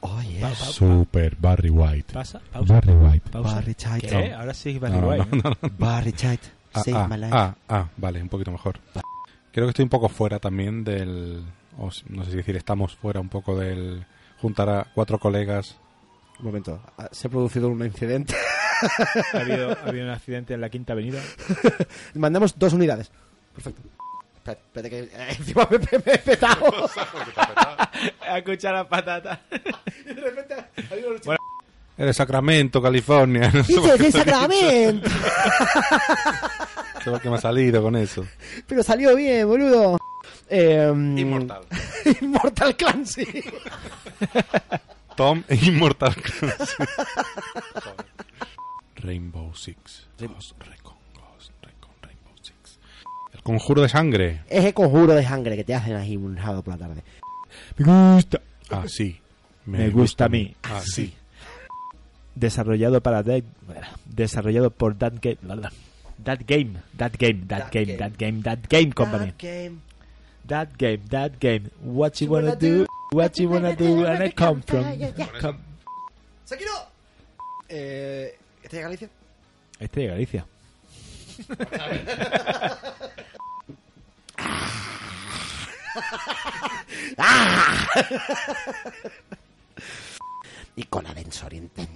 Oh, yes. Super Barry White. Pasa, pausa. Barry White. pausa. Barry White. ¿Qué? Ahora sí, Barry No, no, White. no, no. Barry White. Ah, Save ah, my life. ah, ah, vale, un poquito mejor. Creo que estoy un poco fuera también del... o no sé si decir, estamos fuera un poco del... Juntar a cuatro colegas. Un momento. Se ha producido un incidente. Ha habido, ha habido un accidente en la Quinta Avenida. Mandamos dos unidades. Perfecto. Espera que eh, encima me, me- me he petado. A escuchar la patata. Y de repente ha habido un- Bueno. Eres Sacramento, California. No ¡Dices de Sacramento! Por qué me ha salido con eso. Pero salió bien, boludo. Eh, Inmortal. Immortal Clancy. Tom e Immortal Rainbow Six. Ghost Recon, Ghost Recon, Rainbow Six. El conjuro de sangre. Es el conjuro de sangre que te hacen ahí un sábado por la tarde. Me gusta. Ah, sí. Me gusta a mí. Ah, sí. Desarrollado para Dead- desarrollado por That Game. That Game, That Game, That That Game, Game. That Game, That Game Company. game. That Game, That Game. What you wanna do? What you wanna do? And I come from. come- ¡Sekiro! Eh, ¿Este de Galicia? Este de Galicia. Y con Adensor Oriente.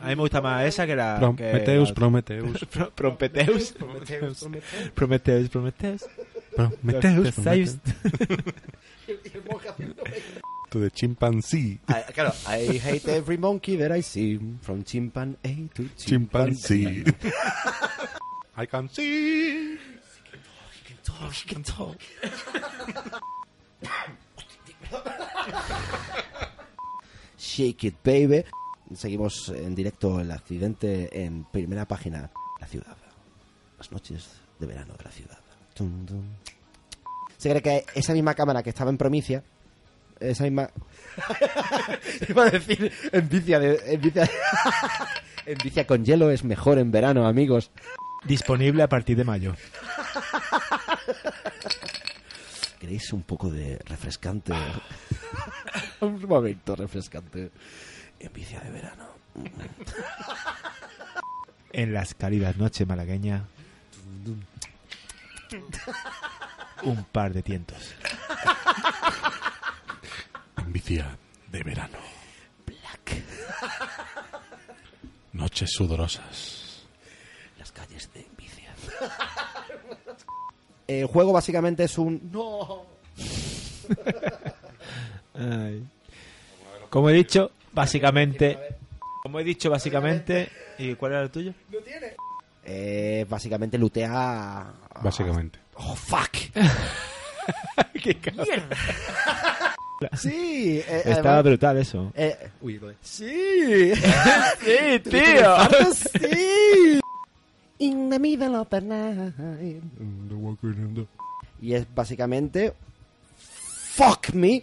A mí me gusta más esa que la. Prometeus, que la- Prometeus. Pro- Prometeus. Prometheus, Prometeus, Prometeus. Prometeus, Prometeus. To the chimpanzee. Ah, claro, I hate every monkey that I see, from chimpanzee to chimpanzee. I can see. Shake it, baby. Seguimos en directo el accidente en primera página. La ciudad. Las noches de verano de la ciudad. Tum, tum. Se cree que esa misma cámara que estaba en Promicia, esa misma... Iba a decir en Vicia, de, en, Vicia en Vicia con hielo es mejor en verano, amigos. Disponible a partir de mayo. ¿Queréis un poco de refrescante? un momento refrescante. En Vicia de verano. En las cálidas noches malagueñas. Un par de tientos. En vicia de verano. Black. Noches sudorosas. Las calles de Vicia. El juego básicamente es un... ¡No! Ay. Como he dicho, básicamente. Como he dicho, básicamente. ¿Y cuál era el tuyo? Eh, básicamente lutea... Básicamente. ¡Oh, fuck! Qué cabrón. Sí. eh, Estaba además- brutal eso. eh, uy, lo de- Sí. Sí, tío. sí. In the middle of the night. Y es básicamente... Fuck me.